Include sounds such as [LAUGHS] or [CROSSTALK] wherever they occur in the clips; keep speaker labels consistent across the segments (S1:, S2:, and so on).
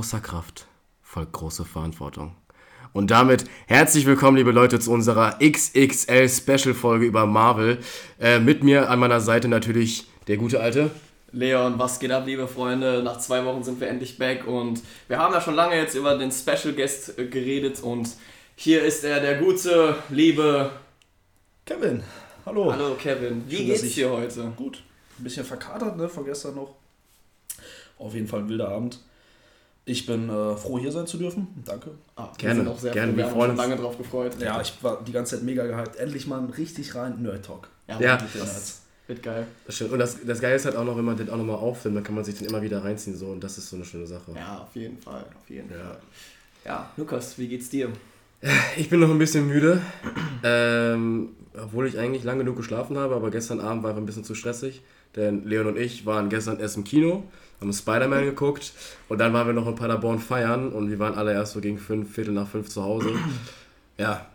S1: großer Kraft folgt große Verantwortung. Und damit herzlich willkommen, liebe Leute, zu unserer XXL Special Folge über Marvel. Äh, mit mir an meiner Seite natürlich der gute alte.
S2: Leon, was geht ab, liebe Freunde? Nach zwei Wochen sind wir endlich back und wir haben ja schon lange jetzt über den Special Guest äh, geredet und hier ist er, der gute, liebe
S3: Kevin. Hallo.
S2: Hallo Kevin. Wie
S3: Schön,
S2: geht's dir heute?
S3: Gut. Ein bisschen verkatert, ne, von gestern noch. Auf jeden Fall ein wilder Abend. Ich bin äh, froh, hier sein zu dürfen. Danke.
S2: Ah,
S1: Gerne,
S2: wir sind auch sehr
S1: gerne,
S2: froh,
S1: wir
S2: wir haben
S1: freuen
S2: uns lange drauf gefreut.
S3: Ja, ich war die ganze Zeit mega gehypt. Endlich mal ein richtig rein Nerd Talk.
S2: ja,
S1: Ja.
S2: wirklich, das wird geil.
S1: Das stimmt. Und das, das Geile ist halt auch noch, wenn man den auch nochmal auffilmt, dann kann man sich den immer wieder reinziehen. So, und das ist so eine schöne Sache.
S2: Ja, auf jeden Fall, auf jeden
S1: Ja.
S2: Fall. Ja, Lukas, wie geht's dir?
S1: Ich bin noch ein bisschen müde, ähm, obwohl ich eigentlich lange genug geschlafen habe, aber gestern Abend war einfach ein bisschen zu stressig, denn Leon und ich waren gestern erst im Kino, haben Spider-Man geguckt und dann waren wir noch in Paderborn feiern und wir waren alle erst so gegen fünf, Viertel nach fünf zu Hause. Ja,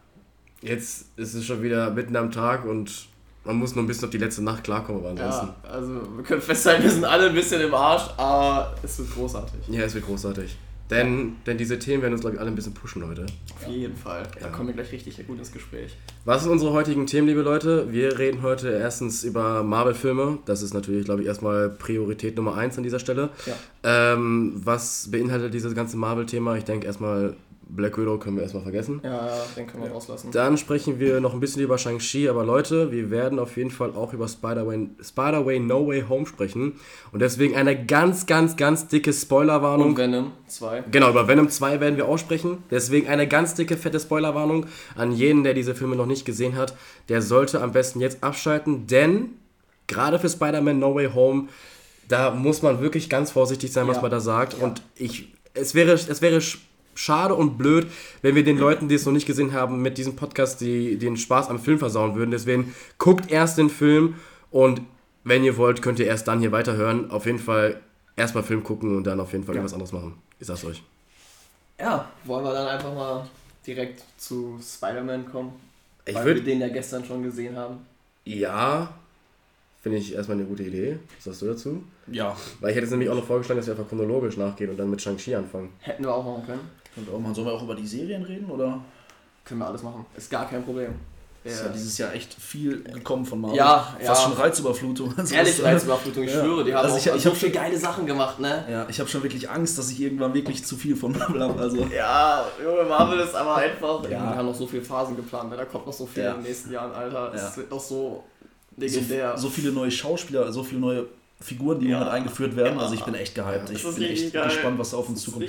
S1: jetzt ist es schon wieder mitten am Tag und man muss nur ein bisschen auf die letzte Nacht klarkommen, aber ansonsten.
S2: Ja, also wir können festhalten, wir sind alle ein bisschen im Arsch, aber es wird großartig.
S1: Ja, es wird großartig. Denn, denn diese Themen werden uns, glaube ich, alle ein bisschen pushen heute.
S2: Auf jeden Fall. Da
S1: Ja.
S2: kommen wir gleich richtig gut ins Gespräch.
S1: Was sind unsere heutigen Themen, liebe Leute? Wir reden heute erstens über Marvel-Filme. Das ist natürlich, glaube ich, erstmal Priorität Nummer eins an dieser Stelle.
S2: Ja.
S1: Ähm, was beinhaltet dieses ganze Marvel-Thema? Ich denke erstmal, Black Widow können wir erstmal vergessen.
S2: Ja, den können wir rauslassen.
S1: Dann sprechen wir noch ein bisschen über Shang-Chi, aber Leute, wir werden auf jeden Fall auch über Spider-Way Spider No Way Home sprechen. Und deswegen eine ganz, ganz, ganz dicke Spoilerwarnung.
S2: Und Venom 2.
S1: Genau, über Venom 2 werden wir aussprechen. Deswegen eine ganz dicke, fette Spoilerwarnung an jeden, der diese Filme noch nicht gesehen hat. Der sollte am besten jetzt abschalten, denn gerade für Spider-Man No Way Home, da muss man wirklich ganz vorsichtig sein, was
S2: Ja.
S1: man da sagt.
S2: Ja.
S1: Und ich, es wäre, es wäre schade und blöd, wenn wir den Leuten, die es noch nicht gesehen haben, mit diesem Podcast die, den Spaß am Film versauen würden. Deswegen guckt erst den Film und wenn ihr wollt, könnt ihr erst dann hier weiterhören. Auf jeden Fall erstmal Film gucken und dann auf jeden Fall
S2: Ja.
S1: irgendwas anderes machen. Ich sag's euch.
S2: Ja, wollen wir dann einfach mal direkt zu Spider-Man kommen?
S1: Ich
S2: weil
S1: würde
S2: wir den ja gestern schon gesehen haben.
S1: Ja, finde ich erstmal eine gute Idee. Was sagst du dazu?
S3: Ja.
S1: Weil ich hätte es nämlich auch noch vorgeschlagen, dass wir einfach chronologisch nachgehen und dann mit Shang-Chi anfangen.
S2: Hätten wir auch machen können.
S3: Und auch mal, sollen wir auch über die Serien reden? Oder
S2: Können wir alles machen. Ist gar kein Problem.
S3: ist ja dieses Jahr echt viel gekommen von Marvel.
S2: Ja,
S3: Fast
S2: ja.
S3: schon Reizüberflutung. [LAUGHS]
S2: Ehrlich, Reizüberflutung, ich
S3: Ja.
S2: schwöre, die haben
S3: Also
S2: auch
S3: ich- ich
S2: so viele
S3: schon-
S2: geile Sachen gemacht, ne?
S3: Ja, ich habe schon wirklich Angst, dass ich irgendwann wirklich zu viel von Marvel habe. Also,
S2: Ja, Junge, Marvel ist aber einfach.
S3: Ja.
S2: Wir haben noch so viele Phasen geplant, ne? da kommt noch so viel in den nächsten Jahren, Alter. Es wird noch so
S3: so,
S2: legendär.
S3: so viele neue Schauspieler, so viele neue Figuren, die
S2: Ja.
S3: mit eingeführt werden. Also ich bin echt gehypt. Ich bin echt
S2: geil.
S3: gespannt, was da auf uns zukommt.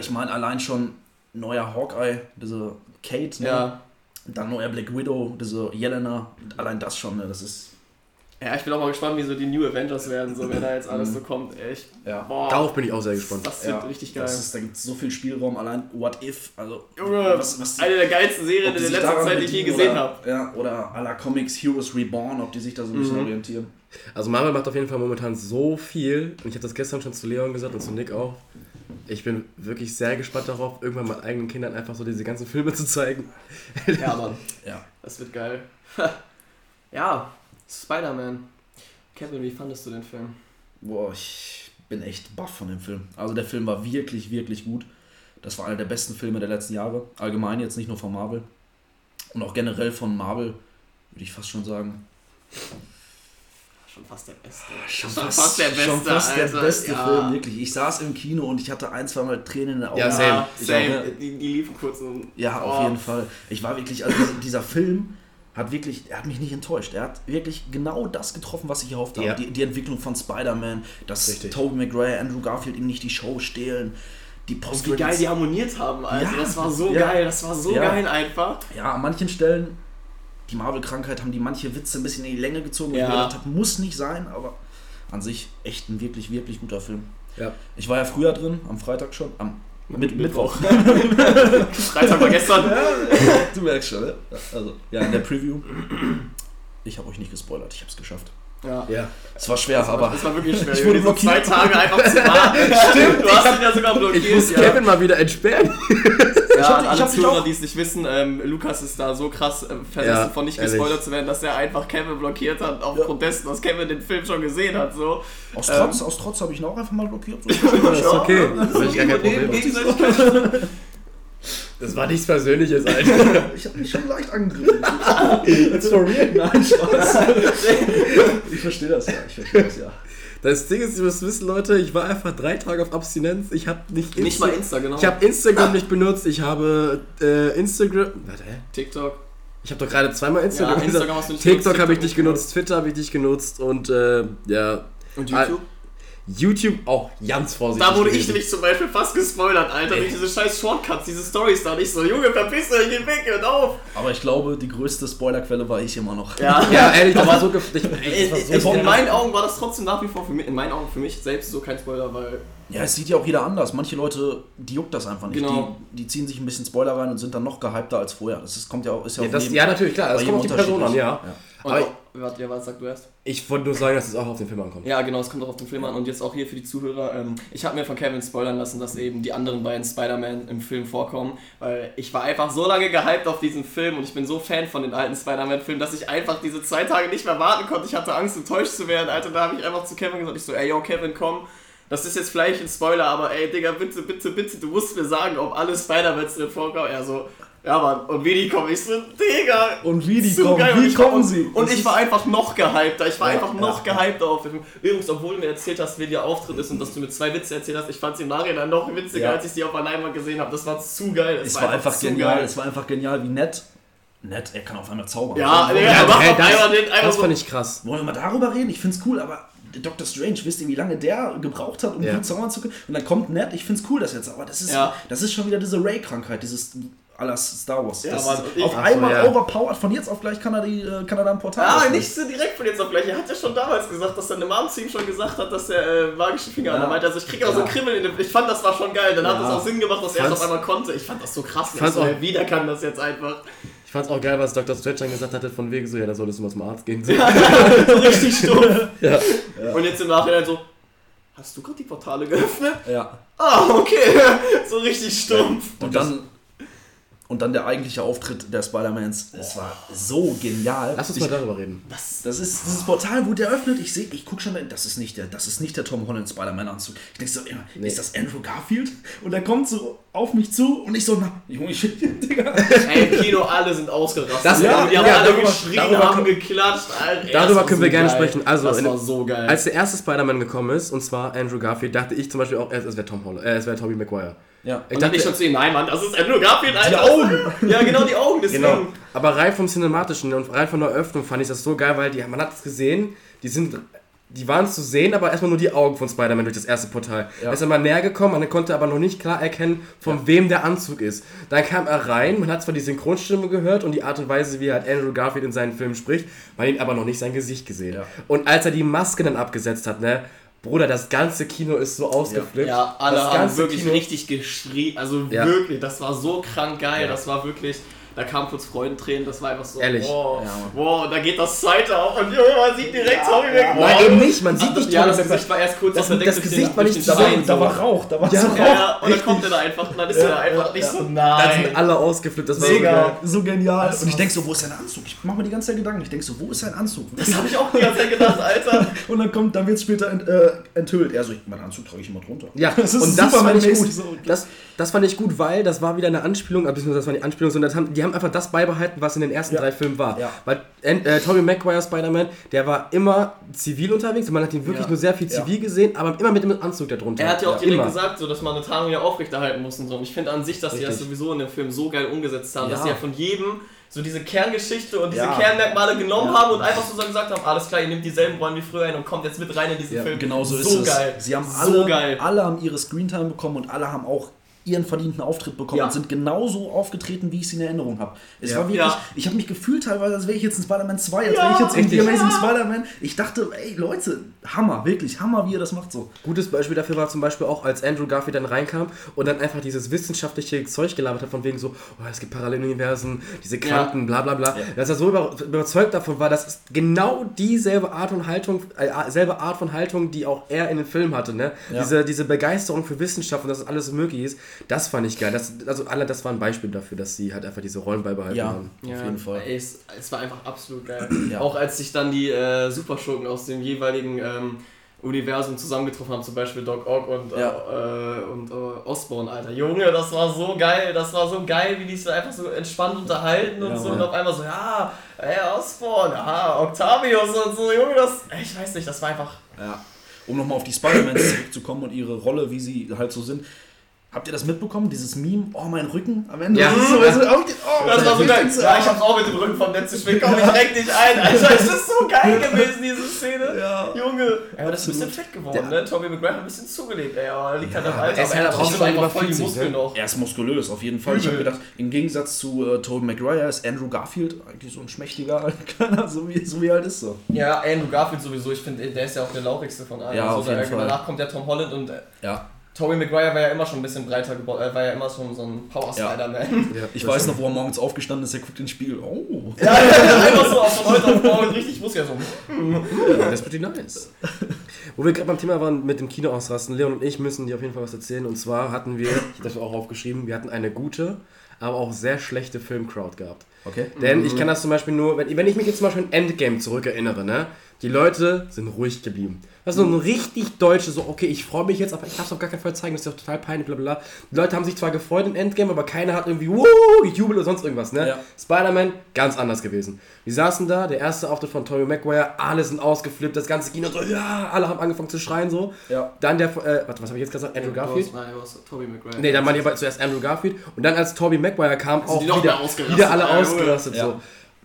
S3: Ich meine, allein schon neuer Hawkeye, diese Kate, ne?
S2: ja.
S3: dann neuer Black Widow, diese Yelena, allein das schon, ne? das ist.
S2: Ja, ich bin auch mal gespannt, wie so die New Avengers werden, so wenn da jetzt alles so kommt. Ich,
S3: Ja.
S2: boah,
S1: Darauf bin ich auch sehr gespannt.
S2: das wird
S3: Ja,
S2: richtig geil.
S3: Das ist, da gibt es so viel Spielraum, allein What If, also
S2: Junge,
S3: was, was die,
S2: eine der geilsten Serien in der letzten Zeit, die ich je gesehen habe.
S3: Ja, oder à la Comics Heroes Reborn, ob die sich da so ein bisschen
S2: Mhm.
S3: orientieren.
S1: Also Marvel macht auf jeden Fall momentan so viel. Und ich habe das gestern schon zu Leon gesagt und zu Nick auch. Ich bin wirklich sehr gespannt darauf, irgendwann meinen eigenen Kindern einfach so diese ganzen Filme zu zeigen.
S2: Ja, Mann,
S3: Ja.
S2: das wird geil. [LAUGHS] ja, Spider-Man. Kevin, wie fandest du den Film?
S3: Boah, ich bin echt baff von dem Film. Also der Film war wirklich, wirklich gut. Das war einer der besten Filme der letzten Jahre. Allgemein jetzt nicht nur von Marvel. Und auch generell von Marvel, würde ich fast schon sagen.
S2: Schon fast der beste. [LAUGHS]
S3: Schon
S2: fast der beste,
S3: Schon fast der beste
S2: Ja.
S3: Film, wirklich. Ich saß im Kino und ich hatte ein, zwei Mal Tränen in den Augen.
S1: Ja, same.
S2: Same.
S3: auch.
S2: Die, die liefen kurz und.
S3: Ja, auf
S2: Oh.
S3: jeden Fall. Ich war wirklich, also dieser Film hat wirklich, er hat mich nicht enttäuscht. Er hat wirklich genau das getroffen, was ich erhofft habe.
S1: Ja.
S3: Die, die Entwicklung von Spider-Man, dass
S1: Richtig.
S3: Tobey Maguire, Andrew Garfield ihm nicht die Show stehlen. Die
S2: Und
S3: Post
S2: wie geil die harmoniert haben, also
S3: Ja.
S2: das war so
S3: Ja.
S2: geil, das war so geil einfach.
S3: Ja, an manchen Stellen, die Marvel-Krankheit, haben die manche Witze ein bisschen in die Länge gezogen.
S2: Ja.
S3: Ich mir gedacht habe, muss nicht sein, aber an sich echt ein wirklich, wirklich guter Film.
S1: Ja.
S3: Ich war ja früher drin, am Freitag schon, am mit,
S2: Mittwoch. [LAUGHS] Freitag war gestern.
S3: du merkst schon, ne? Also, ja, in der Preview. Ich habe euch nicht gespoilert, ich habe es geschafft.
S2: Ja.
S1: Ja.
S3: Es war schwer, aber
S2: Das war wirklich schwer.
S3: Ich wurde
S2: diese zwei
S3: blockiert.
S2: Tage einfach zu warten. [LAUGHS] Stimmt, du hast ihn ja sogar blockiert.
S1: Ich muss
S2: ja.
S1: Kevin mal wieder entsperren. [LAUGHS]
S2: Ja,
S3: hab-
S2: an
S3: ich
S2: alle Zuhörer, die es nicht wissen, ähm, Lukas ist da so krass äh, versessen
S1: Ja,
S2: von nicht
S1: ehrlich.
S2: gespoilert zu werden, dass er einfach Kevin blockiert hat, aufgrund dessen, dass Kevin den Film schon gesehen hat. So.
S3: aus
S2: Ähm,
S3: Trotz, aus Trotz habe ich ihn auch einfach mal blockiert. So. [LAUGHS]
S1: Das ist okay. Das ist gar kein Problem. Das war nichts Persönliches, Alter. [LAUGHS]
S3: Ich habe mich schon leicht angegriffen. [LAUGHS]
S1: It's for real.
S3: Nein, Spaß. [LAUGHS] Ich verstehe das ja. Ich verstehe das ja.
S1: Das Ding ist, ihr müsst wissen, Leute, ich war einfach drei Tage auf Abstinenz. Ich habe nicht,
S2: Nicht mal Insta, genau.
S1: Ich habe Instagram nicht benutzt. Ich habe äh, Instagram. Warte, hä?
S2: TikTok.
S1: Ich habe doch gerade zweimal Instagram
S2: Ja. Instagram hast du nicht
S1: TikTok
S2: genutzt,
S1: habe ich
S2: TikTok
S1: nicht genutzt, Twitter habe ich nicht genutzt und äh, ja.
S2: Und YouTube?
S1: YouTube auch ganz vorsichtig.
S2: Da wurde ich nämlich zum Beispiel fast gespoilert, Alter, durch diese scheiß Shortcuts, diese Stories da. Nicht so, Junge, verpiss euch, geht weg, hört auf.
S3: Aber ich glaube, die größte Spoilerquelle war ich immer noch.
S2: Ja,
S1: Ja, [LAUGHS] ehrlich, das war so gef- ich, ey, das war
S2: in,
S1: so
S2: in, meinen Augen war das trotzdem nach wie vor für mich, in meinen Augen für mich selbst so kein Spoiler, weil
S3: Ja, es sieht ja auch jeder anders. Manche Leute, die juckt das einfach nicht.
S2: Genau.
S3: Die, die ziehen sich ein bisschen Spoiler rein und sind dann noch gehypter als vorher. Das ist, kommt ja auch, ist ja,
S1: Ja,
S3: auf
S1: das,
S3: jedem-
S1: ja, natürlich, klar. Das
S3: bei
S1: kommt auf die
S3: jedem
S1: Person an, ja.
S2: Und
S1: Aber
S2: auch, warte, ja, was sagst du erst?
S1: Ich wollte nur sagen, dass es auch auf den Film ankommt.
S2: Ja, genau, es kommt auch auf den Film an und jetzt auch hier für die Zuhörer. Ähm, ich habe mir von Kevin spoilern lassen, dass eben die anderen beiden Spider-Man im Film vorkommen, weil ich war einfach so lange gehypt auf diesen Film und ich bin so Fan von den alten Spider-Man-Filmen, dass ich einfach diese zwei Tage nicht mehr warten konnte. Ich hatte Angst, enttäuscht zu werden, Alter. Da habe ich einfach zu Kevin gesagt, ich so, ey, yo, Kevin, komm. Das ist jetzt vielleicht ein Spoiler, aber ey, Digga, bitte, bitte, bitte, du musst mir sagen, ob alle Spider-Mans drin vorkommen. Er so, ja, Mann, und wie die kommen? Ich so, Digga.
S3: Und wie die
S2: zu
S3: kommen,
S2: geil.
S3: wie
S2: und ich war,
S3: kommen sie?
S2: Und
S3: Das
S2: ich war einfach noch gehypter. Ich war
S3: Ja,
S2: einfach noch
S3: ja,
S2: gehypter auf den. Übrigens, obwohl du mir erzählt hast, wie der Auftritt ist und dass du mir zwei Witze erzählt hast, ich fand es im Nachhinein noch witziger,
S3: Ja.
S2: als ich sie auf der Leinwand gesehen habe. Das war zu geil.
S3: Es war einfach
S2: zu
S3: genial.
S2: geil.
S3: Es war einfach genial, wie nett. Nett, er kann auf einmal zaubern.
S2: Ja,
S3: wir-
S2: er macht
S1: Hä,
S2: auf einmal den einfach
S1: das
S2: so.
S1: fand ich krass.
S3: wollen wir mal darüber reden? Ich find's cool, aber Dr. Strange, wisst ihr, wie lange der gebraucht hat, um
S1: Ja.
S3: gut zaubern zu können? Und dann kommt nett, ich find's cool, das jetzt, aber das ist,
S2: Ja.
S3: das ist schon wieder diese Ray-Krankheit, dieses aller Star Wars.
S2: Ja,
S3: das
S2: ich-
S3: auf
S1: Ach so,
S3: einmal
S1: ja.
S3: overpowered, von jetzt auf gleich kann er, die, äh, kann er da ein Portal
S2: Ah,
S3: öffnen.
S2: nicht so direkt von jetzt auf gleich. Er hat ja schon damals gesagt, dass seine Mom zu ihm schon gesagt hat, dass er äh, magische Finger
S3: Ja.
S2: hat. Er meinte, also ich krieg auch so
S3: Ja.
S2: Kribbeln in dem. Ich fand, das war schon geil. Dann hat
S3: Ja.
S2: es auch Sinn gemacht, dass er es auf einmal konnte. Ich fand das so krass.
S1: Fand's
S2: so,
S1: auch-
S2: wieder kann das jetzt einfach.
S1: Ich fand's auch geil, was Dr. Strange dann gesagt hatte, von wegen so, ja, da solltest du mal zum Arzt gehen. [LAUGHS] So.
S2: so richtig stumpf. [LAUGHS]
S1: Ja.
S2: Und jetzt im Nachhinein so, hast du gerade die Portale geöffnet?
S3: Ja.
S2: Ah, okay. [LAUGHS] so richtig stumpf.
S3: Und dann, und dann der eigentliche Auftritt der Spider-Mans, es war so genial.
S1: Lass uns
S3: Ich-
S1: mal darüber reden.
S3: Das, das ist dieses Portal wurde eröffnet. Ich sehe, ich gucke schon, das ist nicht der, das ist nicht der Tom Holland Spider-Man-Anzug. Ich denke so, ja,
S1: Nee.
S3: ist das Andrew Garfield? Und er kommt so auf mich zu und ich so, na, Junge, ich [LAUGHS] Digga.
S2: Ey, im Kino, alle sind ausgerastet.
S1: Das-
S2: ja, die haben
S1: ja,
S2: alle
S1: darüber-
S2: geschrien,
S1: darüber
S2: haben
S1: können-
S2: geklatscht. Alter,
S1: Darüber können wir
S2: so
S1: gerne
S2: geil.
S1: sprechen. Also,
S2: das war so geil.
S1: Als der erste Spider-Man gekommen ist, und zwar Andrew Garfield, dachte ich zum Beispiel auch erst, es wäre Tom Holland, äh, es wäre Tobey Maguire.
S3: Ja.
S1: Ich
S2: und dann
S1: dachte,
S2: ich schon zu ihm, nein, Mann, das ist Andrew Garfield, Alter.
S3: Die Augen. [LAUGHS]
S2: Ja, genau, die Augen, deswegen.
S1: Genau. Aber rein vom Cinematischen und rein von der Eröffnung fand ich das so geil, weil die, man hat es gesehen, die sind. Die waren zu sehen, aber erstmal nur die Augen von Spider-Man durch das erste Portal.
S3: Ja.
S1: Er ist immer näher gekommen, man konnte aber noch nicht klar erkennen, von wem der Anzug ist. Dann kam er rein, man hat zwar die Synchronstimme gehört und die Art und Weise, wie halt Andrew Garfield in seinen Filmen spricht, man hat ihn aber noch nicht sein Gesicht gesehen.
S3: Ja.
S1: Und als er die Maske dann abgesetzt hat, ne, Bruder, das ganze Kino ist so ausgeflippt.
S2: Ja, alle
S1: das
S2: haben
S1: ganze
S2: wirklich
S1: Kino-
S2: richtig geschrien. Also
S1: Ja.
S2: wirklich, das war so krank geil.
S1: Ja.
S2: Das war wirklich. Da kam kurz Freudentränen, das war einfach so.
S1: Ehrlich.
S2: Wow,
S3: Ja,
S2: wow, da geht das Seite auf und Junge, man sieht direkt Tommy
S3: ja.
S2: Maguire.
S1: Nein, eben nicht, man sieht nicht
S2: Ja, das
S1: Tobey
S2: Gesicht war erst kurz
S1: Das-
S2: auf der
S1: das
S2: durch
S1: Gesicht war nicht
S2: den
S1: zu sehen,
S2: Stein
S3: Da war Rauch, da war
S1: Ja,
S3: so
S2: Ja,
S3: Rauch.
S2: ja, und dann
S1: Richtig.
S2: kommt er da einfach und dann ist
S3: Ja,
S2: er einfach
S3: ja,
S2: nicht
S3: ja.
S2: so,
S1: Da
S2: nein.
S1: sind alle ausgeflippt, das war so
S2: Mega.
S3: So genial.
S2: Das
S3: Und ich
S2: war-
S3: denk so, wo ist sein Anzug? Ich mach mir die ganze Zeit Gedanken. Ich denk so, wo ist sein Anzug?
S2: Das habe ich auch die ganze Zeit gedacht, Alter. [LAUGHS]
S3: Und dann kommt, dann wird es später ent, äh, enthüllt. Er so, ich- meinen Anzug trage ich immer drunter.
S1: Ja, [LAUGHS]
S3: das ist
S1: und das fand ich gut.
S3: so.
S1: Das, das fand ich gut, weil das war wieder eine Anspielung, äh, beziehungsweise das war die Anspielung, sondern das haben, die haben einfach das beibehalten, was in den ersten
S3: Ja.
S1: drei Filmen war.
S3: Ja.
S1: Weil äh, Tobey Maguire Spider-Man, der war immer zivil unterwegs und man hat ihn wirklich
S3: Ja.
S1: nur sehr viel
S3: Ja.
S1: zivil gesehen, aber immer mit dem Anzug darunter.
S2: Er hat ja auch direkt
S1: immer.
S2: gesagt, so, dass man eine Tarnung ja aufrechterhalten muss und so. Und ich finde an sich, dass die das sowieso in dem Film so geil umgesetzt haben, dass sie ja von jedem so diese Kerngeschichte und diese
S3: Ja.
S2: Kernmerkmale genommen
S3: Ja.
S2: haben und einfach so gesagt haben, alles klar, ihr nehmt dieselben Rollen wie früher ein und kommt jetzt mit rein in diesen
S3: Ja,
S2: Film.
S3: genau so ist
S2: so
S3: es.
S2: geil.
S3: Sie haben
S2: so
S3: alle,
S2: geil.
S3: alle haben ihre Screentime bekommen und alle haben auch ihren verdienten Auftritt bekommen
S2: Ja.
S3: und sind genauso aufgetreten, wie ich sie in Erinnerung habe. Es
S1: Ja.
S3: war wirklich,
S2: Ja.
S3: ich habe mich gefühlt teilweise, als wäre ich jetzt in Spider-Man 2, als
S2: Ja,
S3: wäre ich jetzt in The. Amazing
S2: Ja.
S3: Spider-Man. Ich dachte, ey Leute, Hammer, wirklich, Hammer, wie ihr das macht so.
S1: Gutes Beispiel dafür war zum Beispiel auch, als Andrew Garfield dann reinkam und dann einfach dieses wissenschaftliche Zeug gelabert hat, von wegen so, oh, es gibt Paralleluniversen, diese Kranken, bla bla bla. Dass er so über, überzeugt davon war, dass es genau dieselbe Art und Haltung, äh, selbe Art von Haltung, die auch er in den Film hatte, ne?
S3: Ja.
S1: Diese, diese Begeisterung für Wissenschaft und dass es alles möglich ist, das fand ich geil. Das, also alle, das war ein Beispiel dafür, dass sie halt einfach diese Rollen beibehalten
S3: Ja.
S1: haben.
S3: Auf jeden Fall.
S2: Ey, es, es war einfach absolut geil.
S3: Ja.
S2: Auch als sich dann die äh, Superschurken aus dem jeweiligen ähm, Universum zusammengetroffen haben, zum Beispiel Doc Ock und,
S3: Ja.
S2: äh, und äh, Osborn, Alter. Junge, das war so geil. Das war so geil, wie die sich einfach so entspannt unterhalten und
S3: Ja,
S2: so.
S3: Mann.
S2: Und auf einmal so, ja, ey, Osborn, ja, Octavius und so. Junge, das, ey, ich weiß nicht, das war einfach...
S3: Ja. Um nochmal auf die Spider-Mans zurückzukommen und ihre Rolle, wie sie halt so sind. Habt ihr das mitbekommen? Dieses Meme, oh mein Rücken am Ende?
S1: Ja.
S3: Das ist so, also, oh, oh,
S2: Das war so
S3: ich
S2: geil. Ja, ich hab's auch mit dem Rücken vom Netz gespielt. Komm, ich reck dich ein. Alter, es ist so geil [LAUGHS] gewesen, diese Szene.
S3: Ja.
S2: Junge. Ja, aber das ist ein bisschen fett geworden, ne? Tommy McGrath hat ein bisschen zugelegt, ey. Aber liegt halt am
S1: aber
S2: Alter.
S1: er ist halt
S2: trotzdem einfach voll die
S1: 40,
S2: Muskeln noch.
S3: Er ist muskulös, auf jeden Fall. Ich habe
S2: Übel.
S3: gedacht, im Gegensatz zu äh, Tobey Maguire ist Andrew Garfield eigentlich so ein schmächtiger [LAUGHS] Kleiner, so wie, so wie er halt ist. So.
S2: Ja, Andrew Garfield sowieso. Ich finde, der ist ja auch der lauchigste von allen.
S3: Ja,
S2: Also
S3: auf jeden Fall.
S2: Danach kommt ja Tom Holland und äh,
S3: Ja.
S2: Tobey Maguire war ja immer schon ein bisschen breiter gebaut. Er war ja immer schon so ein Power
S3: Ja.
S2: Spider-Man. [LAUGHS]
S1: Ja,
S3: Ich
S1: das
S3: weiß noch, wo er morgens aufgestanden ist, er guckt ins Spiegel. Oh.
S2: Ja, einfach so von heute auf morgen richtig Muskel. So.
S1: Ja, das wird die nice. [LAUGHS] Wo wir gerade beim Thema waren mit dem Kino ausrasten, Leon und ich müssen dir auf jeden Fall was erzählen. Und zwar hatten wir, ich habe das auch aufgeschrieben, wir hatten eine gute, aber auch sehr schlechte Filmcrowd gehabt.
S3: Okay.
S1: Denn ich kann das zum Beispiel nur, wenn, wenn ich mich jetzt zum Beispiel an Endgame zurückerinnere, ne? Die Leute sind ruhig geblieben. Das ist so ein richtig deutsche, so, okay, ich freue mich jetzt, aber ich darf es auf gar keinen Fall zeigen, das ist ja total peinlich, bla bla bla. Die Leute haben sich zwar gefreut im Endgame, aber keiner hat irgendwie, wuh, gejubelt oder sonst irgendwas, ne?
S3: Ja.
S1: Spider-Man, ganz anders gewesen. Wir saßen da, der erste Auftritt von Tobey Maguire, alle sind ausgeflippt, das ganze Kino so, ja, alle haben angefangen zu schreien, so.
S3: Ja.
S1: Dann der, äh, warte, was habe ich jetzt gesagt? Andrew Garfield?
S2: Nein, was? Tobey Maguire.
S1: Nee, dann waren die aber zuerst Andrew Garfield und dann als Tobey Maguire kam, auch
S2: die noch
S1: wieder, wieder alle
S2: ja,
S1: ausgerastet.
S3: Ja.
S1: So.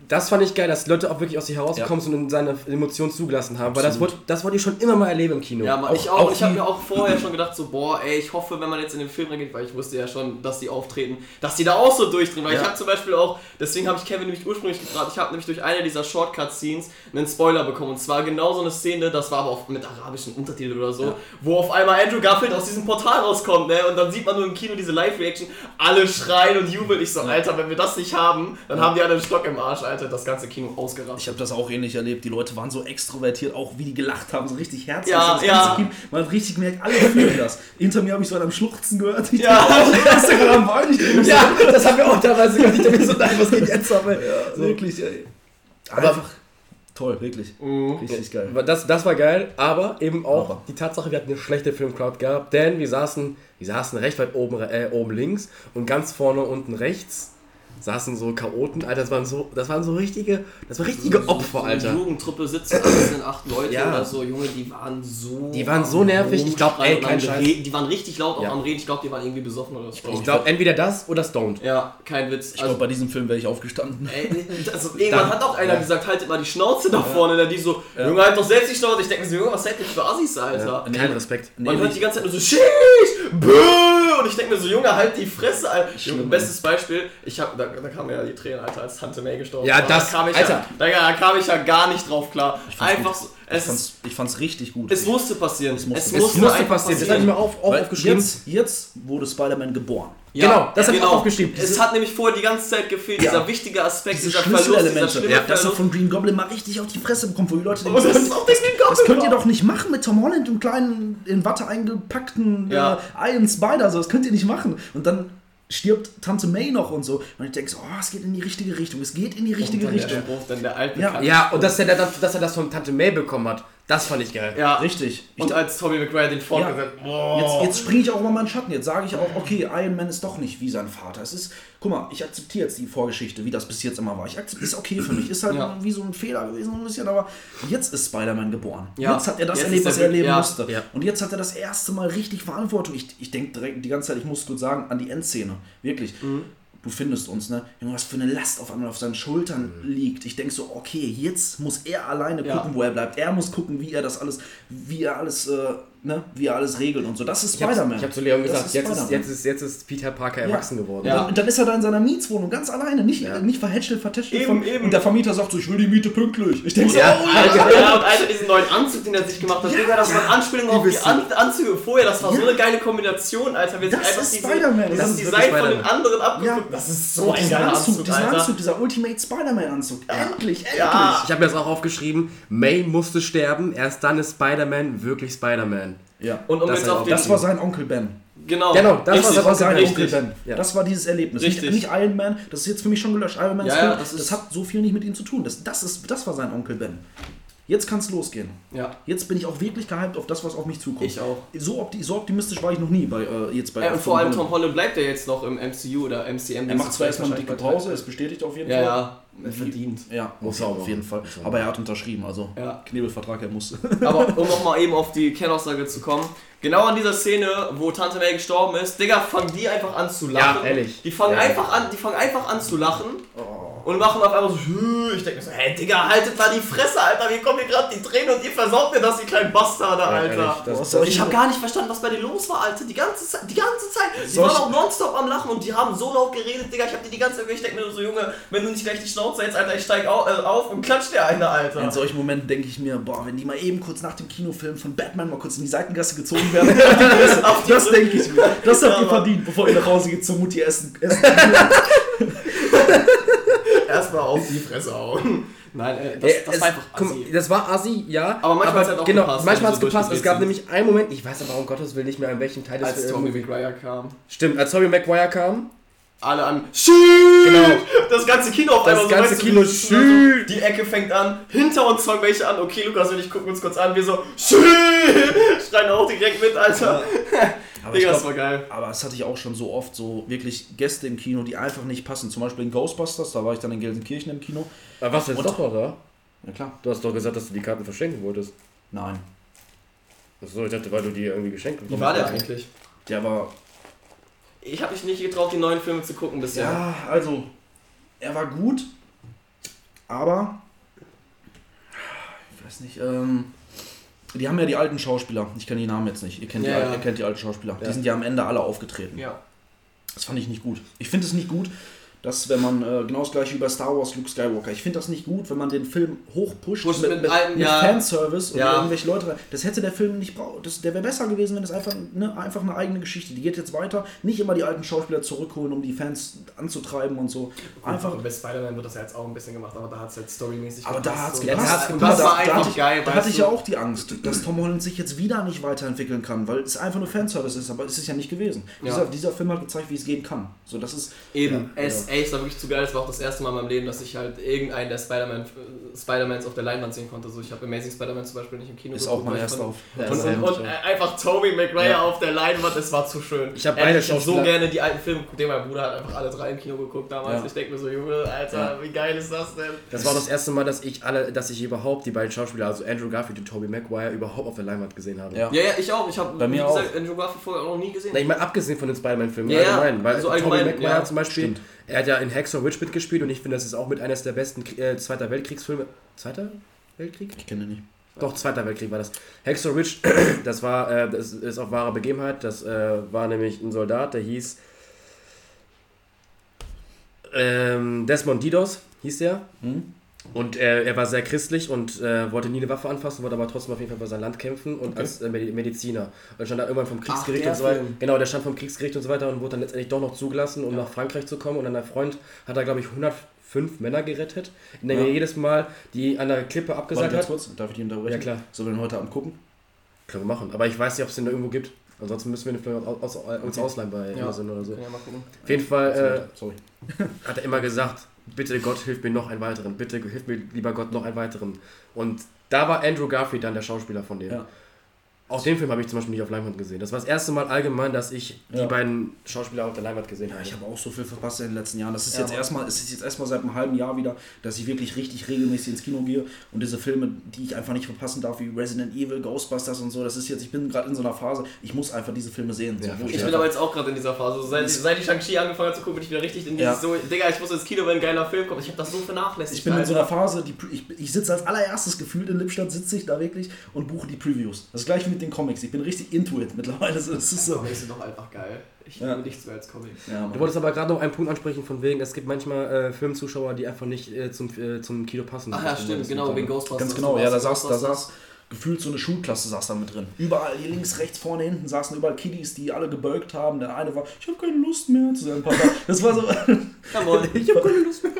S1: Das fand ich geil, dass die Leute auch wirklich aus sich herausgekommen sind und seine Emotionen zugelassen haben, weil das
S3: Absolut.
S1: wollte das wollte ich schon immer mal erleben im Kino.
S2: Ja, Mann, ich auch. ich habe mir auch vorher schon gedacht, so, boah, ey, ich hoffe, wenn man jetzt in den Film reingeht, weil ich wusste ja schon, dass die auftreten, dass die da auch so durchdrehen. Weil
S3: Ja.
S2: ich habe zum Beispiel auch, deswegen habe ich Kevin nämlich ursprünglich gefragt, ich habe nämlich durch eine dieser Shortcut-Scenes einen Spoiler bekommen. Und zwar genau so eine Szene, das war aber auch mit arabischen Untertiteln oder so,
S3: Ja.
S2: wo auf einmal Andrew Garfield aus diesem Portal rauskommt, ne? Und dann sieht man nur im Kino diese Live-Reaction, alle schreien und jubeln. Ich so, Alter, wenn wir das nicht haben, dann haben die alle einen Stock im Arsch, Alter, das ganze Kino ausgerastet.
S3: Ich habe das auch ähnlich erlebt. Die Leute waren so extrovertiert, auch wie die gelacht haben, so richtig herzlich.
S2: Ja,
S3: das
S2: ja.
S3: ganze Team, man hat richtig gemerkt, alle fühlen das. Hinter mir habe ich so einen am Schluchzen gehört. Ich
S2: Ja.
S3: dachte, oh, gerade am Weinen? Ich mir so,
S1: ja, [LAUGHS] das haben wir auch teilweise gehört. Ich dachte mir so, nein, was geht jetzt ab? ey?
S3: Ja, wirklich, ey.
S1: Aber-
S3: Einfach toll, wirklich.
S2: Mhm.
S3: Richtig geil.
S1: Das, das war geil, aber eben auch
S3: Aber.
S1: die Tatsache, wir hatten eine schlechte Filmcrowd gehabt, denn wir saßen, wir saßen recht weit oben, äh, oben links und ganz vorne unten rechts saßen so Chaoten, Alter, das waren so, das waren so richtige, das waren richtige Opfer,
S2: so
S1: Alter.
S2: Eine Jugendtruppe sitzen, 18, 8 Leute
S1: Ja.
S2: oder so, Junge, die waren so.
S1: Die waren so nervig, ich glaub, ey, kein Scheiß.
S2: Die waren richtig laut auch
S1: Ja.
S2: am Reden, ich glaube, die waren irgendwie besoffen oder so.
S1: Ich glaube, entweder das oder Stoned.
S2: Ja, kein Witz.
S3: Ich glaube, bei diesem Film wäre ich aufgestanden.
S2: Ey, also, irgendwann hat auch einer
S3: Ja.
S2: gesagt, haltet mal die Schnauze da vorne. Der die so,
S3: Ja.
S2: Junge, halt doch selbst die Schnauze. Ich denke mir so, Junge, was seid ihr für Assis, Alter?
S1: Ja, kein Respekt.
S2: Man
S3: Nee,
S2: hört
S3: nicht.
S2: die ganze Zeit nur so, Schisch, Böh! Und ich denke mir so, Junge, halt die Fresse, Alter.
S3: Schlimm,
S2: bestes Beispiel, ich hab, da, da kamen ja die Tränen, Alter, als Tante May gestorben
S1: Ja,
S2: war.
S1: das-
S2: da kam ich
S1: Alter.
S2: Ja, da, da kam ich ja gar nicht drauf klar. Einfach so, es, ist,
S3: fand's, ich fand's richtig gut.
S2: es musste passieren.
S3: Es musste
S2: es
S3: passieren.
S2: musste,
S1: Es musste passieren, das habe ich mir auch, auch
S3: Weil
S1: aufgeschrieben.
S3: Jetzt, jetzt wurde Spider-Man geboren.
S1: Genau, das hab ich auch aufgeschrieben.
S2: Es hat nämlich vorher die ganze Zeit gefehlt,
S3: Ja.
S2: dieser wichtige Aspekt,
S3: Diese
S2: dieser
S3: Schlüsselelemente, ja, dass er von Green Goblin mal richtig auf die Fresse bekommt, wo die Leute denken,
S2: Und das
S3: das,
S2: Goblin
S3: das könnt ihr
S2: war.
S3: doch nicht machen mit Tom Holland und kleinen, in Watte eingepackten
S2: Ja.
S3: äh, Iron Spider, so, das könnt ihr nicht machen. Und dann stirbt Tante May noch und so. Und ich denke so, oh, es geht in die richtige Richtung, es geht in die richtige
S2: Und dann
S3: Richtung.
S2: Der Spruch, dann der alte
S3: Ja.
S1: Ja, und dass er, das, dass er das von Tante May bekommen hat, das fand ich geil.
S2: ja.
S3: Richtig. Ich
S2: Und als Tobey Maguire den
S3: Ja.
S2: fortgesetzt boah.
S3: Jetzt, jetzt springe ich auch über meinen Schatten. Jetzt sage ich auch, okay, Iron Man ist doch nicht wie sein Vater. Es ist, guck mal, ich akzeptiere jetzt die Vorgeschichte, wie das bis jetzt immer war. Ich akzeptiere, ist okay für mich. Ist halt
S2: Ja.
S3: wie so ein Fehler gewesen, so ein bisschen, aber jetzt ist Spider-Man geboren.
S2: Ja.
S3: Jetzt hat er das
S2: Jetzt
S3: erlebt,
S2: er
S3: was er erleben
S2: wirklich-
S3: musste.
S1: ja.
S3: Und jetzt hat er das erste Mal richtig Verantwortung. Ich, ich denke direkt die ganze Zeit, ich muss kurz sagen, an die Endszene. Wirklich. Du findest uns, ne? Junge, was für eine Last auf einmal auf seinen Schultern liegt. Ich denke so, okay, jetzt muss er alleine
S2: Ja.
S3: gucken, wo er bleibt. Er muss gucken, wie er das alles, wie er alles äh, ne, wie er alles regelt und so. Das ist
S1: Ich habe
S3: Spider-Man.
S1: hab zu Leon gesagt,
S3: ist
S1: jetzt ist,
S3: Spider-Man.
S1: jetzt, ist, jetzt ist Peter Parker erwachsen geworden.
S2: Ja.
S3: Und dann ist er da in seiner Mietswohnung ganz alleine, nicht,
S1: Ja.
S3: nicht verhätschelt, vertätschelt.
S2: Eben,
S3: von,
S2: eben.
S3: Und der Vermieter sagt so, ich will die Miete pünktlich. Ich denke so,
S1: Ja.
S3: oh,
S2: Alter, ja, und Alter, diesen neuen Anzug, den er sich gemacht hat, Digga, das war Anspielung auf die. An Anzüge vorher, das war so eine geile Kombination, Alter. Wir sind
S3: Das
S2: einfach
S3: ist
S2: diese,
S3: Spider-Man,
S2: das
S3: das
S2: Design von den
S1: Spider-Man.
S2: anderen abgeguckt.
S3: Ja.
S2: Das ist so ein geiler
S3: Anzug,
S2: Anzug,
S3: dieser. Anzug, dieser Ultimate Spider-Man-Anzug. Endlich, endlich.
S2: Ja.
S1: Ich habe mir das auch aufgeschrieben. May musste sterben, erst dann ist Spider-Man wirklich Spider-Man.
S3: Ja.
S2: Und um
S1: Das
S2: jetzt
S1: war-
S2: auf den...
S3: Das war sein Onkel Ben.
S2: genau,
S1: Genau, das
S2: richtig.
S1: war
S3: Das war sein
S1: Richtig.
S3: Onkel Ben.
S1: Ja.
S3: Das war dieses Erlebnis.
S2: Richtig.
S3: Nicht, nicht Iron Man, das ist jetzt für mich schon gelöscht. Iron Man's
S2: Ja, ja,
S3: das,
S2: das
S3: hat so viel nicht mit ihm zu tun. Das, das, ist, das war sein Onkel Ben. Jetzt kann es losgehen.
S2: Ja,
S3: Jetzt bin ich auch wirklich gehypt auf das, was auf mich zukommt.
S2: ich auch.
S3: So, opti so optimistisch war ich noch nie bei äh, jetzt bei
S2: Ja, und vor allem
S3: Tom
S2: Tom Holland bleibt ja jetzt noch im MCU oder MCM.
S3: Er macht zwar erstmal eine dicke Pause, ist bestätigt auf jeden
S2: Ja,
S3: Fall.
S2: ja, er verdient.
S3: Ja,
S1: Muss er auch
S3: auf jeden Fall.
S1: Er
S3: Aber er hat unterschrieben, also
S2: Ja.
S3: Knebelvertrag, er muss. [LAUGHS]
S2: Aber um nochmal [LAUGHS] eben auf die Kernaussage zu kommen, genau an dieser Szene, wo Tante May gestorben ist, Digga, fangen die einfach an zu lachen.
S1: Ja, ehrlich.
S2: Die fangen
S1: Ja.
S2: einfach an, die fangen einfach an zu lachen und machen auf einmal so, ich denke mir so, hey Digga, haltet mal die Fresse, Alter, mir kommen hier gerade die Tränen und ihr versaut mir das, die kleinen Bastarde, Alter.
S1: ehrlich, das-
S3: soll
S2: ich habe gar nicht verstanden, was bei denen los war, Alter. Die ganze Zeit, die ganze Zeit. Die waren auch nonstop am Lachen und die haben so laut geredet, Digga. Ich hab die die ganze Zeit, ich denke mir so, Junge, wenn du nicht gleich die Schnauze hältst, Alter, ich steig auf, äh, auf und klatsch dir eine, Alter.
S3: In solchen Momenten denke ich mir, boah, wenn die mal eben kurz nach dem Kinofilm von Batman mal kurz in die Seitengasse gezogen werden, [LAUGHS] das denke ich mir. Das habt
S2: Ja,
S3: ihr verdient, bevor ihr nach Hause geht zur Mutti essen. essen. [LAUGHS]
S2: Erstmal auf die Fresse hauen. Nein, äh, das,
S1: Äh,
S2: das
S1: es-
S2: war einfach
S1: mal,
S2: assi.
S1: Das war assi, ja.
S2: Aber manchmal hat's halt auch
S1: genau,
S2: gepasst,
S1: Manchmal hat es
S2: so
S1: gepasst. Es gab nämlich einen Moment, ich weiß aber um Gottes Willen nicht mehr, in welchem Teil des
S2: Als
S1: äh,
S2: Tommy McGuire kam.
S1: Stimmt, als Tommy Maguire kam.
S2: Alle an!
S1: Genau.
S2: Das ganze Kino auf
S1: Das
S2: einmal
S1: ganze
S2: weißt du,
S1: Kino
S2: wie-
S1: Schüt!
S2: Die Ecke fängt an, hinter uns fangen welche an. Okay, Lukas und ich gucken uns kurz an. Wir so! [LAUGHS] Schreien auch direkt mit, Alter. [LAUGHS]
S3: Aber, ich
S2: Digga, das war geil.
S3: aber das hatte ich auch schon so oft, so wirklich Gäste im Kino, die einfach nicht passen. Zum Beispiel in Ghostbusters, da war ich dann in Gelsenkirchen im Kino.
S1: Aber warst du jetzt
S3: Und-
S1: doch noch da?
S3: Ja klar.
S1: Du hast doch gesagt, dass du die Karten verschenken wolltest.
S3: Nein.
S1: Achso, ich dachte, weil du die irgendwie geschenkt
S2: Wie
S1: bekommen
S2: war der eigentlich?
S3: Der war
S2: Ich habe mich nicht getraut, die neuen Filme zu gucken bisher.
S3: Ja, also, er war gut, aber, ich weiß nicht, ähm, die haben ja die alten Schauspieler, ich kenne die Namen jetzt nicht, ihr kennt,
S2: Ja,
S3: die,
S2: ja.
S3: ihr kennt die alten Schauspieler,
S1: Ja.
S3: die sind ja am Ende alle aufgetreten.
S2: Ja.
S3: Das fand ich nicht gut. Ich finde es nicht gut, dass wenn man, äh, genau das gleiche wie bei Star Wars, Luke Skywalker, ich finde das nicht gut, wenn man den Film hochpusht
S2: Pusht
S3: mit,
S2: mit
S3: mit,
S2: alten-
S3: mit
S2: ja.
S3: Fanservice und
S2: Ja.
S3: irgendwelche Leute rein. Das hätte der Film nicht braucht. Das, der wäre besser gewesen, wenn es einfach, ne, einfach eine eigene Geschichte, die geht jetzt weiter. Nicht immer die alten Schauspieler zurückholen, um die Fans anzutreiben und so. Einfach
S2: Und bei Spider-Man wird das ja jetzt auch ein bisschen gemacht, aber da hat es halt storymäßig
S3: Aber da
S2: gepasst.
S3: hat's
S2: Und
S3: gepasst.
S2: Und
S1: da
S2: das
S1: hat's-
S2: war
S3: da
S2: einfach
S3: hatte ich,
S2: geil,
S3: Da hatte ich ja auch die Angst, dass Tom Holland sich jetzt wieder nicht weiterentwickeln kann, weil es einfach nur Fanservice ist, aber es ist ja nicht gewesen.
S2: Ja.
S3: Dieser, dieser Film hat gezeigt, wie es gehen kann. So, das ist
S2: Eben,
S1: Ja,
S2: es, ey, es war wirklich zu geil. Es war auch das erste Mal in meinem Leben, dass ich halt irgendeinen der Spider-Man, Spider-Mans auf der Leinwand sehen konnte. So, ich habe Amazing Spider-Man zum Beispiel nicht im Kino
S3: ist auch mein erster auf.
S1: Ja,
S2: Und, und, und äh, einfach Tobey Maguire
S3: Ja.
S2: auf der Leinwand, es war zu schön.
S1: Ich hab
S2: Ehrlich,
S1: beide
S2: hab so gerne die alten Filme geguckt. Mein Bruder hat einfach alle drei im Kino geguckt damals.
S3: Ja.
S2: Ich denke mir so, Junge, Alter,
S3: Ja.
S2: wie geil ist das denn?
S1: Das war das erste Mal, dass ich alle, dass ich überhaupt die beiden Schauspieler, also Andrew Garfield und Tobey Maguire, überhaupt auf der Leinwand gesehen habe.
S3: Ja.
S2: Ja, ja, ich auch. Ich habe, wie gesagt, Andrew Garfield vorher auch noch nie gesehen.
S1: Na, ich meine, abgesehen von den Spider-Man-Filmen,
S2: Ja, ja,
S1: allgemein. Weil
S2: so
S1: Tobey
S2: allgemein,
S1: Maguire
S2: ja.
S1: zum Beispiel,
S3: Stimmt.
S1: Er hat ja in Hacksaw Ridge mitgespielt und ich finde, das ist auch mit eines der besten äh, Zweiter Weltkriegsfilme. Zweiter Weltkrieg?
S3: Ich kenne ihn nicht.
S1: Doch, Zweiter Weltkrieg war das. Hacksaw Ridge, [CLEARS THROAT] das war, äh, das ist auf wahre Begebenheit. Das äh, war nämlich ein Soldat, der hieß ähm, Desmond Didos, hieß der.
S3: Hm?
S1: Und äh, er war sehr christlich und äh, wollte nie eine Waffe anfassen, wollte aber trotzdem auf jeden Fall für sein Land kämpfen und
S3: Okay.
S1: als äh, Medi- Mediziner. Und stand da irgendwann vom Kriegsgericht
S2: der
S1: und so weiter.
S2: Film.
S1: Genau, der stand vom Kriegsgericht und so weiter und wurde dann letztendlich doch noch zugelassen, um
S2: Ja.
S1: nach Frankreich zu kommen. Und dann der Freund hat da, glaube ich, 105 Männer gerettet, indem
S3: Ja.
S1: er jedes Mal die an der Klippe
S3: Warte
S1: abgesagt
S3: ganz
S1: hat.
S3: kurz, darf ich dich unterbrechen?
S1: Ja, klar.
S3: Sollen wir den heute Abend gucken?
S1: Können wir machen. Aber ich weiß nicht, ob es den da irgendwo gibt. Ansonsten müssen wir den vielleicht aus, aus, uns
S3: Okay.
S1: ausleihen bei
S2: Ja.
S1: Amazon oder so.
S2: Ja mal gucken.
S1: Auf jeden Fall
S3: Sorry.
S1: äh, hat er immer gesagt, bitte Gott, hilf mir noch einen weiteren. Bitte hilf mir, lieber Gott, noch einen weiteren. Und da war Andrew Garfield dann der Schauspieler von dem.
S3: Ja.
S1: Auch den Film habe ich zum Beispiel nicht auf Leinwand gesehen. Das war das erste Mal allgemein, dass ich
S3: Ja.
S1: die beiden Schauspieler auf der Leinwand gesehen
S3: Ja,
S1: habe.
S3: ich habe auch so viel verpasst in den letzten Jahren. Das ist
S2: Ja,
S3: jetzt erstmal, es ist jetzt erstmal seit einem halben Jahr wieder, dass ich wirklich richtig regelmäßig ins Kino gehe und diese Filme, die ich einfach nicht verpassen darf, wie Resident Evil, Ghostbusters und so, das ist jetzt, ich bin gerade in so einer Phase, ich muss einfach diese Filme sehen. So,
S1: Ja,
S2: Ich bin aber jetzt auch gerade in dieser Phase. So, seit, seit ich Shang-Chi angefangen habe zu gucken, bin ich wieder richtig in dieses
S3: Ja.
S2: so, Digga, ich muss ins Kino, wenn ein geiler Film kommt. Ich habe das so vernachlässigt.
S3: ich bin in so einer. Phase, die, ich, ich sitze als allererstes gefühlt in Lippstadt, sitze ich da wirklich und buche die Previews. Das ist gleich wie mit den Comics. Ich bin richtig into it mittlerweile. Das ist so.
S2: Comics sind doch einfach geil. Ich
S3: Ja.
S2: liebe nichts mehr als Comics.
S3: Ja.
S1: Du wolltest aber gerade noch einen Punkt ansprechen, von wegen, es gibt manchmal äh, Filmzuschauer, die einfach nicht äh, zum, äh, zum Kino passen.
S2: Ach ja,
S1: Das
S2: stimmt, genau, wegen Ghostbusters.
S3: Ganz genau, ja, da saß, da saß gefühlt so eine Schulklasse saß da mit drin. Überall hier links, rechts, vorne, hinten saßen überall Kiddies, die alle gebölkt haben. Der eine war, ich habe keine Lust mehr zu seinem Papa. Das war so. [LAUGHS]
S2: Ja, moin. [LAUGHS]
S1: Ich hab keine Lust mehr.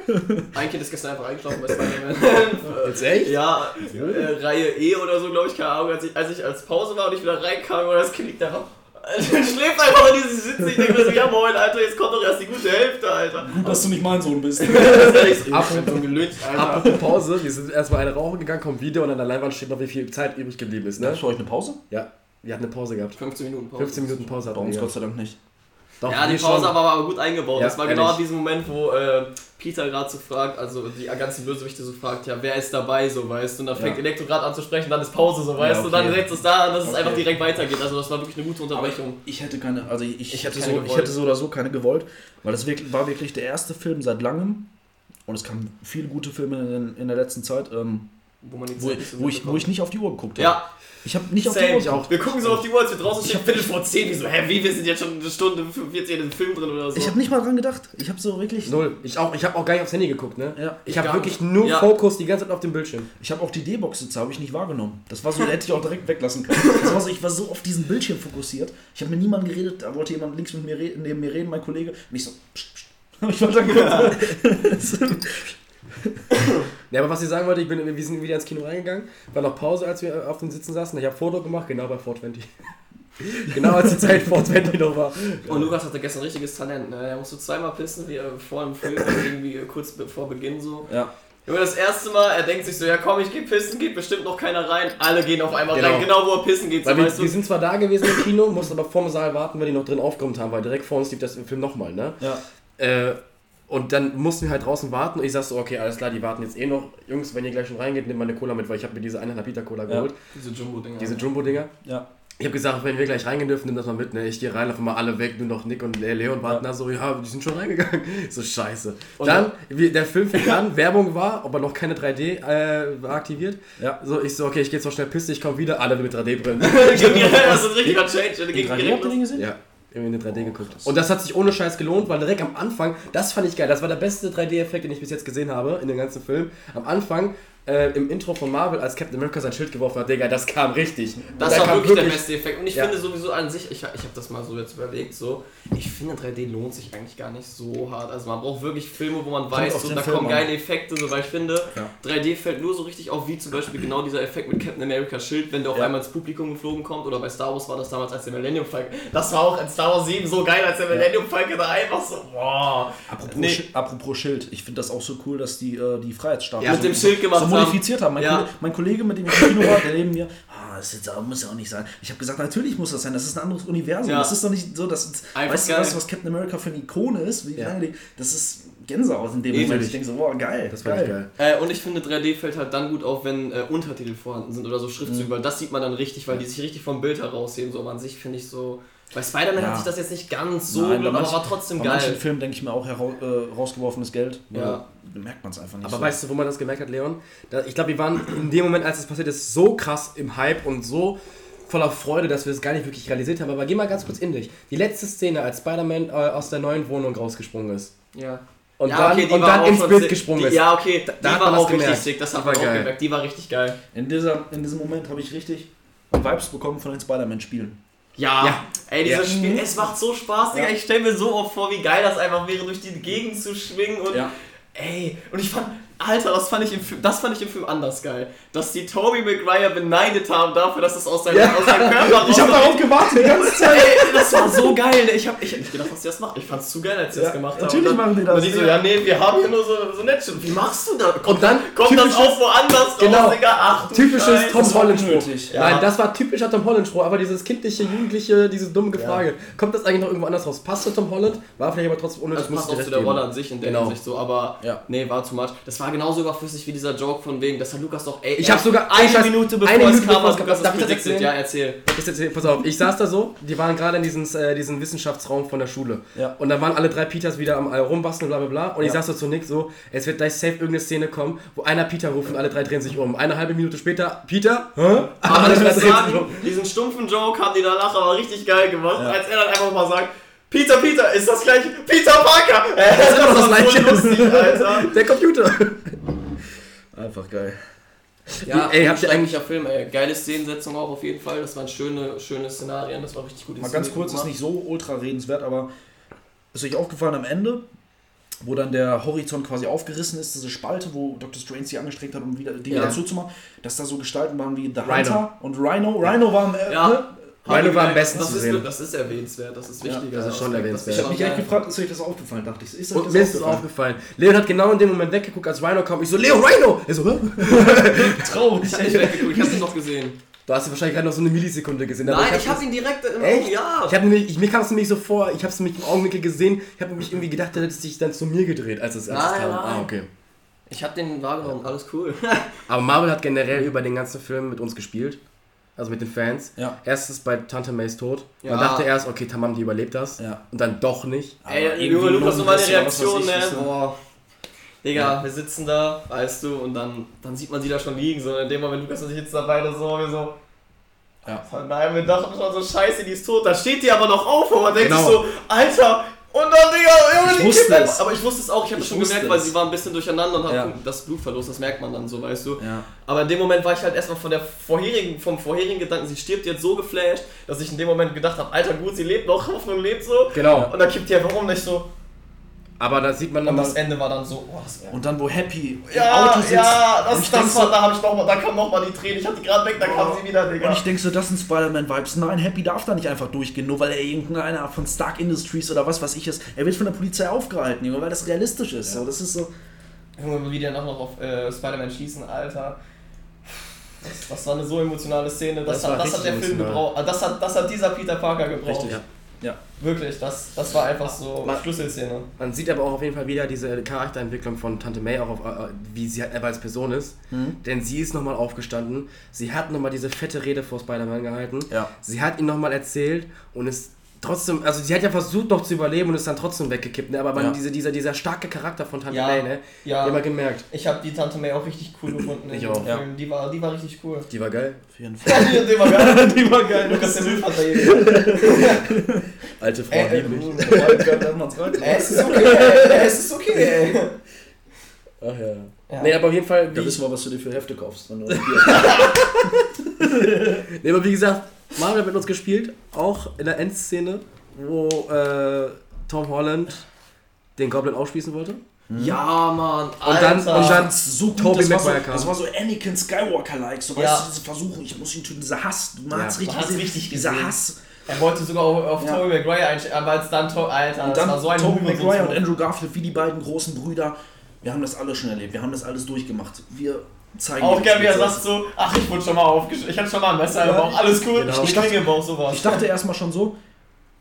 S2: Ein Kind ist gestern einfach eingeschlafen bei Spider-Man. [LAUGHS]
S1: Jetzt echt?
S2: ja, äh, Reihe E oder so, glaube ich, keine Ahnung. Als ich, als ich als Pause war und ich wieder reinkam, oder das Kind liegt da noch. [LAUGHS] schläft einfach in diese Sitze. Ich denke mir so, ja moin, Alter, jetzt kommt doch erst die gute Hälfte, Alter.
S3: Gut, dass du nicht mein Sohn bist. [LAUGHS]
S2: Das ist echt so so gelüncht, Alter.
S1: Apropos Pause, wir sind erstmal eine rauchen gegangen, kommt Video und an der Leinwand steht noch, wie viel Zeit übrig geblieben ist, ne?
S3: Hast du euch eine Pause?
S1: Ja, wir hatten eine Pause gehabt.
S2: 15 Minuten Pause.
S1: 15 Minuten Pause
S3: Bei
S1: hatten
S3: uns
S1: wir.
S3: Gott sei Dank nicht.
S1: Doch,
S2: Ja, die Pause
S1: schon.
S2: aber war aber gut eingebaut.
S1: Ja,
S2: das war genau
S1: ehrlich.
S2: an diesem Moment, wo äh, Peter gerade so fragt, also die ganzen Bösewichte so fragt, ja, wer ist dabei, so weißt du, und dann fängt
S3: Ja.
S2: Elektro gerade an zu sprechen, dann ist Pause, so weißt
S3: Ja,
S2: du, und dann
S3: okay.
S2: setzt es da, dass es
S3: Okay.
S2: einfach direkt weitergeht. Also das war wirklich eine gute
S3: Aber
S2: Unterbrechung.
S3: ich hätte keine, also ich,
S2: Ich
S3: hätte
S2: hätte
S3: so, ich hätte so oder so keine gewollt, weil das wirklich, war wirklich der erste Film seit langem und es kamen viele gute Filme in, in der letzten Zeit, ähm,
S2: Wo
S3: wo, wo, ich, wo ich nicht auf die Uhr geguckt habe.
S2: Ja,
S3: Ich habe nicht auf
S2: Same.
S3: die Uhr geguckt.
S2: Wir gucken so auf die Uhr, als wir draußen stehen, Viertel vor 10, wie so, hä, wie, wir sind jetzt schon eine Stunde 45 in dem Film drin oder so.
S3: Ich habe nicht mal dran gedacht. Ich habe so wirklich.
S1: Null. Ich auch, ich habe auch gar nicht aufs Handy geguckt, ne?
S3: Ja.
S1: Ich habe
S2: gar
S1: wirklich
S2: nicht.
S1: nur
S2: Ja.
S1: Fokus die ganze Zeit auf dem Bildschirm.
S3: Ich habe auch die D-Box-Sitze habe ich nicht wahrgenommen. Das war so, [LAUGHS] da hätte ich auch direkt weglassen können. Das war so, ich war so auf diesen Bildschirm fokussiert. Ich habe mit niemandem geredet, da wollte jemand links mit mir reden, neben mir reden, mein Kollege. Und ich so, pst, pst. [LAUGHS] Ich war dann kurz. [LAUGHS] [COUGHS]
S1: Ja, aber was ich sagen wollte, ich bin, wir sind wieder ins Kino reingegangen, war noch Pause, als wir auf den Sitzen saßen. Ich habe Foto gemacht, genau bei 420. [LAUGHS] genau als die Zeit 420 noch war.
S2: Und Lukas hatte gestern richtiges Talent, ne? Er musste zweimal pissen, wie er vor dem Film, irgendwie kurz vor Beginn so.
S3: Ja.
S2: Junge, das erste Mal, er denkt sich so, ja komm, ich geh pissen, geht bestimmt noch keiner rein. Alle gehen auf einmal
S1: Genau.
S2: rein, genau wo er pissen geht, so
S1: wir,
S2: weißt
S1: wir
S2: du.
S1: sind zwar da gewesen im Kino, mussten aber vorm Saal warten, weil die noch drin aufgeräumt haben, weil direkt vor uns lief das im Film nochmal, ne?
S3: Ja.
S1: Äh, und dann mussten wir halt draußen warten und ich sag so, okay, alles klar, die warten jetzt eh noch. Jungs, wenn ihr gleich schon reingeht, nehmt mal eine Cola mit, weil ich habe mir diese 1,5 Liter Cola geholt.
S2: Diese Jumbo-Dinger.
S1: Diese Jumbo-Dinger.
S3: Ja.
S1: Ich habe gesagt, wenn wir gleich reingehen dürfen, nimm das mal mit. Ne? Ich gehe rein, laufen mal alle weg, nur noch Nick und Le- Leon warten da so, ja, die sind schon reingegangen. [LAUGHS] So scheiße.
S2: Und
S1: dann, wie, der Film fängt an, [LAUGHS] Werbung war, aber noch keine 3D äh, war aktiviert.
S3: Ja.
S1: So, ich so, okay, ich gehe jetzt noch schnell pissen, ich komme wieder, alle mit 3D-Brillen. [LAUGHS]
S2: das ist ein richtiger Change.
S3: In
S2: ging
S3: 3D
S2: direkt
S3: habt ihr den
S2: los.
S3: gesehen?
S1: ja, irgendwie eine 3D geguckt. Und das hat sich ohne Scheiß gelohnt, weil direkt am Anfang, das fand ich geil, das war der beste 3D-Effekt, den ich bis jetzt gesehen habe in dem ganzen Film. Am Anfang, äh, im Intro von Marvel, als Captain America sein Schild geworfen hat, Digga, das kam richtig.
S2: Das
S1: Da
S2: war
S1: kam
S2: wirklich, der beste Effekt. Und ich
S1: Ja.
S2: finde sowieso an sich, ich, ich habe das mal so jetzt überlegt, so, ich finde 3D lohnt sich eigentlich gar nicht so hart. Also man braucht wirklich Filme, wo man weiß, so, da
S3: Film
S2: kommen
S3: an.
S2: geile Effekte, so, weil ich finde,
S3: Ja.
S2: 3D fällt nur so richtig auf, wie zum Beispiel genau dieser Effekt mit Captain America Schild, wenn der auf
S3: Ja.
S2: einmal ins Publikum geflogen kommt. Oder bei Star Wars war das damals als der Millennium Falcon. Das war auch in Star Wars 7 so geil, als der Millennium Falcon da einfach so, boah.
S3: Apropos,
S2: Nee.
S3: Schi- apropos Schild, ich finde das auch so cool, dass die äh, die Freiheitsstatue
S2: Ja, mit dem Schild gemacht
S3: so. Modifiziert haben. Mein,
S2: Ja.
S3: Kollege, mein Kollege, mit dem ich im Kino war, der neben mir, ah, das ist jetzt, muss ja auch nicht sein. Ich habe gesagt, natürlich muss das sein, das ist ein anderes Universum.
S2: Ja.
S3: Das ist doch nicht so, dass
S2: Einfach
S3: weißt du,
S2: geil.
S3: du, was Captain America für eine Ikone ist? Wie
S1: Ja.
S3: das ist Gänsehaut in dem
S2: Ewig.
S3: Moment. Ich denke so, boah, geil.
S1: Das fand ich geil.
S2: Äh, und ich finde 3D fällt halt dann gut auf, wenn äh, Untertitel vorhanden sind oder so Schriftzüge,
S3: Mhm.
S2: weil das sieht man dann richtig, weil die sich richtig vom Bild herausheben. So aber an sich finde ich so. Bei Spider-Man
S3: Ja.
S2: hat sich das jetzt nicht ganz so,
S3: Nein,
S2: aber war trotzdem
S3: Bei manchen
S2: geil.
S3: Filmen denke ich mir auch hera äh, rausgeworfenes Geld.
S2: Ja.
S3: Da merkt man es einfach nicht
S1: Aber
S3: so.
S1: weißt du, wo man das gemerkt hat, Leon? Da, ich glaube, wir waren in dem Moment, als es passiert ist, so krass im Hype und so voller Freude, dass wir es gar nicht wirklich realisiert haben. Aber geh mal ganz kurz in dich. Die letzte Szene, als Spider-Man äh, aus der neuen Wohnung rausgesprungen ist.
S2: Ja.
S1: Und
S2: ja,
S1: dann,
S2: okay, die
S1: und
S2: war
S1: dann
S2: auch
S1: ins Bild gesprungen
S2: die,
S1: ist.
S2: Ja, okay,
S1: Da-
S2: die
S1: da hat
S2: war auch richtig sick, das
S1: Die
S2: hat man
S1: war
S2: auch
S1: geil.
S2: gemerkt. Die war richtig geil.
S3: In, dieser, in diesem Moment habe ich richtig Vibes bekommen von den Spider-Man-Spielen.
S2: Ja,
S1: Ja.
S2: ey, dieses
S1: Ja.
S2: Spiel, es macht so Spaß, Digga. Ich stelle mir so oft vor, wie geil das einfach wäre, durch die Gegend zu schwingen und
S3: Ja.
S2: Ey, und ich fand, Alter, das fand ich im Film, das fand ich im Film anders geil. Dass die Tobey Maguire beneidet haben dafür, dass es aus seinem,
S1: Ja.
S2: aus seinem Körper
S3: Ich habe
S2: rausgeht.
S3: darauf gewartet die ganze [LAUGHS] Zeit.
S2: Ey, das war so geil. Ich hab, ich nicht gedacht, dass sie das machen. Ich fand's zu geil, als sie
S3: Ja,
S2: das gemacht haben.
S3: natürlich
S2: Und dann,
S3: machen die das.
S2: Und die so, ja, nee, wir haben hier nur so, so Netzchen. Wie machst du das?
S1: Und dann
S2: Kommt das auch woanders
S1: Genau.
S2: raus, Digga? Ach, du
S1: Typisches
S2: Scheiße.
S1: Tom
S3: Das war
S1: Holland Spruch.
S3: unnötig.
S2: Ja.
S1: Nein, das war typischer Tom Holland Spruch, aber dieses kindliche, jugendliche, dieses dumme Gefrage. Kommt das eigentlich noch irgendwo anders raus? Passt zu Tom Holland? War vielleicht aber trotzdem unnötig.
S2: Das passt
S1: ich
S2: auch zu der. Rolle an sich in der
S1: Genau.
S2: Hinsicht so, aber
S3: Ja.
S2: nee, war too much. Das war war genauso überflüssig wie dieser Joke von wegen, das hat Lukas doch, ey,
S1: Ich hab sogar-
S2: eine
S1: ich weiß-
S2: Minute bevor
S1: eine
S2: es
S1: Minute
S2: kam,
S1: bevor es kam.
S2: Lukas
S1: Darf
S2: das
S1: ich das
S2: predicted. Ja, erzähl.
S1: Ich erzähl- pass auf, ich saß da so, die waren gerade in diesen, äh, diesen Wissenschaftsraum von der Schule.
S3: Ja.
S1: Und da waren alle drei Peters wieder am äh, rumbasteln, bla bla bla. Und ich
S3: Ja.
S1: saß so zu Nick so, es wird gleich safe irgendeine Szene kommen, wo einer Peter ruft und alle drei drehen sich um. Eine halbe Minute später, Peter, hä?
S2: Aber
S1: Alle
S2: ich
S1: drei drehen sich um.
S2: diesen stumpfen Joke haben die danach aber richtig geil gemacht,
S3: Ja.
S2: als er dann einfach mal sagt, Peter, Peter, ist das gleiche? Peter Parker! Äh,
S1: Das ist immer [LAUGHS] noch das
S2: war so
S1: Gleiche.
S2: lustig, Alter.
S1: Der Computer.
S3: Einfach geil.
S2: Ja,
S1: Ey, habt ihr
S2: eigentlich Film, ey. Geile Szenensetzung auch auf jeden Fall. Das waren schöne, schöne Szenarien, das war richtig gut
S3: Mal ganz kurz, ist
S2: gemacht.
S3: nicht so ultra redenswert, aber ist euch aufgefallen am Ende, wo dann der Horizont quasi aufgerissen ist, diese Spalte, wo Dr. Strange sie angestrengt hat, um wieder, die
S2: Ja.
S3: wieder zuzumachen, dass da so Gestalten waren wie The
S1: Rhino.
S3: Hunter und Rhino. Rhino war am, äh,
S2: Ja.
S3: ne?
S1: Rhino war am besten
S2: das
S1: zu
S2: ist,
S1: sehen.
S2: Das ist erwähnenswert, das ist
S3: Ja,
S2: wichtiger.
S1: das ist schon
S2: Aspekt,
S1: erwähnenswert.
S3: Ich habe mich echt gefragt, ist euch das aufgefallen, dachte ich. Ist euch
S1: Und
S3: das
S1: mir ist es aufgefallen. Leon hat genau in dem Moment weggeguckt, als Rhino kam. Ich so, Leo, Rhino! Er so? [LAUGHS]
S3: Traurig.
S2: Ich hab nicht weggeguckt, ich hab's nicht noch gesehen.
S1: Du hast ihn wahrscheinlich gerade noch so eine Millisekunde gesehen.
S2: Nein, ich
S1: hab
S2: hab ihn direkt im
S1: Echt?
S2: Auge, ja.
S1: Ich hab nämlich, ich, mir kam es nämlich so vor, ich habe es nämlich im Augenwinkel gesehen, ich habe mich irgendwie gedacht, er hätte sich dann zu mir gedreht, als es, als es
S2: Nein,
S1: kam.
S2: nein.
S1: Ah, okay.
S2: Ich hab den wahrgenommen, alles cool.
S1: Aber Marvel hat generell über den ganzen Film mit uns gespielt. Also mit den Fans.
S3: Ja.
S1: Erstens bei Tante Mays Tod. Man
S2: Ja.
S1: dachte erst, okay, Tamam, die überlebt das.
S3: Ja.
S1: Und dann doch nicht.
S3: Aber
S2: Ey,
S3: Lungenrisse oder was weiß
S2: Reaktion,
S3: ich,
S2: ne? Boah. Digga, wir sitzen da, weißt du, und dann, dann sieht man sie da schon liegen, so in dem Moment, Lukas und ich jetzt da beide so, wir so,
S3: Ja.
S2: Von nein, wir dachten schon so, scheiße, die ist tot. Da steht die aber noch auf und man denkt
S1: Genau.
S2: sich so, Alter, und dann, Digga,
S3: Ich
S2: die
S3: wusste es.
S2: Aber ich wusste es auch, ich habe
S3: Ich
S2: das schon gemerkt, weil
S3: es.
S2: sie war ein bisschen durcheinander und hat
S3: Ja.
S2: das Blutverlust, das merkt man dann so, weißt du.
S3: Ja.
S2: Aber in dem Moment war ich halt erstmal von der vorherigen, vom vorherigen Gedanken, sie stirbt jetzt so geflasht, dass ich in dem Moment gedacht habe, Alter, gut, sie lebt noch, [LAUGHS] Hoffnung lebt so.
S1: Genau.
S2: Und dann kippt die einfach um, nicht so.
S1: Aber da sieht man
S2: Und
S1: nochmal.
S2: das Ende war dann so, oh, das
S3: Und dann, wo Happy im
S2: ja,
S3: Auto sitzt.
S2: ja,
S3: und
S2: das, das
S3: so,
S2: war, da, hab ich noch mal, da kam nochmal die Tränen. Ich hatte die gerade weg, da kam
S3: Oh.
S2: sie wieder, Digga.
S3: Und ich denke so, das sind Spider-Man-Vibes. Nein, Happy darf da nicht einfach durchgehen, nur weil er irgendeiner von Stark Industries oder was weiß ich ist. Er wird von der Polizei aufgehalten, Junge, weil das realistisch ist. So, das ist so.
S2: Junge, wie die dann auch noch auf äh, Spider-Man schießen, Alter. Das, das war eine so emotionale Szene. Das,
S1: Das
S2: hat, das hat der Film gebraucht. Das hat, das hat dieser Peter Parker gebraucht.
S1: Richtig.
S3: Ja.
S2: Wirklich, das, das war einfach so
S1: Man-
S2: Schlüsselszene.
S1: Man sieht aber auch auf jeden Fall wieder diese Charakterentwicklung von Tante May, auch auf, äh, wie sie halt einfach als Person ist.
S3: Mhm.
S1: Denn sie ist nochmal aufgestanden. Sie hat nochmal diese fette Rede vor Spider-Man gehalten.
S3: Ja.
S1: Sie hat ihn nochmal erzählt und ist trotzdem, also sie hat ja versucht noch zu überleben und ist dann trotzdem weggekippt. Ne? Aber man,
S3: Ja.
S1: diese, dieser, dieser starke Charakter von Tante
S2: Ja.
S1: May, ne?
S2: Ja.
S1: Wir gemerkt.
S2: Ich habe die Tante May auch richtig cool gefunden.
S1: Ich auch.
S3: Ja.
S2: Die, war, die war richtig cool.
S1: Die war geil.
S3: Auf jeden [LAUGHS] Fall.
S2: die war geil. [LAUGHS]
S3: Die war geil.
S2: Lukas der Müllvater hier. [LAUGHS]
S3: Alte Frau,
S2: Ey,
S3: liebe ich.
S2: Ey, es ist okay, ey. Es ist okay, ey.
S1: Ach ja.
S2: Ja.
S1: Nee, aber auf jeden Fall,
S3: Da wissen wir, was du dir für Hefte kaufst. Wenn du
S1: nee, aber wie gesagt, Marvel hat mit uns gespielt, auch in der Endszene, wo äh, Tom Holland den Goblin aufspießen wollte.
S2: Ja, Mann.
S1: Und dann-
S2: Alter.
S1: und dann-
S3: so gut,
S1: Tobey
S3: das, war so, das war so Anakin Skywalker-like. So,
S2: Ja.
S3: weißt du, diese Versuche, ich muss ihn töten, dieser Hass. Du magst
S1: Ja.
S3: richtig,
S2: richtig
S3: dieser
S2: gesehen.
S3: Hass.
S2: Er wollte sogar auf, auf
S3: Ja.
S2: Tobey Maguire einstellen, aber als dann Alter,
S3: Und
S2: das war
S3: dann
S2: so ein Hurensohn.
S3: Maguire und Andrew Garfield, wie die beiden großen Brüder. Wir haben das alles schon erlebt. Wir haben das alles durchgemacht. Wir zeigen
S2: Auch
S3: dir,
S2: gern, wie er sagt so, ach, ich wurde schon mal aufgeschrieben, ich hatte schon mal ein Messer im
S3: Ja.
S2: Bauch, alles cool,
S1: Genau.
S2: ich klinge im Bauch, sowas.
S3: Ich dachte erstmal schon so,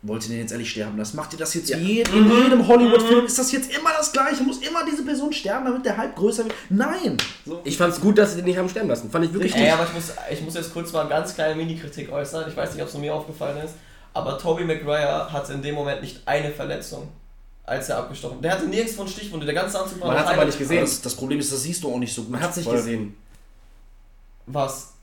S3: wollt ihr den jetzt ehrlich sterben lassen? Macht ihr das jetzt
S1: Ja.
S3: jed- in jedem Hollywood-Film? Ist das jetzt immer das Gleiche? Muss immer diese Person sterben, damit der Hype größer wird? Nein! So.
S1: Ich fand's gut, dass sie den nicht haben sterben lassen. Fand ich wirklich
S2: Ey,
S1: gut.
S2: aber ich muss, ich muss jetzt kurz mal eine ganz kleine Mini-Kritik äußern, ich weiß nicht, ob es mir aufgefallen ist, aber Tobey Maguire hatte in dem Moment nicht eine Verletzung, als er abgestochen Der hatte nirgendwo einen Stichwunde, der ganze Anzug war
S1: Man
S2: noch
S1: hat's aber nicht gesehen.
S3: Das, das Problem ist, das siehst du auch nicht so gut.
S1: Man hat's nicht
S3: weil-
S1: gesehen.
S2: Was?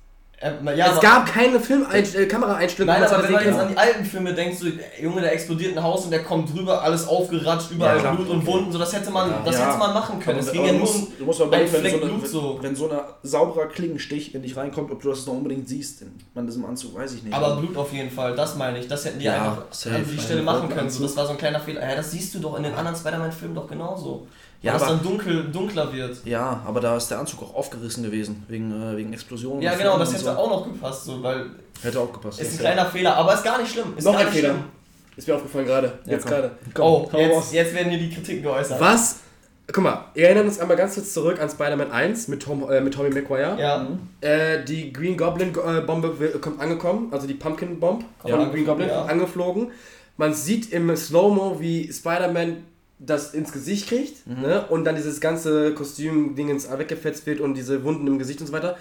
S2: Äh, ja,
S1: es
S2: aber-
S1: gab keine Film äh, Kameraeinstellung,
S2: Nein, aber wenn man jetzt an die alten Filme denkt, so, Junge, der explodiert ein Haus und der kommt drüber, alles aufgeratscht, überall
S1: Ja, klar.
S2: Blut und Wunden, so das hätte man,
S1: Ja.
S2: das hätte man machen können. Es
S3: Aber
S2: ging ja
S3: du
S2: nur um
S3: musst, du musst mal wenn so, eine,
S2: Blut so.
S3: wenn, wenn so ein sauberer Klingenstich in dich reinkommt, ob du das noch unbedingt siehst in man diesem Anzug, weiß ich nicht.
S2: Aber Blut auf jeden Fall, das meine ich. Das hätten die
S3: Ja,
S2: einfach
S3: safe.
S2: an die Stelle
S3: Einen
S2: machen können. So, das war so ein kleiner Fehler. Ja, das siehst du doch in den anderen Spider-Man-Filmen doch genauso.
S3: Ja,
S2: dass
S3: aber-
S2: dann dunkel, dunkler wird.
S3: ja, aber da ist der Anzug auch aufgerissen gewesen, wegen, äh, wegen Explosionen.
S2: Ja,
S3: und
S2: genau, das
S3: und
S2: hätte
S3: so.
S2: auch noch gepasst, so, weil
S3: Hätte auch gepasst.
S2: ist ein kleiner Fehler, aber ist gar nicht schlimm. Ist
S1: Noch
S2: gar
S1: ein
S2: nicht
S1: Fehler.
S2: schlimm.
S1: Ist mir aufgefallen gerade.
S3: Ja,
S1: Jetzt
S3: komm.
S1: gerade.
S3: Komm,
S2: Oh, jetzt, jetzt werden hier die Kritiken geäußert.
S1: Was? Guck mal, wir erinnern uns einmal ganz kurz zurück an Spider-Man 1 mit, Tom, äh, mit Tommy Maguire.
S2: Ja.
S1: Äh, die Green Goblin äh, kommt angekommen, also die Pumpkin Bomb
S2: Ja.
S1: von Green Goblin
S2: Ja.
S1: kommt angeflogen. Man sieht im Slow-Mo, wie Spider-Man das ins Gesicht kriegt ne? und dann dieses ganze Kostüm-Dingens weggefetzt wird und diese Wunden im Gesicht und so weiter.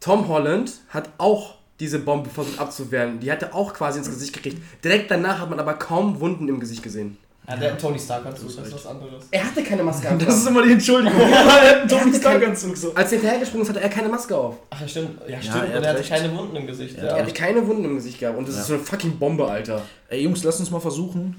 S1: Tom Holland hat auch diese Bombe versucht abzuwehren. Die hat er auch quasi ins Gesicht gekriegt. Direkt danach hat man aber kaum Wunden im Gesicht gesehen.
S2: Ja, der Tony Stark Anzug, das ist was anderes.
S1: Er hatte keine Maske auf.
S3: Das ist immer die Entschuldigung. [LAUGHS] er hat einen
S1: Er
S3: Tony
S1: hatte kein-
S3: Stark-Anzug so.
S1: Als er hinterhergesprungen ist, hatte er keine Maske auf.
S2: Ach ja, stimmt. Ja, stimmt.
S3: er
S2: und
S3: hat
S2: er hatte
S3: recht.
S2: keine Wunden im Gesicht.
S3: Ja.
S2: Ja.
S1: Er hatte keine Wunden im Gesicht gehabt. Und das ist so eine fucking Bombe, Alter.
S3: Ey Jungs, lasst uns mal versuchen,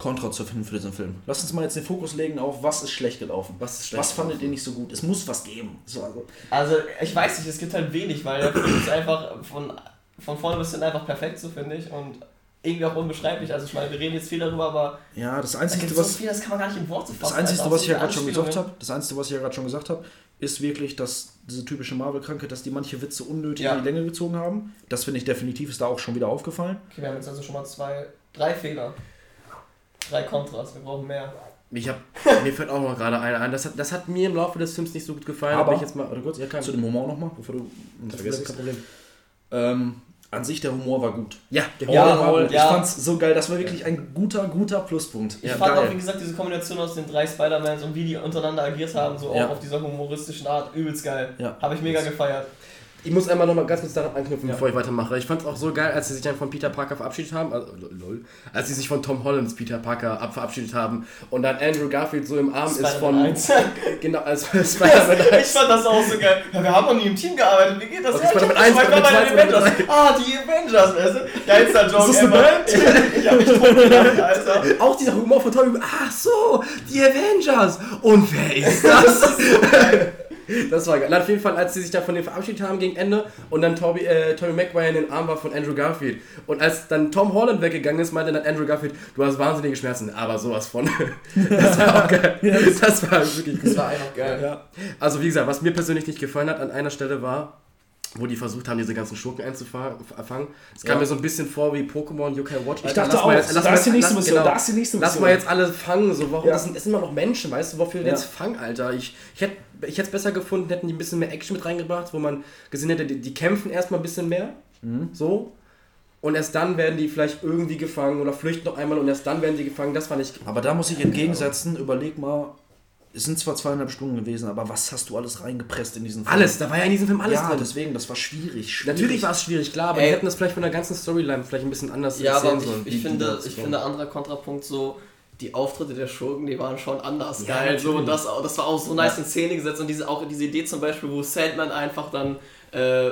S3: Kontra zu finden für diesen Film. Lasst uns mal jetzt den Fokus legen auf, was ist schlecht gelaufen.
S1: Was ist schlecht
S3: Was fandet ihr nicht so gut? Es muss was geben. So, also.
S2: Also, ich weiß nicht, es gibt halt wenig, weil der Film ist einfach von, von vorne bis hinten einfach perfekt, so finde ich. Und irgendwie auch unbeschreiblich. Also, ich meine, wir reden jetzt viel darüber, aber
S3: Ja, das Einzige,
S2: so
S3: was,
S2: viel, das kann man gar nicht in Worte fassen.
S3: das Einzige, was ich ja
S2: So
S3: gerade schon gesagt habe, das Einzige, was ich ja gerade schon gesagt habe, ist wirklich, dass diese typische Marvel-Krankheit, dass die manche Witze unnötig
S2: Ja.
S3: in die Länge gezogen haben. Das finde ich definitiv, ist da auch schon wieder aufgefallen.
S2: Okay, wir haben jetzt also schon mal zwei, drei Fehler. Drei Kontras, wir brauchen mehr.
S1: Ich hab, mir fällt auch noch gerade einer ein. Das hat, das hat mir im Laufe des Films nicht so gut gefallen.
S3: Aber-
S1: ich jetzt mal, oder kurz, ja,
S3: Zu dem Humor nochmal, bevor du
S1: kein
S3: vergisst.
S1: Problem, kein Problem.
S3: Ähm, an sich der Humor war gut.
S1: Ja, der
S2: Ja,
S1: Humor
S3: in
S1: war gut.
S2: ja.
S3: Ich fand's so geil. Das war wirklich ein guter, guter Pluspunkt.
S2: Ich
S1: Ja,
S2: fand
S3: geil.
S2: auch, wie gesagt, diese Kombination aus den drei Spider-Mans und wie die untereinander agiert haben, so
S3: Ja.
S2: auch auf dieser humoristischen Art, übelst geil.
S3: Ja.
S2: Habe ich mega gefeiert.
S1: Ich muss einmal noch mal ganz kurz daran anknüpfen,
S2: Ja.
S1: bevor ich weitermache. Ich fand es auch so geil, als sie sich dann von Peter Parker verabschiedet haben, also, lol, als sie sich von Tom Hollands Peter Parker ab verabschiedet haben und dann Andrew Garfield so im Arm ist von
S2: 1. [LAUGHS]
S1: genau [LAUGHS] als Spider-Man
S2: ich
S1: 1.
S2: fand das auch so geil. Ja, wir haben noch nie im Team gearbeitet. Wie geht das?
S1: Okay,
S2: ja, ich
S1: Spider-Man
S2: hab das
S1: 1,
S2: schon mal bei den
S1: Spider-Man 2,
S2: Avengers. Ah, die Avengers, weißt du? Geilster Joke
S3: das eine
S2: ever. [LAUGHS] Ich hab mich tot gelacht, Alter.
S1: Auch dieser Humor von Tobey, ach so, die Avengers. Und wer ist das? Das war geil. Na, auf jeden Fall, als sie sich da von dem verabschiedet haben gegen Ende und dann Tobey, äh, Tobey Maguire in den Arm war von Andrew Garfield. Und als dann Tom Holland weggegangen ist, meinte dann Andrew Garfield, du hast wahnsinnige Schmerzen, aber sowas von. [LAUGHS] Das war auch geil. Das war wirklich gut.
S2: Das war einfach geil.
S3: Ja.
S1: Also wie gesagt, was mir persönlich nicht gefallen hat an einer Stelle war, wo die versucht haben, diese ganzen Schurken einzufangen. Es kam
S3: Ja.
S1: mir so ein bisschen vor wie Pokémon You Can Watch.
S3: Ich dachte auch,
S1: jetzt-
S3: da
S1: mal
S3: ist die
S1: jetzt-
S3: nächste
S1: lass-
S3: Mission,
S1: genau.
S3: da ist die nächste
S1: Lass mal jetzt alle fangen, so warum?
S3: Ja.
S1: Das sind das sind immer noch Menschen, weißt du, wofür
S3: Ja.
S1: jetzt fangen, Alter? Ich, ich hätte ich es besser gefunden, hätten die ein bisschen mehr Action mit reingebracht, wo man gesehen hätte, die, die kämpfen erstmal ein bisschen mehr.
S3: Mhm.
S1: So. Und erst dann werden die vielleicht irgendwie gefangen oder flüchten noch einmal und erst dann werden die gefangen. Das fand ich.
S3: Aber da muss ich entgegensetzen, überleg mal, es sind zwar zweieinhalb Stunden gewesen, aber was hast du alles reingepresst in diesen Film?
S1: Alles, da war ja in diesem Film alles
S3: ja,
S1: drin.
S3: deswegen, das war schwierig. schwierig.
S1: Natürlich war es schwierig, klar, aber
S2: Ey.
S1: die hätten das vielleicht von der ganzen Storyline vielleicht ein bisschen anders
S2: Ja, aber
S1: erzählen
S2: ich,
S1: sollen.
S2: ich,
S1: die
S2: finde, ich finde, anderer Kontrapunkt so, die Auftritte der Schurken, die waren schon anders
S1: Ja,
S2: geil. So, und das, das war auch so nice in Szene gesetzt und diese, auch diese Idee zum Beispiel, wo Sandman einfach dann äh,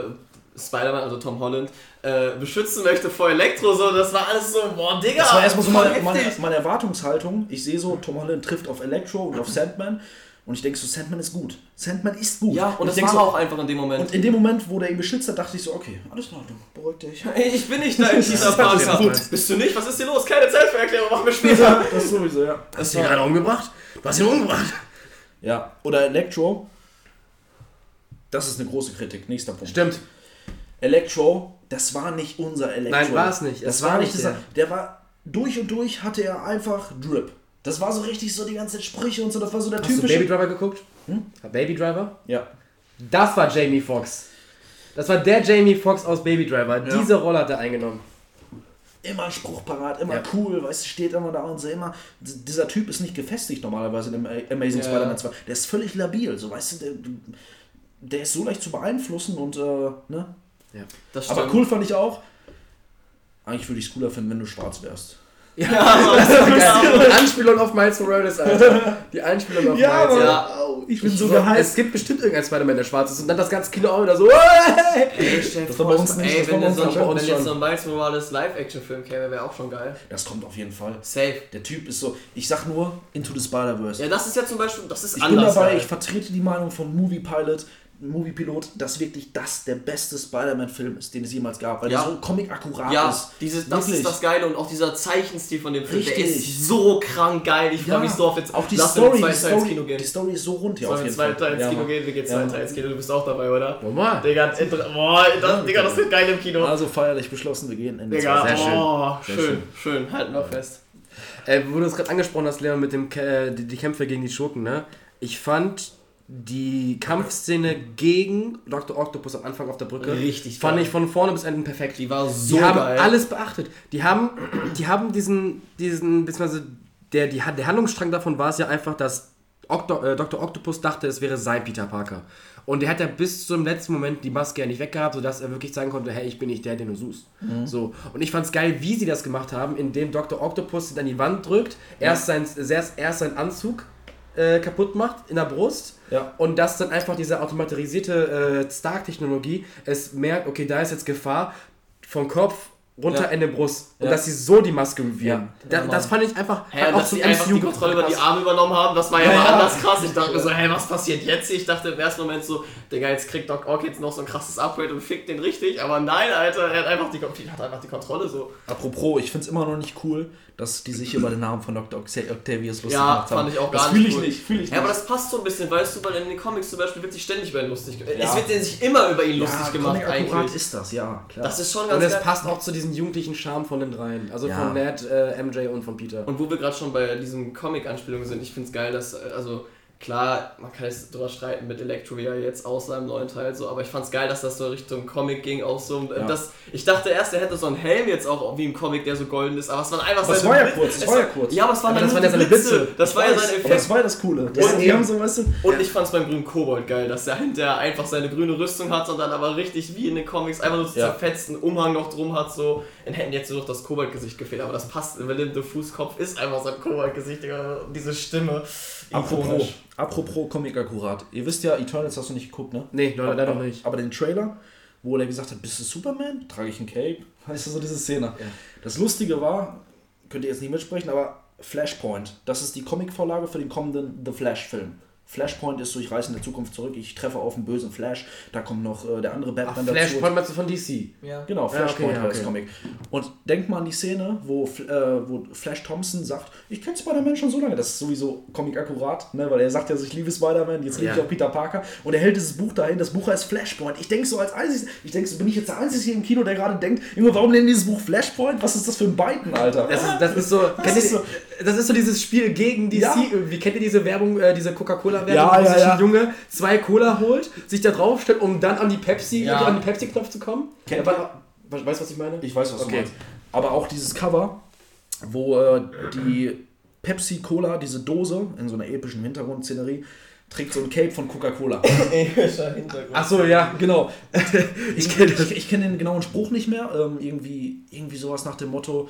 S2: Spider-Man, also Tom Holland, äh, beschützen möchte vor Elektro, so, das war alles so, boah, Digga,
S3: Das war erstmal so meine, meine, meine Erwartungshaltung. Ich sehe so, Tom Holland trifft auf Electro und auf Sandman. Und ich denke so, Sandman ist gut. Sandman ist gut.
S2: Ja, und,
S3: ich
S2: das war
S3: so,
S2: auch einfach in dem Moment.
S3: Und in dem Moment, wo der ihn beschützt hat, dachte ich so, okay, alles in Ordnung, beruhig dich.
S2: Ey, [LAUGHS] ich bin nicht da in dieser [LAUGHS]
S1: gut.
S2: Bist du nicht? Was ist hier los? Keine Zeit für Erklärung, machen wir [LAUGHS] später.
S3: das sowieso, ja.
S1: Hast du ihn gerade umgebracht? Du hast ihn umgebracht.
S3: Ja, oder Electro. Das ist eine große Kritik. Nächster Punkt.
S1: Stimmt.
S3: Electro, das war nicht unser Electro.
S1: Nein, war es nicht.
S3: Das
S1: Es
S3: war,
S1: war
S3: nicht dieser. Der war durch und durch hatte er einfach Drip. Das war so richtig so die ganzen Sprüche und so. Das war so der
S1: Hast du
S3: typische.
S1: Baby Driver geguckt? Baby Driver?
S3: ja.
S1: Das war Jamie Foxx. Das war der Jamie Foxx aus Baby Driver.
S3: Ja.
S1: Diese Rolle hat er eingenommen.
S3: Immer ein Spruch parat, immer
S1: Ja.
S3: cool, weißt du, steht immer da und so immer. Dieser Typ ist nicht gefestigt normalerweise in Amazing
S2: Ja.
S3: Spider-Man 2. Der ist völlig labil, so weißt du, der, der ist so leicht zu beeinflussen und äh, ne?
S2: Das
S3: Aber cool fand ich auch. Eigentlich würde ich es cooler finden, wenn du schwarz wärst.
S1: Ja, das war geil. Die Anspielung auf Miles Morales, Alter. Die Anspielung auf Miles.
S3: Mann.
S2: Ja.
S3: Au, ich bin
S1: Ich
S3: so gehypt.
S1: es gibt bestimmt irgendein Spider-Man, der schwarz ist. Und dann das ganze Kino auch wieder so.
S2: Ey,
S3: Das war bei uns nicht,
S2: ey, wenn, jetzt so ein,
S1: bei uns
S2: wenn jetzt
S1: schon.
S2: so ein Miles Morales Live-Action-Film käme, wäre auch schon geil.
S3: Das kommt auf jeden Fall.
S2: Safe.
S3: Der Typ ist so, ich sag nur, Into the Spider-Verse.
S2: Ja, das ist ja zum Beispiel, das ist
S3: ich bin
S2: anders.
S3: dabei,
S2: geil.
S3: ich vertrete die Meinung von Movie Pilot, Movie Pilot, dass wirklich das der beste Spider-Man-Film ist, den es jemals gab, weil
S2: Ja.
S3: der so comic-akkurat
S2: ja,
S3: ist.
S2: dieses, das
S3: Wirklich.
S2: ist das Geile und auch dieser Zeichenstil von dem Film, der
S3: Richtig.
S2: ist so krank geil. Ich freue mich so auf jetzt.
S3: auch die
S2: Lass
S3: Story, die Story,
S2: Kino gehen.
S3: die Story ist so rund hier
S2: Sollen
S3: auf
S2: wir
S3: jeden
S2: zwei
S3: Fall.
S2: Teil ins
S3: Ja,
S2: Kino gehen? Wir gehen
S3: Ja,
S2: zwei. Teil ins Kino. Du bist auch dabei, oder?
S1: Normal.
S2: Digga, boah, das, Digga, das wird geil im Kino.
S3: Also feierlich beschlossen, wir gehen in die
S2: Digga,
S1: sehr schön.
S2: oh,
S1: Sehr
S2: schön, schön, halten wir fest.
S1: Äh, wo du es gerade angesprochen hast, Leon, mit dem äh, die, die Kämpfe gegen die Schurken, ne? Ich fand die Kampfszene gegen Dr. Octopus am Anfang auf der Brücke
S2: Richtig
S1: fand
S2: geil.
S1: ich von vorne bis Ende perfekt.
S2: Die war so
S1: die haben
S2: geil.
S1: alles beachtet. Die haben, die haben diesen, diesen, beziehungsweise der, die, der Handlungsstrang davon war es ja einfach, dass Octo, äh, Dr. Octopus dachte, es wäre sein Peter Parker. Und er hat ja bis zum letzten Moment die Maske ja nicht weggehabt, sodass er wirklich sagen konnte, hey, ich bin nicht der, den du suchst. So. Und ich fand's geil, wie sie das gemacht haben, indem Dr. Octopus ihn an die Wand drückt, erst, sein, erst, erst seinen Anzug äh, kaputt macht in der Brust
S3: Ja.
S1: und dass dann einfach diese automatisierte äh, Stark-Technologie es merkt, okay, da ist jetzt Gefahr vom Kopf runter
S3: Ja.
S1: in den Brust und
S3: Ja.
S1: dass sie so die Maske bewieren.
S3: Ja.
S1: Da,
S3: Ja,
S1: das fand ich einfach
S2: und
S1: auch
S2: dass sie einfach die Kontrolle über die. Arme übernommen haben, das war ja,
S3: Ja,
S2: mal
S3: ja.
S2: anders krass. Ich dachte mir so, hey, was passiert jetzt? Ich dachte im ersten Moment so, Digga, jetzt kriegt Doc Ock jetzt noch so ein krasses Upgrade und fickt den richtig. Aber nein, Alter, er hat einfach die, hat einfach die Kontrolle so.
S3: Apropos, ich finde es immer noch nicht cool, dass die sich über den Namen von Dr. Oct- Octavius lustig
S2: Ja,
S3: gemacht haben.
S2: fand ich auch
S3: das
S2: gar
S3: fühl
S2: nicht
S3: ich
S2: cool.
S3: nicht. Fühl ich
S2: Ja, aber
S3: nicht.
S2: das passt so ein bisschen, weißt du, weil in den Comics zum Beispiel wird sich ständig über ihn lustig gemacht.
S3: Ja.
S2: Es wird sich immer über ihn lustig gemacht eigentlich.
S3: ist das, ja, klar.
S2: Das ist schon
S1: Und
S2: ganz
S1: es
S2: geil.
S1: passt auch zu diesem jugendlichen Charme von den dreien. Also
S3: Ja.
S1: von Ned, äh, MJ und von Peter.
S2: Und wo wir gerade schon bei diesen Comic-Anspielungen sind, ich finde es geil, dass, äh, also klar, man kann jetzt drüber streiten mit Electro, wie er jetzt aussah im neuen Teil, so, aber ich fand es geil, dass das so Richtung Comic ging, auch so. und,
S3: Ja.
S2: Das, ich dachte erst, er hätte so einen Helm jetzt auch wie im Comic, der so golden ist, aber es waren einfach seine
S3: war ja kurz, Es war ja kurz.
S2: Ja, aber es waren
S1: Aber
S2: dann
S1: das waren ja seine
S2: Blitze. Das war ja sein
S3: aber
S2: Effekt.
S3: das war ja das Coole. Das,
S2: Ja,
S3: die
S2: eben.
S3: haben so, weißt du,
S2: Und ich fand es beim grünen Kobold geil, dass er hinterher [LAUGHS] einfach seine grüne Rüstung hat und dann aber richtig wie in den Comics einfach nur so
S3: Ja.
S2: zerfetzten Umhang noch drum hat, so. In hätten jetzt nur noch das Koboldgesicht gefehlt, aber das passt. Willem de Fußkopf ist einfach sein Koboldgesicht, diese Stimme.
S3: apropos,
S2: Ikonisch.
S3: Apropos Comic akkurat. Ihr wisst ja, Eternals hast du nicht geguckt, ne?
S1: Nee, leider, leider noch nicht.
S3: Aber den Trailer, wo er gesagt hat, bist du Superman? Trage ich ein Cape? [LAUGHS] Weißt du, so diese Szene. Das Lustige war, könnt ihr jetzt nicht mitsprechen, aber Flashpoint, das ist die Comicvorlage für den kommenden The Flash-Film. Flashpoint ist so, ich reise in der Zukunft zurück, ich treffe auf einen bösen Flash, da kommt noch äh, der andere
S1: Ach,
S3: Batman
S1: Flashpoint meinst du von DC?
S2: Ja.
S3: Genau, Flashpoint
S1: okay, ja,
S3: war das
S1: okay.
S3: Comic. Und denkt mal an die Szene, wo, äh, wo Flash Thompson sagt, ich kenne Spider-Man schon so lange. Das ist sowieso Comic akkurat, ne? weil er sagt ja, so, ich liebe Spider-Man, jetzt liebe ich
S1: Ja.
S3: auch Peter Parker. Und er hält dieses Buch dahin, das Buch heißt Flashpoint. Ich denke so als einziges, ich denke so, bin ich jetzt der Einzige hier im Kino, der gerade denkt, Junge, warum nennen die dieses Buch Flashpoint? Was ist das für ein Biden, Alter?
S1: Das ist, das ist so, ihr,
S3: ist so-
S1: das ist so dieses Spiel gegen DC.
S3: Ja.
S1: Wie kennt ihr diese Werbung, äh, diese Coca-Cola-Werbung,
S3: Ja,
S1: wo
S3: ja,
S1: sich
S3: ja.
S1: ein Junge zwei Cola holt, sich da draufstellt, um dann an die Pepsi,
S2: Ja.
S1: an den Pepsi-Knopf zu kommen?
S3: Kennt
S1: ja, wa- wa- weißt du, was ich meine?
S3: Ich weiß, was
S1: Okay.
S3: du meinst. Aber auch dieses Cover, wo äh, die Pepsi Cola, diese Dose in so einer epischen Hintergrundszenerie, trägt so ein Cape von Coca-Cola. [LAUGHS]
S2: Epischer Hintergrund.
S1: Ach so, ja.
S3: Genau.
S1: Ich kenne. [LAUGHS]
S3: Ich, ich kenne den genauen Spruch nicht mehr. Ähm, irgendwie, irgendwie sowas nach dem Motto,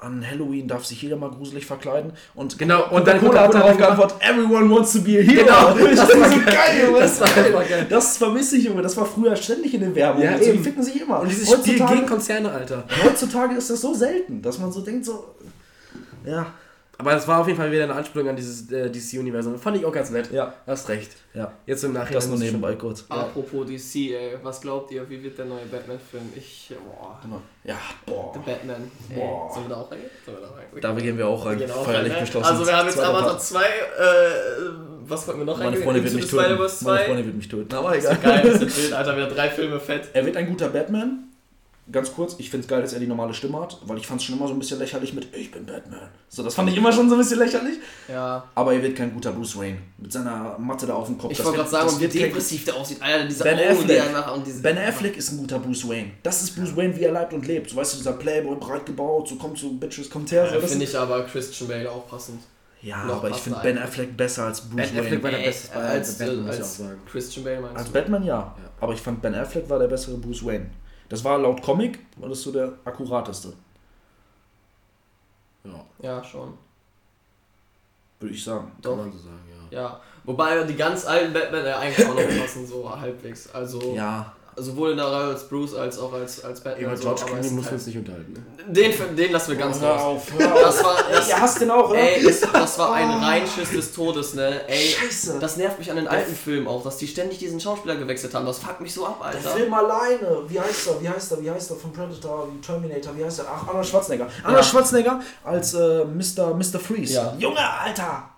S3: an Halloween darf sich jeder mal gruselig verkleiden. Und
S1: Genau, und dann
S3: Coca-Cola hat darauf geantwortet, everyone wants to be a hero.
S1: Genau, [LAUGHS]
S3: das,
S1: das
S3: war
S1: war
S3: so
S1: geil.
S3: Junge.
S1: Das war einfach geil.
S3: Das vermisse ich, Junge. Das war früher ständig in den Werbungen.
S1: Ja,
S3: und so, die ficken sich immer.
S1: Und dieses Spiel gegen Konzerne, Alter.
S3: heutzutage ist das so selten, dass man so denkt, so, ja,
S1: Aber das war auf jeden Fall wieder eine Anspielung an dieses äh, DC-Universum. Fand ich auch ganz nett.
S3: ja,
S1: Hast recht.
S3: ja.
S1: Jetzt im Nachhinein.
S3: Das nur
S1: ist
S3: nebenbei kurz.
S2: Apropos DC, ey, was glaubt ihr, wie wird der neue Batman-Film? Ich, boah.
S3: Ja, boah.
S2: The Batman. Ey,
S3: Boah.
S2: sollen wir da auch reingehen? Sollen wir da reingehen?
S3: Da gehen wir auch rein.
S2: Wir auch
S3: Feierlich
S2: rein, ne?
S3: beschlossen.
S2: Also wir haben jetzt Avatar
S3: Part.
S2: 2, äh, was wollten wir noch
S3: Meine? Freundin wird mich töten. Meine
S2: 2?
S3: Freundin wird mich töten. Aber
S2: Ist
S3: egal.
S2: so geil, das ist Bild, Alter, wieder drei Filme fett.
S3: Er wird ein guter Batman. Ganz kurz, ich finde es geil, dass er die normale Stimme hat, weil ich fand es schon immer so ein bisschen lächerlich mit Ich bin Batman. So, das fand ich immer schon so ein bisschen lächerlich.
S2: Ja.
S3: Aber er wird kein guter Bruce Wayne. Mit seiner Matte da auf dem Kopf.
S2: Ich
S3: Das
S2: wollte
S3: wird-
S2: gerade sagen, wie depressiv der aussieht. Alter, diese
S3: Ben
S2: Augen, die
S3: Affleck.
S2: nach und diese.
S3: Ben Affleck ist ein guter Bruce Wayne. Das ist Bruce Wayne, wie er lebt und lebt. So, weißt du, dieser Playboy, breit gebaut, so kommt so, Bitches, kommt her. So,
S2: Ja,
S3: das
S2: finde ich aber Christian Bale auch passend.
S3: ja
S2: noch
S3: aber ich finde Ben. Affleck besser als Bruce
S1: Ben
S3: Wayne.
S1: Affleck war der beste Spider-
S2: als,
S1: Batman,
S2: als
S1: auch sagen.
S2: Christian Bale meinst
S3: Als
S2: du?
S3: Batman ja. Aber ich fand Ben Affleck war der bessere Bruce Wayne. Das war laut Comic, war das so der akkurateste,
S1: Ja,
S2: Ja, schon.
S3: würde ich sagen.
S1: kann
S2: Doch.
S1: man so sagen, ja.
S2: Ja. Wobei die ganz alten Batman ja eigentlich auch noch passen, so halbwegs. Also
S3: Ja,
S2: sowohl in der Reihe als Bruce als auch als, als Batman.
S1: Über George Clooney muss man uns nicht unterhalten. Ne?
S2: halt, den, den lassen wir ganz
S3: hör
S2: raus.
S3: auf, hör auf.
S2: Das war, das,
S3: Ihr hasst den auch, oder?
S2: ey, das, das war ein Reinschiss des Todes, ne? Ey,
S3: Scheiße.
S2: das nervt mich an den alten Filmen auch, dass die ständig diesen Schauspieler gewechselt haben. Das fuckt mich so ab,
S3: Der
S2: Alter.
S3: Film alleine, wie heißt er, wie heißt er, wie heißt er von Predator, wie Terminator, wie heißt er? Ach, Arnold Schwarzenegger. Arnold Schwarzenegger als äh, Mr. Mr. Freeze.
S2: Ja.
S3: Junge, Alter!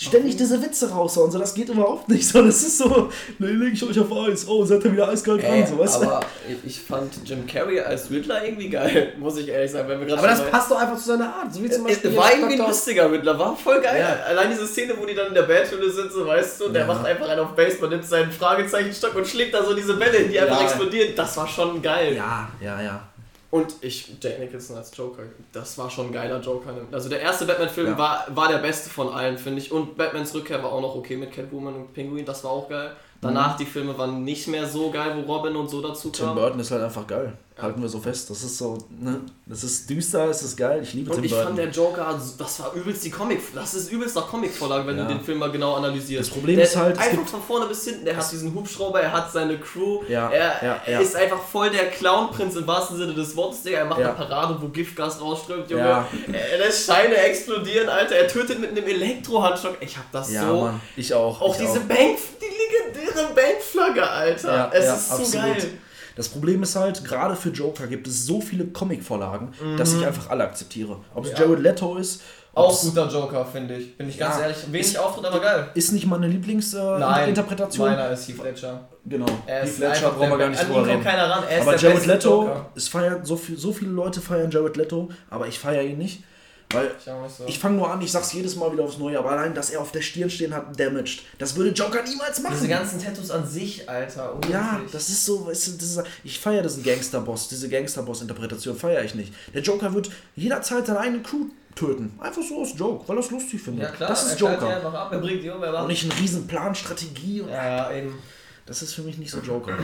S3: Ständig diese Witze raushauen, so das geht überhaupt nicht. So, das ist so, ne, leg ich euch auf Eis, oh, seid ihr wieder eiskalt dran,
S2: Ey,
S3: so, weißt du?
S2: aber ich, ich fand Jim Carrey als Riddler irgendwie geil, [LAUGHS] muss ich ehrlich sagen. Wenn wir
S1: Aber das
S2: bei-
S1: passt doch einfach zu seiner Art. So wie zum Beispiel
S2: Es war irgendwie ein lustiger Riddler, war voll geil.
S1: Ja.
S2: Allein diese Szene, wo die dann in der sind, so weißt du, der
S3: Ja.
S2: macht einfach einen auf Base, man nimmt seinen Fragezeichenstock und schlägt da so diese Bälle die einfach
S3: Ja.
S2: explodieren. Das war schon geil.
S3: Ja, ja, ja.
S2: Und ich, Jack Nicholson als Joker, das war schon ein geiler Joker. Also der erste Batman-Film
S3: Ja.
S2: war, war der beste von allen, finde ich. Und Batmans Rückkehr war auch noch okay mit Catwoman und Penguin, das war auch geil. Danach die Filme waren nicht mehr so geil, wo Robin und so dazu
S3: Tim
S2: kam.
S3: Burton ist halt einfach geil. Halten wir so fest. Das ist so, ne? Das ist düster, es ist geil. Ich liebe
S2: Und
S3: Tim
S2: ich
S3: Burton.
S2: fand der Joker, das war übelst die Comic, das ist übelst nach Comic-Vorlage, wenn
S3: Ja.
S2: du den Film mal genau analysierst.
S3: Das Problem
S2: der
S3: ist halt,
S2: einfach von vorne bis hinten, der hat diesen Hubschrauber, er hat seine Crew,
S3: Ja,
S2: er
S3: ja, ja.
S2: ist einfach voll der Clownprinz im wahrsten Sinne des Wortes, Digga. Er macht eine Parade, wo Giftgas rausströmt, Junge.
S3: Ja.
S2: Er lässt Scheine explodieren, Alter. Er tötet mit einem Elektrohandschock. Ich hab das
S3: ja,
S2: so.
S3: Mann. Ich auch.
S2: Auch
S3: ich
S2: diese
S3: auch.
S2: Bank, die legendäre Bankflagge, Alter. Es ist so
S3: absolut.
S2: geil.
S3: Das Problem ist halt, gerade für Joker gibt es so viele Comic-Vorlagen, dass ich einfach alle akzeptiere. Ob es
S2: Mhm. Ja.
S3: Jared Leto ist,
S2: Auch guter Joker, finde ich. Bin ich ganz
S3: Ja.
S2: ehrlich. Wenig Auftritt, aber geil.
S3: ist nicht meine Lieblingsinterpretation.
S2: meiner ist Heath Ledger.
S3: genau.
S2: Er ist
S3: Fletcher
S2: einfach
S3: brauchen wir gar nicht drüber
S2: kommt
S3: reden.
S2: keiner ran. Er ist
S3: Aber Jared Leto,
S2: Joker.
S3: es feiert so, viel, so viele Leute feiern Jared Leto, aber ich feiere ihn nicht. Weil
S2: Ich
S3: ich fange nur an, ich sag's jedes Mal wieder aufs Neue, aber allein, dass er auf der Stirn stehen hat, damaged. Das würde Joker niemals machen.
S2: Diese ganzen Tattoos an sich, Alter.
S3: Ja,
S2: unglaublich.
S3: das ist so, weißt du, das ist, ich feiere diesen Gangsterboss, diese Gangsterboss-Interpretation feiere ich nicht. Der Joker wird jederzeit seine eigene Crew töten. Einfach so aus Joke, weil er es lustig findet.
S2: Ja klar,
S3: das
S2: er
S3: ist Joker.
S2: einfach ab, er bringt die um, er.
S3: Und nicht ein riesen Plan, Strategie. Und
S2: Ja, ja, eben.
S3: Das ist für mich nicht so Joker.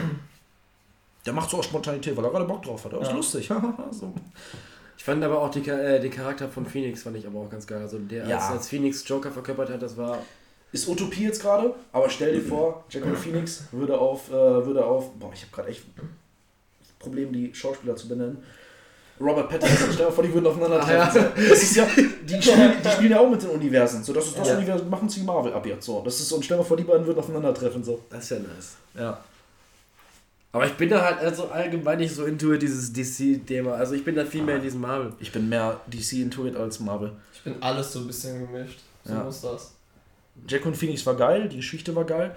S3: Der macht so aus Spontanität, weil er gerade Bock drauf hat. Er ist
S2: Ja.
S3: lustig. [LAUGHS] so.
S1: Ich fand aber auch die, äh, den Charakter von Phoenix fand ich aber auch ganz geil. Also der
S3: Ja.
S1: als, als Phoenix Joker verkörpert hat, das war.
S3: Ist Utopie jetzt gerade, aber stell dir vor, Jacqueline Phoenix würde auf, äh, würde auf, boah, ich habe gerade echt Problem, die Schauspieler zu benennen. Robert Pattinson, stell dir vor, die würden aufeinandertreffen.
S1: Ah,
S3: So. Das ist ja, die spielen, die spielen ja auch mit den Universen. So, das ist das
S2: Ja.
S3: Universum, machen sie Marvel ab jetzt. So, das ist so, und stell dir vor, die beiden würden aufeinandertreffen. So.
S1: Das ist ja nice.
S3: Ja.
S1: Aber ich bin da halt also allgemein nicht so into dieses DC-Thema. Also ich bin da viel mehr in diesem Marvel.
S3: Ich bin mehr DC Intuit als Marvel.
S2: Ich bin alles so ein bisschen gemischt. So
S3: Ja.
S2: muss das.
S3: Jacqueline Phoenix war geil, die Geschichte war geil.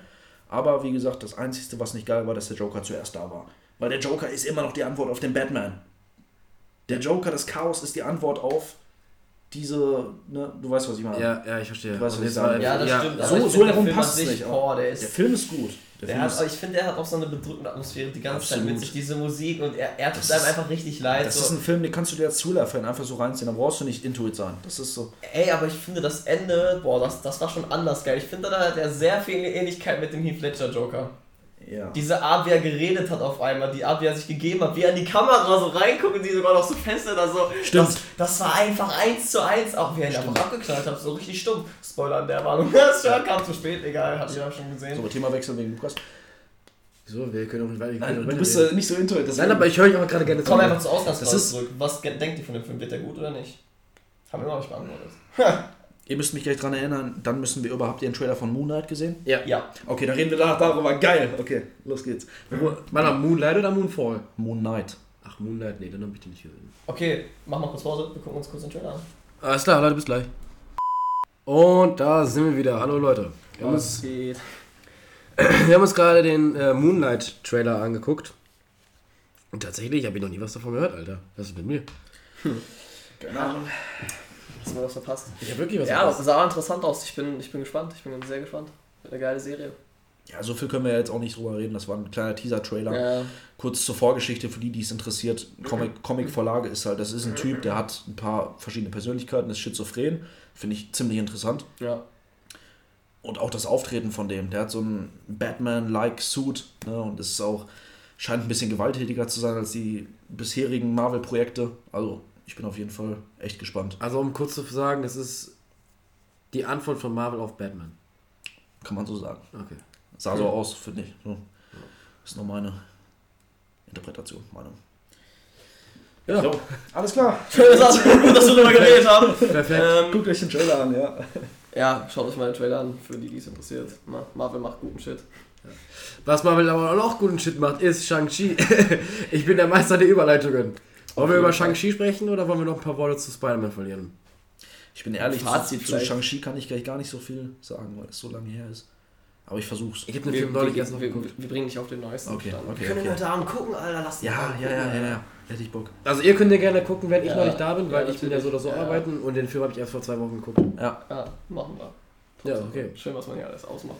S3: Aber wie gesagt, das Einzige, was nicht geil war, dass der Joker zuerst da war. Weil der Joker ist immer noch die Antwort auf den Batman. Der Joker des Chaos ist die Antwort auf diese, ne, du weißt, was ich meine.
S1: Ja, ja, ich verstehe.
S3: Ich weiß,
S1: Und
S3: was ich sage.
S2: Ja, das
S1: ja,
S2: stimmt.
S3: so- so herum
S2: Film
S3: passt es
S2: sich,
S3: nicht,
S2: Boah, der
S3: Der. Film ist gut. Der
S2: hat, ich finde, der hat auch so eine bedrückende Atmosphäre die ganze Zeit mit
S3: Absolut.
S2: sich, diese Musik und er, er tut
S3: Das
S2: einem
S3: ist-
S2: einfach richtig leid.
S3: das
S2: so.
S3: ist ein Film, den kannst du dir als Thriller-Fan einfach so reinziehen. Da brauchst du nicht Intuit sein. Das ist so.
S2: Ey, aber ich finde das Ende, boah, das, das war schon anders geil. Ich finde, da hat er sehr viel Ähnlichkeit mit dem Heath Ledger Joker.
S3: Ja.
S2: Diese Art, wie er geredet hat auf einmal, die Art, wie er sich gegeben hat, wie er in die Kamera so reinguckt und die sogar noch so Fenster da so.
S3: Stimmt.
S2: Das, das war einfach eins zu eins, auch wie er ihn einfach abgeknallt hat, so richtig stumm. Spoiler an der Warnung. [LAUGHS] Das kam zu spät, egal, hab ich ja schon gesehen.
S3: So, Themawechsel wegen Lukas.
S1: So, wir können auch nicht weiter.
S3: Nein, du bist äh, nicht so Intuit. deswegen-
S1: Nein, aber ich höre dich auch gerade gerne
S2: Komm
S1: zu.
S2: einfach zur Ausgangsfrage zurück. Was denkt ihr von dem Film? Wird der gut oder nicht? Haben wir noch nicht beantwortet. [LAUGHS]
S3: Ihr müsst mich gleich dran erinnern, dann müssen wir überhaupt den Trailer von Moon Knight gesehen.
S1: Ja.
S2: Ja.
S3: Okay, dann reden wir danach darüber. Geil. Okay, los geht's.
S1: Da Moonlight oder Moonfall?
S3: Moon Knight.
S1: Ach, Moonlight, nee, dann hab ich den nicht gesehen.
S2: Okay, mach mal kurz Pause, wir gucken uns kurz den Trailer an.
S1: Alles klar, Leute, bis gleich. Und da sind wir wieder. Hallo Leute. Wir haben uns,
S2: geht? [CLEARS THROAT]
S1: wir haben uns gerade den äh, Moonlight-Trailer angeguckt. Und tatsächlich habe ich noch nie was davon gehört, Alter. Was ist mit mir?
S3: Keine Ahnung.
S2: Hast du was verpasst?
S1: Ich habe wirklich was
S2: Ja,
S1: verpasst.
S2: das sah interessant aus. Ich bin, ich bin gespannt. Ich bin sehr gespannt. Eine geile Serie.
S3: Ja, so viel können wir jetzt auch nicht drüber reden. Das war ein kleiner Teaser-Trailer.
S2: Ja.
S3: Kurz zur Vorgeschichte für die, die es interessiert. Comic- Comic-Vorlage ist halt, das ist ein Typ, der hat ein paar verschiedene Persönlichkeiten, ist schizophren. Finde ich ziemlich interessant.
S2: Ja.
S3: Und auch das Auftreten von dem. Der hat so einen Batman-like Suit. Ne? Und es ist auch, scheint ein bisschen gewalttätiger zu sein als die bisherigen Marvel-Projekte. Also, ich bin auf jeden Fall echt gespannt.
S1: Also, um kurz zu sagen, es ist die Antwort von Marvel auf Batman.
S3: Kann man so sagen.
S1: Okay.
S3: Sah so aus, finde ich. So. Ist nur meine Interpretation, Meinung.
S1: Ja,
S3: So, alles klar. [LAUGHS]
S2: Schön, dass, gut, dass wir darüber geredet haben.
S1: perfekt.
S2: Ähm,
S3: Guckt euch den Trailer an, ja.
S2: ja, schaut euch mal den Trailer an, für die, die es interessiert. Ma- Marvel macht guten Shit.
S1: Was Marvel aber auch noch guten Shit macht, ist Shang-Chi. [LAUGHS] ich bin der Meister der Überleitungen. Wollen wir über. Shang-Chi sprechen oder wollen wir noch ein paar Worte zu Spider-Man verlieren?
S3: Ich bin ehrlich,
S2: Fazit
S3: zu. Shang-Chi kann ich gleich gar nicht so viel sagen, weil es so lange her ist. Aber ich versuch's.
S1: Ich habe den
S2: Wir,
S1: Film neulich
S2: wir,
S1: erst noch
S2: wir,
S1: geguckt.
S2: wir bringen dich auf den neuesten
S3: Okay,
S2: Stand.
S3: okay,
S2: wir können
S3: okay.
S2: heute Abend gucken, Alter. Lass
S3: Ja,
S2: mal
S3: ja, ja, ja, ja. Hätte ich Bock.
S1: Also ihr könnt ja gerne gucken, wenn ich
S2: Ja,
S1: noch nicht da bin, weil
S2: ja,
S1: ich bin ja so oder so.
S2: Ja.
S1: arbeiten und den Film habe ich erst vor zwei Wochen geguckt.
S3: Ja.
S2: Ja, machen wir.
S1: Ja, okay.
S2: Schön, was man hier alles ausmacht.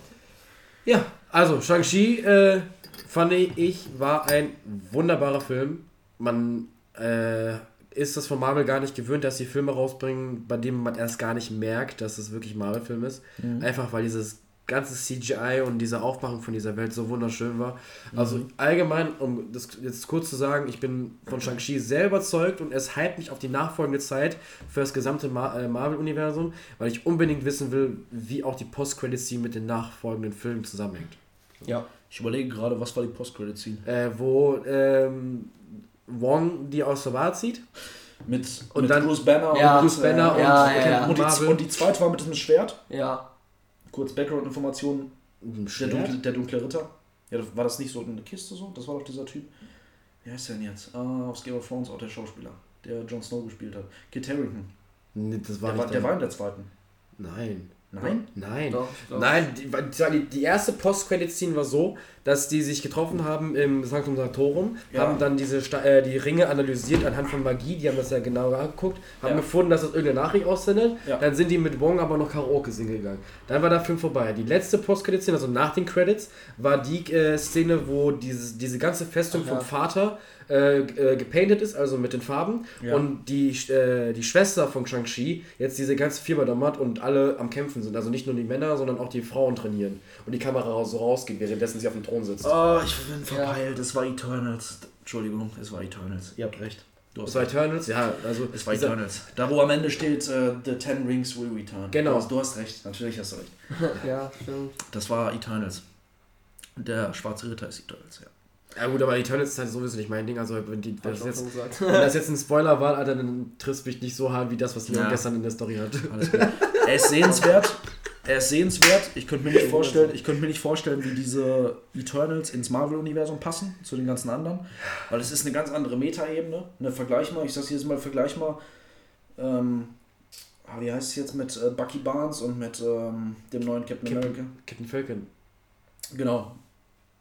S1: Ja, also Shang-Chi äh, fand ich, war ein wunderbarer Film. Man äh, ist das von Marvel gar nicht gewöhnt, dass sie Filme rausbringen, bei denen man erst gar nicht merkt, dass es wirklich Marvel-Film ist.
S3: Mhm.
S1: Einfach weil dieses ganze CGI und diese Aufmachung von dieser Welt so wunderschön war. Also allgemein, um das jetzt kurz zu sagen, ich bin von Shang-Chi sehr überzeugt und es hypt mich auf die nachfolgende Zeit für das gesamte Mar äh, Marvel-Universum, weil ich unbedingt wissen will, wie auch die Post-Credit-Scene mit den nachfolgenden Filmen zusammenhängt.
S2: Ja.
S3: Ich überlege gerade, was war die Post-Credit-Scene?
S1: Äh, wo ähm, Wong die aus der Bar zieht.
S3: Mit,
S1: Und
S3: mit
S1: dann-
S3: Bruce Banner
S2: Ja,
S3: und
S1: Bruce Banner
S2: ja,
S1: und
S2: ja, ja.
S3: Und, die,
S1: Marvel.
S3: und die zweite war mit diesem Schwert.
S2: Ja.
S3: Kurz Background-Informationen. Der dunkle, der dunkle Ritter. Ja, war das nicht so eine Kiste so? Das war doch dieser Typ. Wer ist denn jetzt? Ah, aus Game of Thrones auch der Schauspieler, der Jon Snow gespielt hat. Kit Harington.
S1: Nee, das war
S3: Der war, der war in der zweiten.
S1: Nein.
S3: Nein?
S1: Nein.
S2: Doch, glaub.
S1: Nein, die, die, die erste Post-Credit-Scene war so, dass die sich getroffen haben im Sanctum Sanctorum,
S3: Ja.
S1: haben dann diese Sta äh, die Ringe analysiert anhand von Magie, die haben das ja genauer angeguckt, haben
S3: Ja.
S1: gefunden, dass das irgendeine Nachricht aussendet,
S3: Ja.
S1: dann sind die mit Wong aber noch Karaoke singen gegangen. Dann war der Film vorbei. Die letzte Post-Credit-Szene, also nach den Credits, war die äh, Szene, wo dieses, diese ganze Festung
S2: Ach
S1: vom. Vater äh, äh, gepainted ist, also mit den Farben, und die, äh, die Schwester von Shang-Chi jetzt diese ganze Firma da macht und alle am Kämpfen sind. Also nicht nur die Männer, sondern auch die Frauen trainieren. Und die Kamera so rausgeht, währenddessen sie auf dem Thron sitzt.
S3: Oh, ich bin verpeilt. Es war Eternals. Entschuldigung, es war Eternals. Ihr habt recht. Du
S1: Das
S3: hast
S1: war
S3: recht.
S1: Eternals, ja, also.
S3: Es war Eternals. Da, wo am Ende steht, äh, The Ten Rings will return.
S1: Genau.
S3: Du hast, du hast recht. Natürlich hast du recht. [LAUGHS]
S2: Ja, stimmt.
S3: Das war Eternals. Der schwarze Ritter ist Eternals, ja.
S1: Ja, gut, aber Eternals ist halt sowieso nicht mein Ding. Also, wenn, die, das, jetzt, wenn das jetzt [LAUGHS] ein Spoiler war, Alter, dann trifft mich nicht so hart wie das, was Leon
S3: Ja.
S1: gestern in der Story hat.
S3: Alles gut. Er ist sehenswert. [LAUGHS] Er ist sehenswert. Ich könnte mir nicht vorstellen, ich könnte mir nicht vorstellen, wie diese Eternals ins Marvel-Universum passen zu den ganzen anderen, weil es ist eine ganz andere Metaebene. Ne, vergleich mal, ich sag's jedes Mal, vergleich mal. Ähm, ah, wie heißt es jetzt mit äh, Bucky Barnes und mit ähm, dem neuen Captain America?
S1: Captain Falcon.
S3: Genau.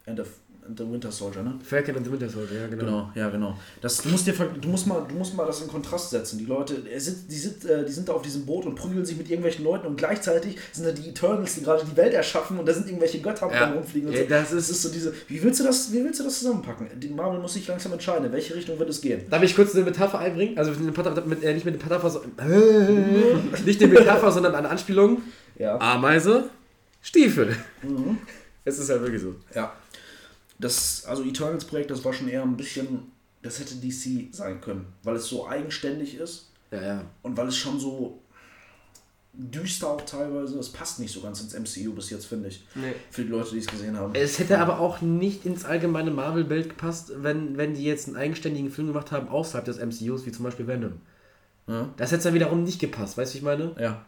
S3: And the, and the Winter Soldier, ne?
S1: Falcon and the Winter Soldier, ja, genau.
S3: Genau, ja, genau. Das, du, musst dir, du, musst mal, du musst mal das in Kontrast setzen. Die Leute, sind, die, sind, äh, die sind da auf diesem Boot und prügeln sich mit irgendwelchen Leuten und gleichzeitig sind da die Eternals, die gerade die Welt erschaffen und da sind irgendwelche Götter
S1: Ja.
S3: rumfliegen. Und
S1: Ja,
S3: so.
S1: das
S3: Das
S1: ist.
S3: ist so diese. Wie willst du das, wie willst du das zusammenpacken? Die Marvel muss sich langsam entscheiden, in welche Richtung wird es gehen.
S1: Darf ich kurz eine Metapher einbringen? Also eine Metapher, mit, äh, nicht mit einer Metapher, so, äh, [LAUGHS] nicht eine Metapher, sondern eine Anspielung.
S3: Ja.
S1: Ameise, Stiefel.
S3: Mhm.
S1: Es ist halt wirklich so.
S3: Ja. Das, also Eternals-Projekt, das war schon eher ein bisschen. Das hätte DC sein können, weil es so eigenständig ist.
S1: Ja, ja.
S3: Und weil es schon so düster auch teilweise, es passt nicht so ganz ins MCU bis jetzt, finde ich.
S2: Nee.
S3: Für die Leute, die es gesehen haben.
S1: Es hätte aber auch nicht ins allgemeine Marvel-Bild gepasst, wenn, wenn die jetzt einen eigenständigen Film gemacht haben außerhalb des MCUs, wie zum Beispiel Venom.
S3: Ja.
S1: Das hätte dann wiederum nicht gepasst, weißt du, wie ich meine?
S3: ja.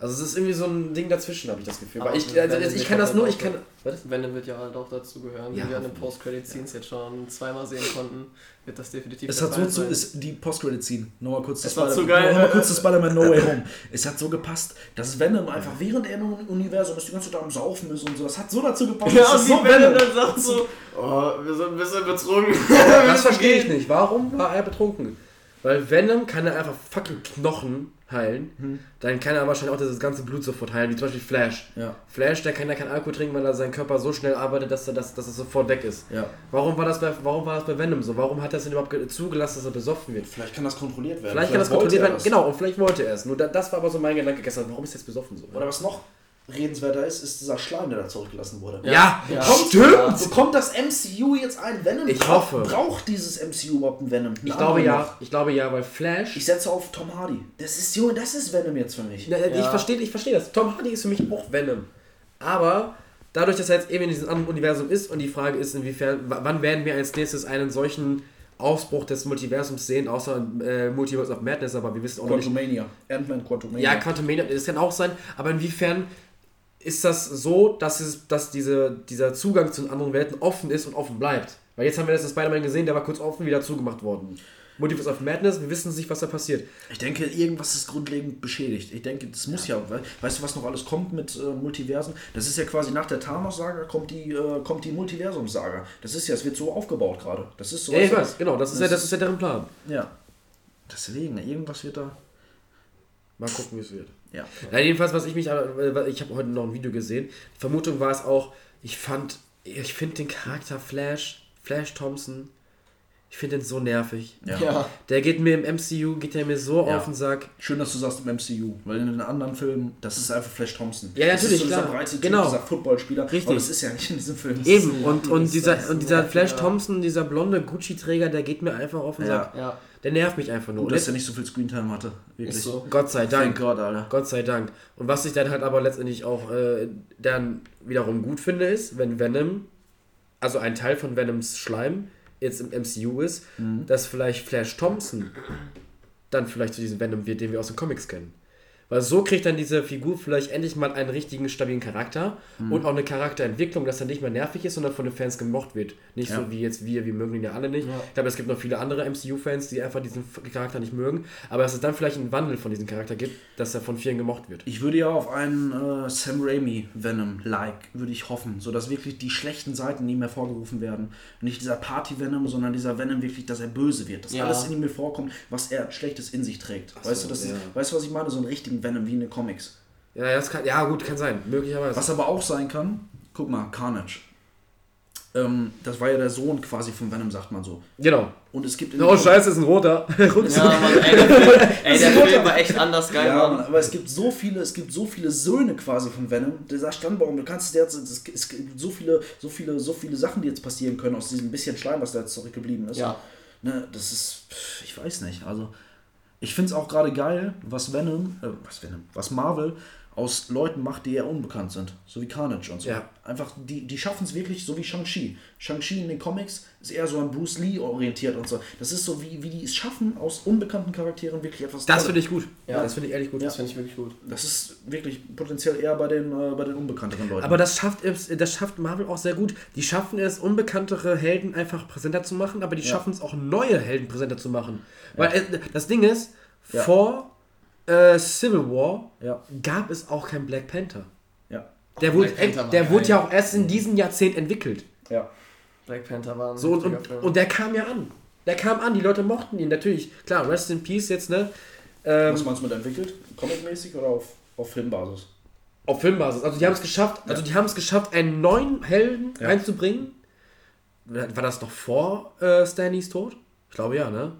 S1: Also es ist irgendwie so ein Ding dazwischen, habe ich das Gefühl.
S2: Aber
S1: Weil ich,
S2: Venom
S1: also, ich
S2: wird
S1: kann das nur, ich kann...
S2: so-
S1: Was?
S2: Venom wird ja halt auch dazu gehören,
S1: Ja,
S2: wie wir an den. Post-Credit-Scenes jetzt schon zweimal sehen konnten, wird das definitiv
S3: Es hat so zu, ist die Post-Credit-Scene. Nochmal kurz das
S2: war
S3: Spider-
S2: zu geil.
S3: Nochmal kurz das Spider-Man No Way [LAUGHS] Home. Es hat so gepasst, dass Venom einfach während er im Universum ist, die ganze Zeit am Saufen ist und so. Das hat so dazu gepasst.
S2: Ja, und
S3: so
S2: Venom
S3: Venom.
S2: dann sagt so, oh, wir sind ein bisschen betrunken. [LAUGHS]
S1: Das verstehe ich nicht. Warum war er betrunken? Weil Venom kann er einfach fucking Knochen heilen. Dann kann er wahrscheinlich auch das ganze Blut sofort heilen, wie zum Beispiel Flash.
S3: Ja,
S1: Flash, der kann ja keinen Alkohol trinken, weil er sein Körper so schnell arbeitet, dass er das, dass es sofort weg ist.
S3: ja.
S1: Warum war, das bei, warum war das bei Venom so? Warum hat er es denn überhaupt ge- zugelassen, dass er besoffen wird?
S3: Vielleicht kann das kontrolliert werden.
S1: Vielleicht kann das kontrolliert
S3: er
S1: werden. Genau, und vielleicht wollte er es. Nur da, das war aber so mein Gedanke gestern. Warum ist er jetzt besoffen so?
S3: Oder was noch redenswerter ist, ist dieser Schleim, der da zurückgelassen wurde.
S1: Ja,
S2: Ja.
S3: Kommt,
S1: stimmt!
S3: Bekommt das MCU jetzt ein Venom?
S1: Ich hoffe.
S3: Braucht dieses MCU überhaupt einen Venom?
S1: Ich
S3: Einen
S1: glaube
S3: anderen
S1: ja.
S3: noch?
S1: Ich glaube ja, weil Flash.
S3: Ich setze auf Tom Hardy. Das ist, Junge, das ist Venom jetzt für mich.
S1: Na, Ich
S2: Ja.
S1: verstehe ich versteh das. Tom Hardy ist für mich auch Venom. Aber dadurch, dass er jetzt eben in diesem anderen Universum ist und die Frage ist, inwiefern, wann werden wir als nächstes einen solchen Ausbruch des Multiversums sehen, außer äh, Multiverse of Madness, aber wir wissen auch noch nicht.
S3: Quantumania. Ant-Man Quantumania.
S1: Ja, Quantum Mania, das kann auch sein, aber inwiefern ist das so, dass, es, dass diese, dieser Zugang zu den anderen Welten offen ist und offen bleibt? Weil jetzt haben wir das in Spider-Man gesehen, der war kurz offen, wieder zugemacht worden. Multiverse of Madness, wir wissen nicht, was da passiert.
S3: Ich denke, irgendwas ist grundlegend beschädigt. Ich denke, das muss ja, we- weißt du, was noch alles kommt mit äh, Multiversen? Das ist ja quasi nach der Thanos-Saga kommt die, äh, kommt die Multiversum-Saga. Das ist ja, es wird so aufgebaut gerade. Das ist so.
S1: Ja, ich weiß, genau, das ist, ja,
S3: Das
S1: das ist ja deren Plan.
S3: Ja. Deswegen, irgendwas wird da.
S1: Mal gucken, wie es wird.
S3: Ja.
S1: Ja, jedenfalls, was ich mich, aber- weil ich habe heute noch ein Video gesehen. Die Vermutung war es auch, ich fand, ich finde den Charakter Flash, Flash Thompson, Ich finde den so nervig.
S3: Ja.
S2: Ja.
S1: Der geht mir im MCU, geht der mir so
S3: Ja.
S1: auf den Sack.
S3: Schön, dass du sagst im MCU, weil in den anderen Filmen, das ist einfach Flash Thompson.
S1: Ja,
S3: das
S1: natürlich,
S3: ist so dieser
S1: klar.
S3: Typ,
S1: Genau.
S3: dieser Footballspieler.
S1: Richtig.
S3: Aber das ist ja nicht in diesem Film.
S1: Eben,
S2: ein
S1: und, und dieser, und dieser Flash Thompson, dieser blonde Gucci-Träger, der geht mir einfach auf den
S3: Ja.
S1: Sack.
S2: Ja,
S1: Der nervt mich einfach nur.
S3: Gut,
S1: Und
S3: dass er nicht so viel Screentime hatte. Wirklich.
S2: so.
S1: Gott sei Dank.
S3: Thank God, Alter.
S1: Gott sei Dank. Und was ich dann halt aber letztendlich auch äh, dann wiederum gut finde, ist, wenn Venom, also ein Teil von Venoms Schleim, jetzt im MCU ist,
S3: Mhm.
S1: dass vielleicht Flash Thompson dann vielleicht zu diesem Venom wird, den wir aus den Comics kennen. Weil so kriegt dann diese Figur vielleicht endlich mal einen richtigen, stabilen Charakter
S3: Mhm.
S1: und auch eine Charakterentwicklung, dass er nicht mehr nervig ist, sondern von den Fans gemocht wird. Nicht
S3: Ja.
S1: so wie jetzt wir, wir mögen ihn ja alle nicht.
S2: Ja.
S1: Ich glaube, es gibt noch viele andere MCU-Fans, die einfach diesen Charakter nicht mögen. Aber dass es dann vielleicht einen Wandel von diesem Charakter gibt, dass er von vielen gemocht wird.
S3: Ich würde ja auf einen äh, Sam Raimi Venom like würde ich hoffen, so dass wirklich die schlechten Seiten nie mehr vorgerufen werden. Nicht dieser Party Venom, sondern dieser Venom wirklich, dass er böse wird, dass
S2: Ja.
S3: alles in ihm vorkommt, was er Schlechtes in sich trägt.
S1: so,
S3: weißt du, das ist, weißt du, was ich meine? So einen richtigen Venom wie in den Comics.
S1: Ja, das kann, ja gut, kann sein, möglicherweise.
S3: Was aber auch sein kann, guck mal, Carnage. Ähm, das war ja der Sohn quasi von Venom, sagt man so.
S1: Genau.
S3: Und es gibt in
S1: Oh, scheiße, ist ein roter. [LAUGHS]
S2: Ja, Mann, ey, der [LAUGHS] Film, ey, der Film war echt anders geil,
S3: Ja,
S2: Mann.
S3: Aber es gibt so viele, es gibt so viele Söhne quasi von Venom. Dieser Stammbaum, du kannst jetzt, es, gibt so viele, so viele, so viele Sachen, die jetzt passieren können aus diesem bisschen Schleim, was da jetzt zurückgeblieben ist.
S2: Ja.
S3: Ne, das ist, ich weiß nicht. Also ich finde es auch gerade geil, was Venom, äh, was Venom, was Marvel aus Leuten macht, die eher unbekannt sind, so wie Carnage und so.
S1: Ja.
S3: Einfach, die, die schaffen es wirklich, so wie Shang-Chi. Shang-Chi in den Comics ist eher so an Bruce Lee orientiert und so. Das ist so, wie, wie die es schaffen, aus unbekannten Charakteren wirklich etwas
S1: Das
S3: Tolles-
S1: finde ich gut.
S2: Ja.
S1: Das finde ich ehrlich gut.
S2: Das finde ich wirklich gut.
S3: das ist wirklich potenziell eher bei den, äh, bei den unbekannteren Leuten.
S1: Aber das schafft, es- das schafft Marvel auch sehr gut. Die schaffen es, unbekanntere Helden einfach präsenter zu machen, aber die
S3: Ja.
S1: schaffen es auch, neue Helden präsenter zu machen. Weil äh, das Ding ist,
S3: Ja.
S1: vor äh, Civil War
S3: ja,
S1: gab es auch kein Black Panther.
S3: ja,
S1: Der, wurde,
S2: Black Panther war
S1: der wurde ja auch erst in diesem Jahrzehnt entwickelt.
S3: ja.
S2: Black Panther war ein
S1: So, und, und,
S2: Film.
S1: und der kam ja an. Der kam an, die Leute mochten ihn. Natürlich, klar, Rest in Peace jetzt, ne? Ähm,
S3: Was meinst du mit entwickelt? Comic-mäßig oder auf, auf Filmbasis?
S1: Auf Filmbasis. Also die haben es geschafft, also die haben es geschafft, einen neuen Helden
S3: Ja.
S1: reinzubringen. War das noch vor äh, Stanleys Tod? Ich glaube ja, ne?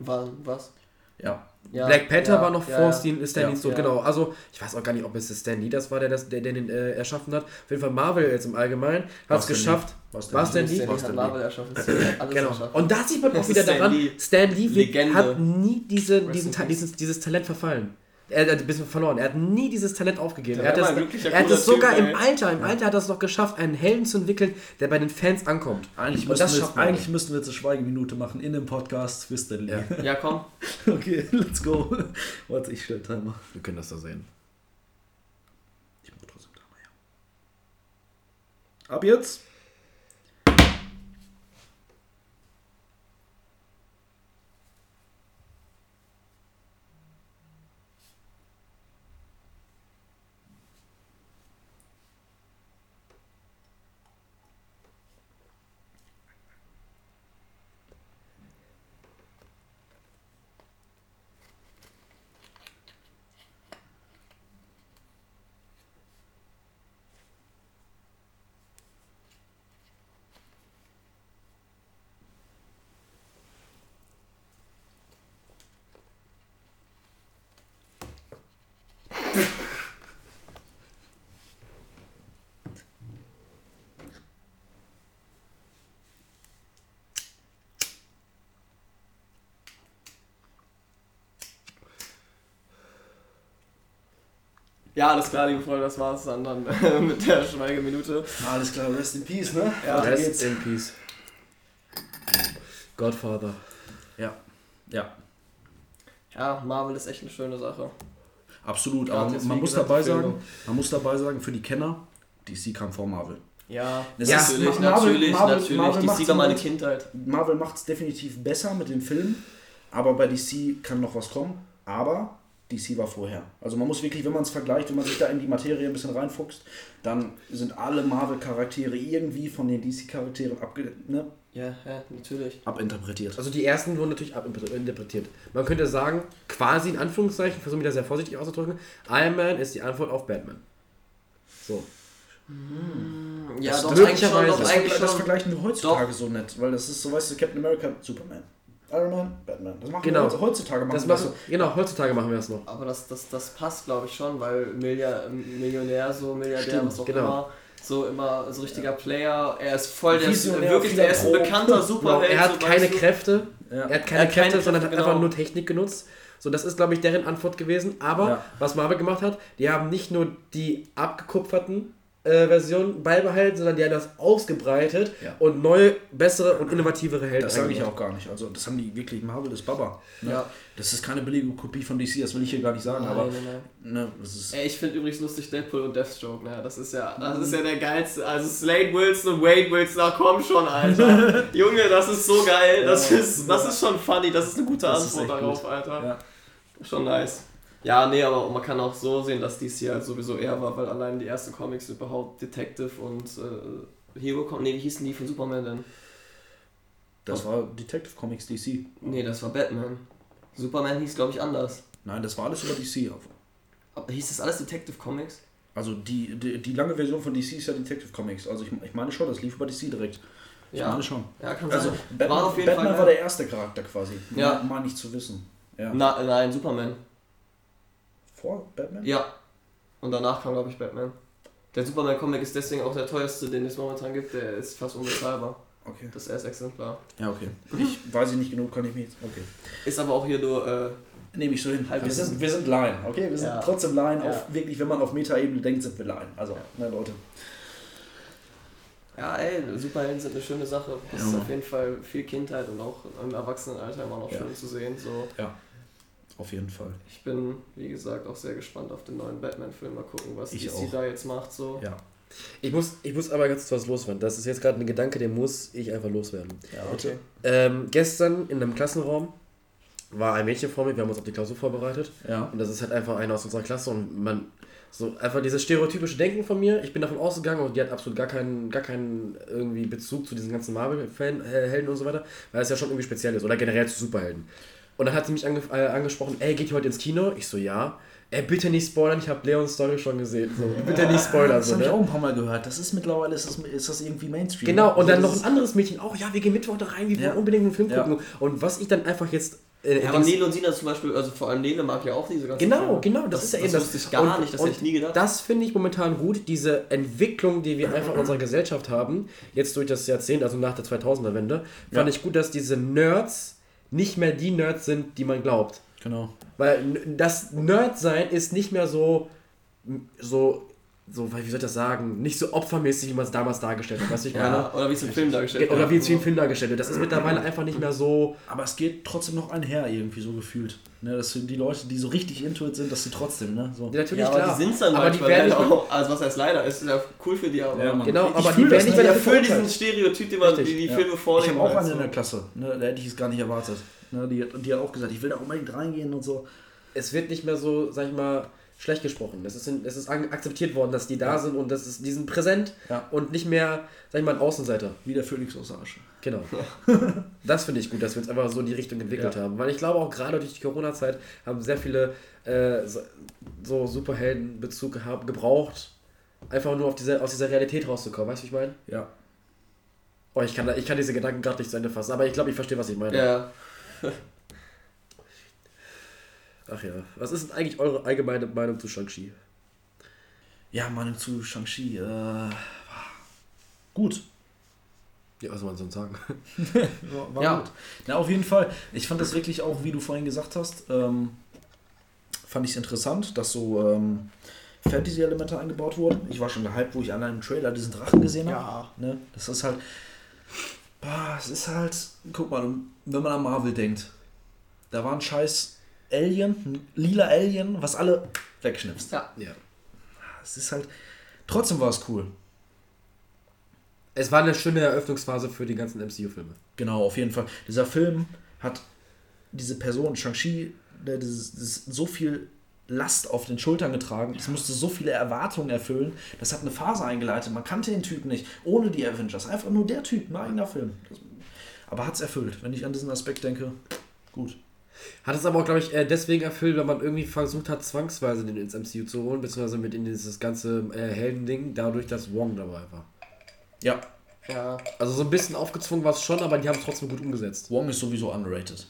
S2: war, was?
S3: Ja.
S2: Ja,
S1: Black Panther
S2: ja,
S1: war noch
S2: ja,
S1: vor
S2: ja.
S1: Stan- Stanleys
S3: Ja,
S1: Tod,
S2: ja.
S1: genau. Also ich weiß auch gar nicht, ob es Stan Lee das war, der, das, der, der den äh, erschaffen hat. Auf jeden Fall Marvel jetzt im Allgemeinen hat es
S3: Stan Lee.
S1: geschafft.
S3: War Stan Lee.
S1: Stan Lee?
S2: Stan
S1: War
S2: Lee
S1: Stan
S2: hat
S1: Lee.
S2: Marvel erschaffen. Stan Lee alles
S1: Genau.
S2: erschaffen.
S1: Und da sieht man auch wieder
S2: Stan
S1: daran,
S2: Lee.
S1: Stan Lee hat nie diese, diesen, dieses, dieses Talent verfallen. Er hat ein bisschen verloren. Er hat nie dieses Talent aufgegeben.
S2: Der
S1: Er hat,
S2: glücklicher,
S1: er hat es sogar
S2: Typ,
S1: im. Alter, im Alter hat er es noch geschafft, einen Helden zu entwickeln, der bei den Fans ankommt.
S3: Eigentlich,
S1: das
S3: wir, jetzt, eigentlich müssten wir jetzt eine Schweigeminute machen in dem Podcast für Stan Lee.
S1: Ja.
S2: Ja, komm. [LAUGHS]
S3: Okay, let's go. Warte, ich stelle Timer.
S1: Wir können das da sehen.
S3: Ich mach trotzdem Timer, ja. Ab jetzt.
S2: Ja, alles klar, liebe Freunde, das war's dann, dann [LAUGHS] mit der Schweigeminute.
S3: Alles klar, rest in peace, ne?
S2: Ja,
S1: Rest
S3: geht's.
S1: in Peace. Godfather.
S3: Ja. Ja.
S2: Ja, Marvel ist echt eine schöne Sache.
S3: Absolut, aber man
S2: wie
S3: muss
S2: gesagt,
S3: dabei sagen, man muss dabei sagen, für die Kenner, DC kam vor Marvel.
S2: Ja,
S3: Das
S1: Ja,
S3: ist-
S2: natürlich,
S3: Marvel-
S2: natürlich,
S3: Marvel-
S2: natürlich.
S3: Marvel
S2: Die
S3: macht's
S2: DC war meine Kindheit.
S3: Marvel macht es definitiv besser mit den Filmen, aber bei DC kann noch was kommen. Aber DC war vorher. Also man muss wirklich, wenn man es vergleicht, wenn man sich da in die Materie ein bisschen reinfuchst, dann sind alle Marvel-Charaktere irgendwie von den DC-Charakteren abge ne,
S2: Ja, ja, natürlich.
S3: abinterpretiert.
S1: Also die ersten wurden natürlich abinterpretiert. Man könnte sagen, quasi in Anführungszeichen, versuche mich da sehr vorsichtig auszudrücken, Iron Man ist die Antwort auf Batman. So.
S2: Ja,
S3: das,
S2: doch,
S3: das,
S2: eigentlich schon,
S3: das,
S2: doch, eigentlich
S3: das
S2: schon.
S3: vergleichen wir heutzutage
S2: Doch.
S3: so nett, weil das ist so, weißt du, Captain America, Superman. Iron Man, Batman. Das machen
S1: Genau.
S3: wir heutzutage machen
S1: Das
S3: wir
S1: machen,
S3: so.
S1: genau, heutzutage machen wir das noch.
S2: Aber das, das, das passt, glaube ich, schon, weil Milliard, Millionär, so Milliardär,
S3: Stimmt,
S2: was auch
S1: genau.
S2: immer, so immer so richtiger Player. Er ist voll der,
S3: Visionär,
S2: wirklich, er ist ein bekannter
S1: Genau,
S2: Superheld.
S1: er hat
S2: so,
S1: keine
S2: weißt du?
S1: Kräfte,
S3: Ja.
S1: er hat keine
S2: Er hat keine
S1: Kräfte, sondern hat
S2: Kräfte,
S1: einfach
S2: genau.
S1: nur Technik genutzt. So, das ist, glaube ich, deren Antwort gewesen. Aber
S3: Ja.
S1: was Marvel gemacht hat, die haben nicht nur die abgekupferten äh, Versionen beibehalten, sondern die haben das ausgebreitet
S3: Ja.
S1: und neue, bessere und innovativere Helden
S3: Das sage ich auch gar nicht. Also das haben die wirklich, Marvel ist Baba. Ne?
S2: Ja.
S3: Das ist keine billige Kopie von DC, das will ich hier gar nicht sagen,
S2: Nein,
S3: aber
S2: nein, nein.
S3: ne, das ist.
S2: Ey, ich finde übrigens lustig Deadpool und Deathstroke, ne? Das ist ja, das ist ja der geilste. Also Slade Wilson und Wade Wilson, ach komm schon, Alter. [LAUGHS] Junge, das ist so geil. Das
S3: Ja.
S2: ist, das ist schon funny. Das ist eine gute
S3: Das
S2: Antwort darauf,
S3: gut.
S2: Alter.
S3: Ja.
S2: Schon nice. Ja, nee, aber man kann auch so sehen, dass DC halt sowieso eher war, weil allein die ersten Comics überhaupt Detective und äh, Hero kommen. Nee, wie hießen die von Superman denn?
S3: Das war Detective Comics DC.
S2: Nee, das war Batman. Superman hieß, glaube ich, anders.
S3: Nein, das war alles über DC.
S2: Aber hieß das alles Detective Comics?
S3: Also die, die, die lange Version von DC ist ja Detective Comics. Also ich, ich meine schon, das lief über DC direkt. Ich
S2: Ja.
S3: meine schon.
S2: Ja, kann
S3: Also
S2: sein.
S3: Batman,
S2: war
S3: Batman war der erste Charakter quasi.
S2: Ja.
S3: Meine ich zu wissen. Ja.
S2: Na, nein, Superman.
S3: Vor Batman?
S2: Ja. Und danach kam, glaube ich, Batman. Der Superman-Comic ist deswegen auch der teuerste, den es momentan gibt. Der ist fast unbezahlbar.
S3: Okay.
S2: Das erste Exemplar.
S3: Ja, okay. Ich weiß ich nicht genug, kann ich mich. Okay.
S2: Ist aber auch hier nur. Äh,
S3: Nehme ich so hin. Wir, sind, wir sind Laien, okay? Wir sind
S2: Ja.
S3: trotzdem Laien.
S2: Ja.
S3: Auf, wirklich, wenn man auf Meta-Ebene denkt, sind wir Laien. Also, ne, Leute.
S2: ja, ey, Superhelden sind eine schöne Sache. Das
S3: Ja.
S2: ist auf jeden Fall viel Kindheit und auch im Erwachsenenalter immer noch
S3: Ja.
S2: schön zu sehen. So.
S3: Auf jeden Fall.
S2: Ich bin, wie gesagt, auch sehr gespannt auf den neuen Batman-Film. Mal gucken, was
S3: Ich
S2: DC
S3: auch.
S2: da jetzt macht. So.
S3: Ja.
S1: Ich muss, ich muss aber ganz kurz was loswerden. Das ist jetzt gerade ein Gedanke, den muss ich einfach loswerden.
S3: Ja,
S2: Okay.
S1: Ähm, gestern in einem Klassenraum war ein Mädchen vor mir, wir haben uns auf die Klausur vorbereitet.
S3: Ja.
S1: Und das ist halt einfach einer aus unserer Klasse und man, so einfach dieses stereotypische Denken von mir, ich bin davon ausgegangen und die hat absolut gar keinen, gar keinen irgendwie Bezug zu diesen ganzen Marvel-Helden und so weiter, weil es ja schon irgendwie speziell ist oder generell zu Superhelden. Und dann hat sie mich ange äh, angesprochen, ey, geht ihr heute ins Kino? Ich so, ja. Ey, bitte nicht spoilern, ich habe Leons Story schon gesehen. So, [LAUGHS] bitte nicht spoilern.
S3: Das
S1: So,
S3: habe ich auch
S1: ne?
S3: ein paar Mal gehört. Das ist mittlerweile ist das, ist das irgendwie Mainstream.
S1: Genau, und dann
S3: Also
S1: noch
S3: das
S1: ein anderes Mädchen auch, ja, wir gehen Mittwoch da rein, wir wollen
S3: Ja.
S1: unbedingt einen Film
S3: Ja.
S1: gucken. Und was ich dann einfach jetzt... Äh,
S2: Ja, aber Nele und Sina zum Beispiel, also vor allem Nele mag ja auch diese ganzen
S1: Genau,
S2: Filme.
S1: genau, das, ist ja
S2: das
S1: eben das.
S2: wusste ich gar nicht, das hätte ich nie gedacht.
S1: Das finde ich momentan gut, diese Entwicklung, die wir einfach in unserer Gesellschaft haben, jetzt durch das Jahrzehnt, also nach der 2000er-Wende, fand
S3: Ja.
S1: ich gut, dass diese Nerds nicht mehr die Nerds sind, die man glaubt.
S3: Genau.
S1: Weil das Nerd-Sein ist nicht mehr so, so, so, wie soll ich das sagen, nicht so opfermäßig, wie man es damals dargestellt hat, weißt du, ich meine?
S2: ja, oder wie es im Film dargestellt
S1: Oder
S2: wird.
S1: wie es im Film dargestellt wird. Das ist mittlerweile einfach nicht mehr so.
S3: Aber es geht trotzdem noch einher, irgendwie so gefühlt. Ne, das sind die Leute, die so richtig into it sind, dass sie trotzdem, ne? So.
S1: Natürlich
S2: Ja, aber
S1: klar.
S2: die sind dann
S1: aber die
S2: manchmal
S1: werden
S2: leider
S1: nicht mehr,
S2: auch. [LAUGHS] Also was heißt leider, ist ja cool für die, aber
S3: Ja.
S1: Genau,
S3: Ich
S1: aber die
S3: das,
S1: werden nicht
S3: ne?
S1: mehr
S2: die erfüllen diesen Stereotyp, den man die,
S1: Richtig,
S2: die
S3: Ja.
S2: Filme
S3: Ich
S2: vornehmen.
S3: habe auch eine
S2: so.
S3: in der Klasse, ne? da hätte ich es gar nicht erwartet. Ne? Die, hat- die hat auch gesagt, ich will da unbedingt reingehen und so.
S1: es wird nicht mehr so, sag ich mal, schlecht gesprochen. Es ist, es ist akzeptiert worden, dass die da sind und das ist, die sind präsent
S3: Ja.
S1: und nicht mehr, sag ich mal, ein Außenseiter.
S3: Wie der Phönix aus.
S1: Genau. [LAUGHS] das finde ich gut, dass wir uns einfach so in die Richtung entwickelt
S3: Ja.
S1: haben. Weil ich glaube auch gerade durch die Corona-Zeit haben sehr viele äh, so- Superheldenbezug gehabt, gebraucht, einfach nur auf diese, aus dieser Realität rauszukommen. Weißt du, wie ich meine?
S3: Ja.
S1: Oh, ich kann, ich kann diese Gedanken gerade nicht zu Ende fassen, aber ich glaube, ich verstehe, was ich meine.
S2: Ja, [LAUGHS]
S1: Ach ja. Was ist denn eigentlich eure allgemeine Meinung zu Shang-Chi?
S3: Ja, Meinung zu Shang-Chi. Äh, gut.
S1: Ja, was soll man sonst sagen? [LAUGHS]
S3: War, war
S2: Ja.
S3: gut. Na, auf jeden Fall. Ich fand das wirklich auch, wie du vorhin gesagt hast, ähm, fand ich es interessant, dass so ähm, Fantasy-Elemente eingebaut wurden. Ich war schon gehypt, wo ich allein im Trailer diesen Drachen gesehen habe.
S2: ja.
S3: Ne? Das ist halt. Boah, es ist halt. Guck mal, wenn man an Marvel denkt, da war ein scheiß Alien, ein lila Alien, was alle wegschnippst.
S2: Ja.
S1: Ja.
S3: Es ist halt. Trotzdem war es cool.
S1: Es war eine schöne Eröffnungsphase für die ganzen MCU-Filme.
S3: Genau, auf jeden Fall. Dieser Film hat diese Person, Shang-Chi, so viel Last auf den Schultern getragen. Es musste so viele Erwartungen erfüllen. Das hat eine Phase eingeleitet. Man kannte den Typ nicht. Ohne die Avengers. Einfach nur der Typ, ein eigener Film. Das, aber hat es erfüllt. Wenn ich an diesen Aspekt denke, gut.
S1: Hat es aber auch, glaube ich, äh, deswegen erfüllt, weil man irgendwie versucht hat, zwangsweise den ins MCU zu holen, beziehungsweise mit in dieses ganze äh, Heldending, dadurch, dass Wong dabei war.
S3: Ja,
S2: Ja,
S1: Also so ein bisschen aufgezwungen war es schon, aber die haben es trotzdem gut umgesetzt.
S3: Wong ist sowieso underrated.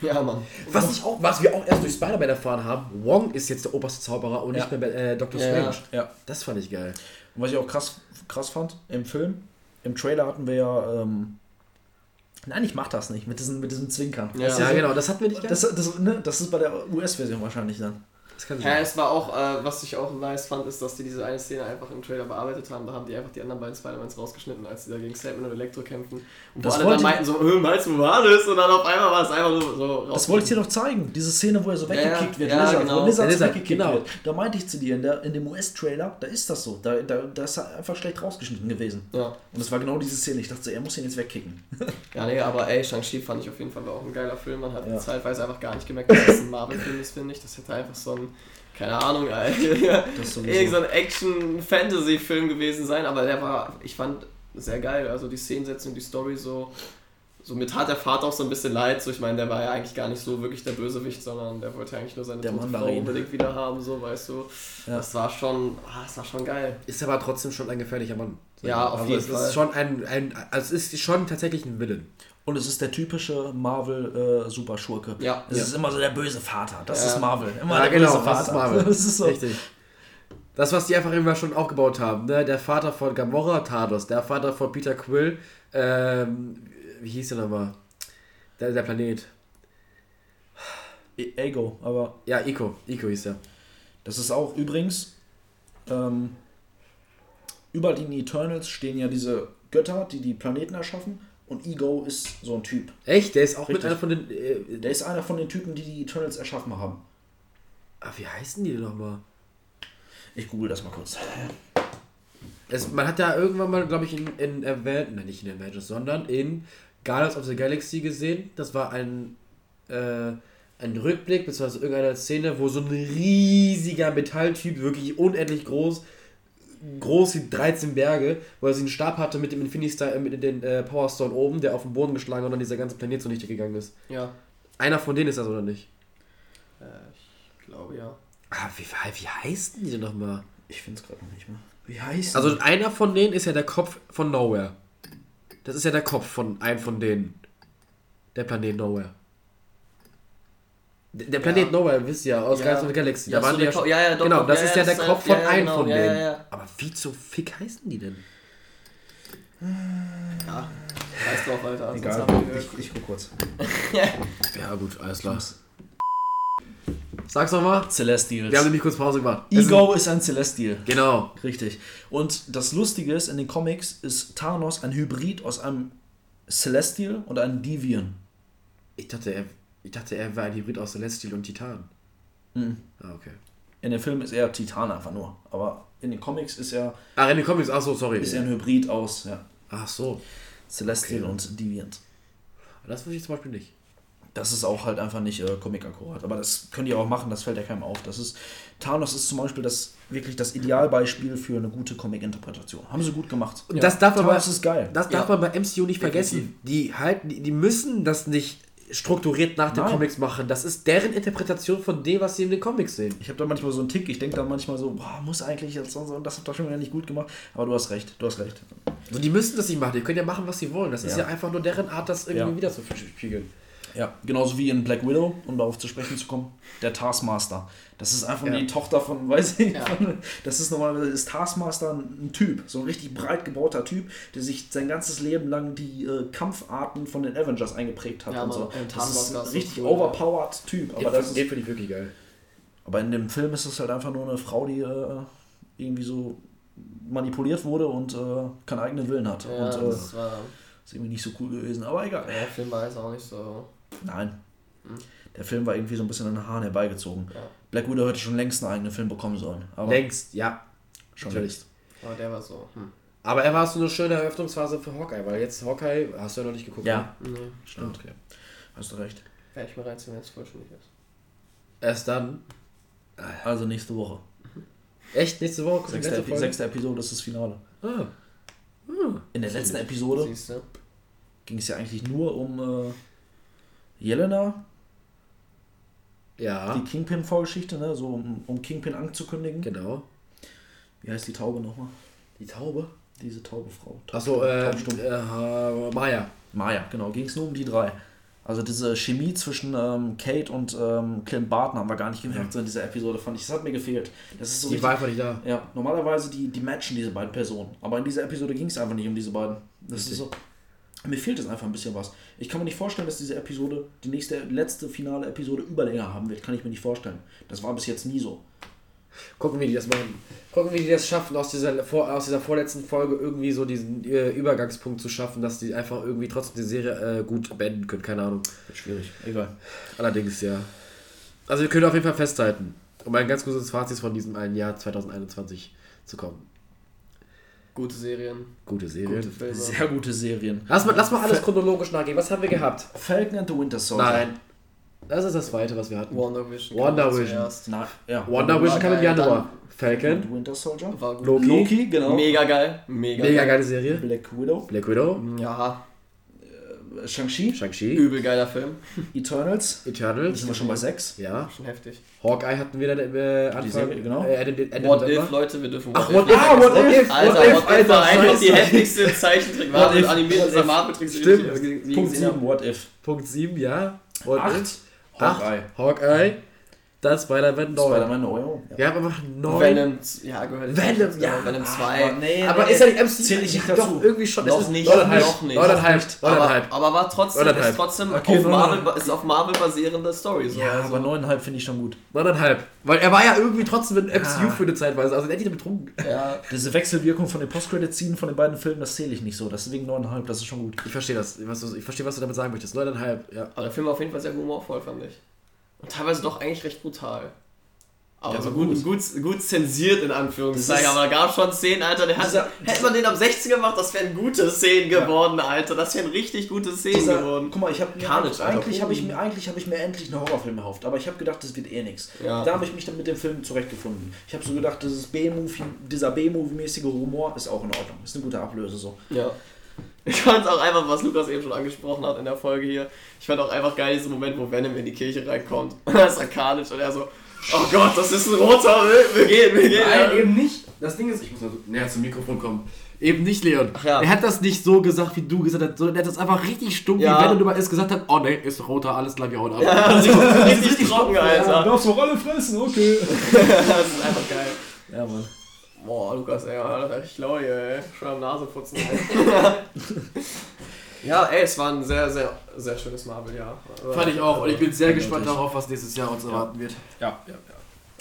S2: ja, Mann.
S1: Was, ich auch, was wir auch erst durch Spider-Man erfahren haben, Wong ist jetzt der oberste Zauberer und
S3: Ja.
S1: nicht mehr äh, Dr.
S2: Ja,
S1: Strange.
S3: Ja.
S1: Das fand ich geil.
S3: Und was ich auch krass, krass fand, im Film, im Trailer hatten wir ja, ähm, nein, ich mach das nicht, mit diesem, mit diesem Zwinkern.
S2: Ja.
S3: Du,
S1: Ja,
S3: so-
S1: genau, das hatten wir nicht
S3: Das, das, ne, das ist bei der US-Version wahrscheinlich dann.
S1: Das kann
S2: Ja,
S1: sein.
S2: es war auch, äh, was ich auch nice fand, ist, dass die diese eine Szene einfach im Trailer bearbeitet haben. Da haben die einfach die anderen beiden Spider-Mans rausgeschnitten, als die da gegen Sandman und Elektro kämpfen. Und wo
S3: Das
S2: alle
S3: wollte
S2: dann
S3: ich-
S2: meinten so, äh, meinst du, wo war das? Und dann auf einmal war es einfach so, so
S3: Das wollte ich dir doch zeigen, diese Szene, wo er so
S2: Ja,
S3: weggekickt
S2: ja,
S3: wird,
S2: ja,
S3: Lizard,
S2: genau.
S3: wo Lizard,
S1: Lizard,
S3: weggekickt
S1: genau.
S3: wird. Da meinte ich zu dir, in, der, in dem US-Trailer, da ist das so, da, da, da ist er einfach schlecht rausgeschnitten gewesen.
S2: Ja.
S3: Und das war genau diese Szene, ich dachte so, er muss ihn jetzt wegkicken. [LAUGHS]
S2: ja, nee, aber ey, Shang-Chi fand ich auf jeden Fall auch ein geiler Film. Man hat
S3: Ja.
S2: zeitweise einfach gar nicht gemerkt, dass das ein Marvel-Film ist, finde ich. Das hätte einfach so ein, keine Ahnung, [LAUGHS] irgend so ein Action-Fantasy-Film gewesen sein. Aber der war, ich fand, sehr geil. Also die Szenensetzung, die Story so. So mir tat der Vater auch so ein bisschen leid. So, ich meine, der war ja eigentlich gar nicht so wirklich der Bösewicht, sondern der wollte eigentlich nur seine
S3: Der
S2: tote Frau unbedingt wieder haben, so, weißt du.
S3: Ja.
S2: Das war schon, ah, das war schon geil.
S1: Ist aber trotzdem schon ein gefährlicher Mann.
S2: Ja, auf
S1: also
S2: jeden
S1: es
S2: Fall.
S1: Ist schon ein, ein, also es ist schon tatsächlich ein Villain.
S3: Und es ist der typische Marvel-Superschurke.
S2: Ja.
S3: Es
S2: Ja.
S3: ist immer so der böse Vater. Das
S2: Ja.
S3: ist Marvel. Immer
S1: Ja,
S3: der
S1: genau,
S3: böse
S1: das
S3: Vater.
S1: ist Marvel. [LAUGHS]
S3: Das ist so.
S1: Richtig. Das, was die einfach immer schon aufgebaut haben, ne? Der Vater von Gamora, Thanos, der Vater von Peter Quill, ähm, wie hieß der nochmal? Der, der Planet.
S3: E- Ego, aber
S1: Ja, Ico. Ico hieß der.
S3: das ist auch übrigens ähm, über den Eternals stehen ja diese Götter, die die Planeten erschaffen. Und Ego ist so ein Typ.
S1: Echt? Der ist auch mit
S3: Richtig.
S1: einer von den. Äh,
S3: Der ist einer von den Typen, die die Eternals erschaffen haben.
S1: ah, wie heißen die denn nochmal?
S3: Ich google das mal kurz.
S1: Es, man hat ja irgendwann mal, glaube ich, in, in Avengers, nein, nicht in Avengers, sondern in Guardians of the Galaxy gesehen. Das war ein, äh, ein Rückblick, beziehungsweise irgendeine Szene, wo so ein riesiger Metalltyp, wirklich unendlich groß, groß wie 13 Berge, wo er so einen Stab hatte mit dem Infinity Star, äh, mit dem äh, Power Stone oben, der auf den Boden geschlagen und dann dieser ganze Planet zunichte gegangen ist.
S2: Ja.
S1: Einer von denen ist das, oder nicht?
S2: Äh, ich glaube ja.
S1: Ah, wie, wie heißen die denn nochmal?
S3: Ich finde es gerade noch nicht mehr. Wie heißt
S1: Also einer von denen ist ja der Kopf von Nowhere. Das ist ja der Kopf von einem von denen. Der Planet Nowhere. Der Planet
S2: Ja.
S1: Nowhere, wisst ihr ja, aus
S2: Ja.
S1: Guardians of the Galaxy.
S2: Ja,
S1: Da waren
S2: so
S1: die
S2: der
S1: ja, schon-
S2: ja, ja, doch,
S1: Genau, das
S2: ja,
S1: ist
S2: ja,
S1: ja der Kopf von
S2: ja, ja,
S1: einem
S2: genau,
S1: von
S2: ja,
S1: denen.
S2: ja, ja.
S1: Aber wie zum Fick heißen die denn?
S2: Ja, scheiß drauf, Alter.
S3: Egal, ich, ich guck kurz. [LAUGHS]
S1: Ja gut, alles klar. Sag's nochmal.
S3: Celestials.
S1: Wir haben nämlich kurz Pause gemacht.
S3: Ego ist ein Celestial.
S1: Genau.
S3: Richtig. Und das Lustige ist, in den Comics ist Thanos ein Hybrid aus einem Celestial und einem Deviant.
S1: Ich dachte, er, ich dachte, er war ein Hybrid aus Celestial und Titan.
S3: Mhm.
S1: Ah, okay.
S3: In dem Film ist er Titan einfach nur. Aber in den Comics ist er,
S1: Ach, in den Comics, ach so, sorry.
S3: ist er ein Hybrid aus ja,
S1: Ach so.
S3: Celestial
S1: Okay.
S3: und Deviant.
S1: Das wusste ich zum Beispiel nicht.
S3: Das ist auch halt einfach nicht äh, Comic-akkurat. Aber das könnt ihr auch machen, das fällt ja keinem auf. Das ist, Thanos ist zum Beispiel das, wirklich das Idealbeispiel für eine gute Comic-Interpretation. Haben sie gut gemacht.
S1: Und das darf man
S3: Thanos
S1: bei,
S3: ist geil.
S1: das darf
S2: Ja.
S1: man bei MCU nicht vergessen. Die halten, die, die müssen das nicht strukturiert nach den
S3: Nein.
S1: Comics machen. Das ist deren Interpretation von dem, was sie in den Comics sehen.
S3: Ich habe da manchmal so einen Tick, ich denke da manchmal so, boah, muss eigentlich jetzt und so, und das hat doch schon wieder nicht gut gemacht. Aber du hast recht, du hast recht.
S1: Also die müssen das nicht machen. Die können ja machen, was sie wollen. Das ist
S3: Ja.
S1: ja einfach nur deren Art, das irgendwie
S3: Ja.
S1: wieder zu spiegeln.
S3: Ja, genauso wie in Black Widow, um darauf zu sprechen zu kommen, der Taskmaster. Das ist einfach
S1: Ja.
S3: die Tochter von, [LAUGHS] weiß ich,
S2: Ja.
S3: von, das ist normalerweise ist Taskmaster ein, Typ, so ein richtig breit gebauter Typ, der sich sein ganzes Leben lang die äh, Kampfarten von den Avengers eingeprägt hat
S2: Ja,
S3: und so.
S2: und
S3: Das ist
S2: Taskmaster
S3: ein richtig
S2: so cool,
S3: overpowered Typ. Aber, das
S1: den finde ich wirklich geil.
S3: aber in dem Film ist es halt einfach nur eine Frau, die äh, irgendwie so manipuliert wurde und äh, keinen eigenen Willen hat.
S2: Ja,
S3: und äh,
S2: das war.
S3: ist irgendwie nicht so cool gewesen, aber egal.
S2: Der Film war jetzt auch nicht so.
S3: Nein.
S2: Hm.
S3: Der Film war irgendwie so ein bisschen an den Haaren herbeigezogen.
S2: Ja.
S3: Black Widow hätte schon längst einen eigenen Film bekommen sollen. Aber
S1: Längst, ja.
S3: schon
S1: natürlich.
S3: längst.
S2: Aber der war so. Hm.
S1: Aber er war so eine schöne Eröffnungsphase für Hawkeye, weil jetzt Hawkeye, hast du ja noch nicht geguckt.
S3: Ja,
S2: Nee,
S1: ne?
S3: stimmt.
S1: Okay.
S3: Hast du recht.
S2: werde ich mir reinziehen, wenn es vollständig ist.
S1: Erst dann.
S3: Also nächste Woche.
S1: Echt? Nächste Woche kommt
S3: Sechste,
S1: letzte
S3: Epi
S1: Folge?
S3: sechste Episode ist das Finale.
S1: Ah.
S3: In der letzten Episode ging es ja eigentlich nur um äh, Jelena,
S1: Ja,
S3: die Kingpin-Vorgeschichte, ne? so um, um Kingpin anzukündigen.
S1: genau.
S3: Wie heißt die Taube nochmal?
S1: Die Taube.
S3: Diese taube Frau.
S1: Achso, äh, äh, Maya.
S3: Maya, genau, ging es nur um die drei. Also diese Chemie zwischen ähm, Kate und ähm, Clint Barton haben wir gar nicht gemerkt so in dieser Episode, fand ich. Das hat mir gefehlt. Das ist so
S1: Die
S3: richtig-
S1: war einfach nicht da.
S3: Ja, normalerweise die, die matchen diese beiden Personen. Aber in dieser Episode ging es einfach nicht um diese beiden. Das ist so. Mir fehlt jetzt einfach ein bisschen was. Ich kann mir nicht vorstellen, dass diese Episode, die nächste, letzte finale Episode Überlänge haben wird. Kann ich mir nicht vorstellen. Das war bis jetzt nie so.
S1: Gucken, wie die das machen. Gucken, wie die das schaffen, aus dieser, vor, aus dieser vorletzten Folge irgendwie so diesen äh, Übergangspunkt zu schaffen, dass die einfach irgendwie trotzdem die Serie äh, gut beenden können. Keine Ahnung.
S3: Wird schwierig. Egal.
S1: Allerdings, ja. Also wir können auf jeden Fall festhalten, um ein ganz gutes Fazit von diesem einen Jahr 2021 zu kommen.
S2: Gute Serien,
S1: Gute Serie.
S2: gute.
S3: Sehr gute Serien.
S1: Lass mal, lass mal alles chronologisch nachgehen. Was haben wir gehabt?
S3: Falcon and the Winter Soldier.
S1: Nein. Das ist das zweite, was wir hatten.
S2: Wonder Vision.
S1: Wonder
S2: kam
S1: Vision.
S2: zuerst.
S3: Na, ja.
S1: Wonder Vision kam im Januar. Falcon.
S3: Winter Soldier.
S2: War gut.
S1: Loki.
S3: Loki, genau.
S2: Mega geil. Mega,
S1: Mega
S2: geil.
S1: geile Serie.
S3: Black Widow.
S1: Black Widow.
S2: Ja,
S3: Shang-Chi.
S1: Shang-Chi.
S2: übel geiler Film. [LAUGHS]
S3: Eternals. Da
S1: Eternals.
S3: sind wir schon bei sechs.
S1: Ja.
S2: Schon heftig.
S1: Hawkeye hatten wir dann im äh, Anfang.
S3: Serie, genau.
S1: Äh, Ende, Ende
S2: What
S1: November.
S2: if, Leute, wir dürfen
S1: Ach,
S2: What
S1: What
S2: if.
S3: Ah, What if.
S2: Alter,
S1: What if,
S2: What if
S1: Alter,
S2: war einfach die heftigste Zeichentrick,
S3: What if,
S2: animierte
S3: What.
S2: Marvel-Trickserie, die
S1: Stimmt.
S3: Punkt
S2: gesehen habe.
S3: 7, What If.
S1: Punkt 7, ja. What
S3: Acht.
S1: if? Acht.
S3: Hawkeye.
S1: Hawkeye. Dann Spider-Man 9.
S3: Spider-Man Neo. Ja.
S1: Wir haben einfach 9.
S2: Venom, ja, gehört
S1: Venom, ja.
S2: Venom
S3: Aber
S2: 2.
S3: nee,
S1: Aber
S3: nee,
S1: ist ja nicht MC.
S3: Zähl ich nicht
S1: Ja,
S3: dazu.
S1: Doch, irgendwie schon.
S2: Noch
S1: Es ist
S2: nicht, noch nicht. Aber, aber war trotzdem, ist trotzdem
S3: Okay,
S2: auf Marvel, ist auf Marvel basierende Story. So.
S3: Ja,
S2: also.
S3: aber 9,5 finde ich schon gut.
S1: Neuneinhalb. Weil er war ja irgendwie trotzdem mit MCU
S3: Ah.
S1: für eine Zeitweise. Also der hat ihn betrunken.
S2: ja,
S3: Diese Wechselwirkung von den Post-Credit-Scenen von den beiden Filmen, das zähle ich nicht so. Deswegen 9,5, das ist schon gut.
S1: Ich verstehe das. Ich verstehe, was du damit sagen möchtest. Neuneinhalb, ja.
S2: aber der Film war auf jeden Fall sehr humorvoll, fand ich. Und teilweise doch eigentlich recht brutal. Aber
S3: Ja,
S2: so
S3: aber
S2: gut, gut, gut zensiert in Anführungszeichen.
S3: Das ist-
S2: Aber da gab schon Szenen, Alter, der hat,
S3: Dieser-
S2: hätte man den ab 16 gemacht, das wären gute Szenen
S3: Ja.
S2: geworden, Alter. Das wären richtig gute Szenen
S3: Dieser,
S2: geworden.
S3: guck mal, ich habe
S2: Alter.
S3: eigentlich habe ich mir eigentlich habe ich mir endlich einen Horrorfilm erhofft, aber ich habe gedacht, das wird eh nichts.
S2: Ja.
S3: Da habe ich mich dann mit dem Film zurechtgefunden. Ich habe so gedacht, dieses B-Movie, dieser B-Movie-mäßige Humor ist auch in Ordnung. Ist eine gute Ablöse so.
S2: Ja. Ich fand auch einfach, was Lukas eben schon angesprochen hat in der Folge hier. Ich fand auch einfach geil diesen Moment, wo Venom in die Kirche reinkommt. [LAUGHS] Das ist Arcanisch und er so, oh Gott, das ist ein roter, wir, wir gehen, wir gehen.
S1: Nein, eben nicht. Das Ding ist, ich muss mal so näher zum Mikrofon kommen. Eben nicht, Leon.
S2: Ach ja.
S1: Er hat das nicht so gesagt, wie du gesagt hast, sondern er hat das einfach richtig stumm,
S2: Ja.
S1: wie wenn er über es gesagt hat, oh ne, ist roter, alles klar, wir hauen ab.
S2: Ja, das [LAUGHS] ist richtig trocken, Alter.
S3: darfst doch alle fressen, okay. [LAUGHS]
S2: Das ist einfach geil.
S3: Ja, Mann.
S2: Boah, Lukas, ey, Alter, ich glaube, ey. Schon am Nase putzen, ey. [LAUGHS] Ja, ey, es war ein sehr, sehr, sehr schönes Marvel-Jahr.
S1: Fand ich auch. Und ich bin sehr gespannt darauf, was nächstes Jahr uns erwarten wird.
S3: Ja, ja, ja.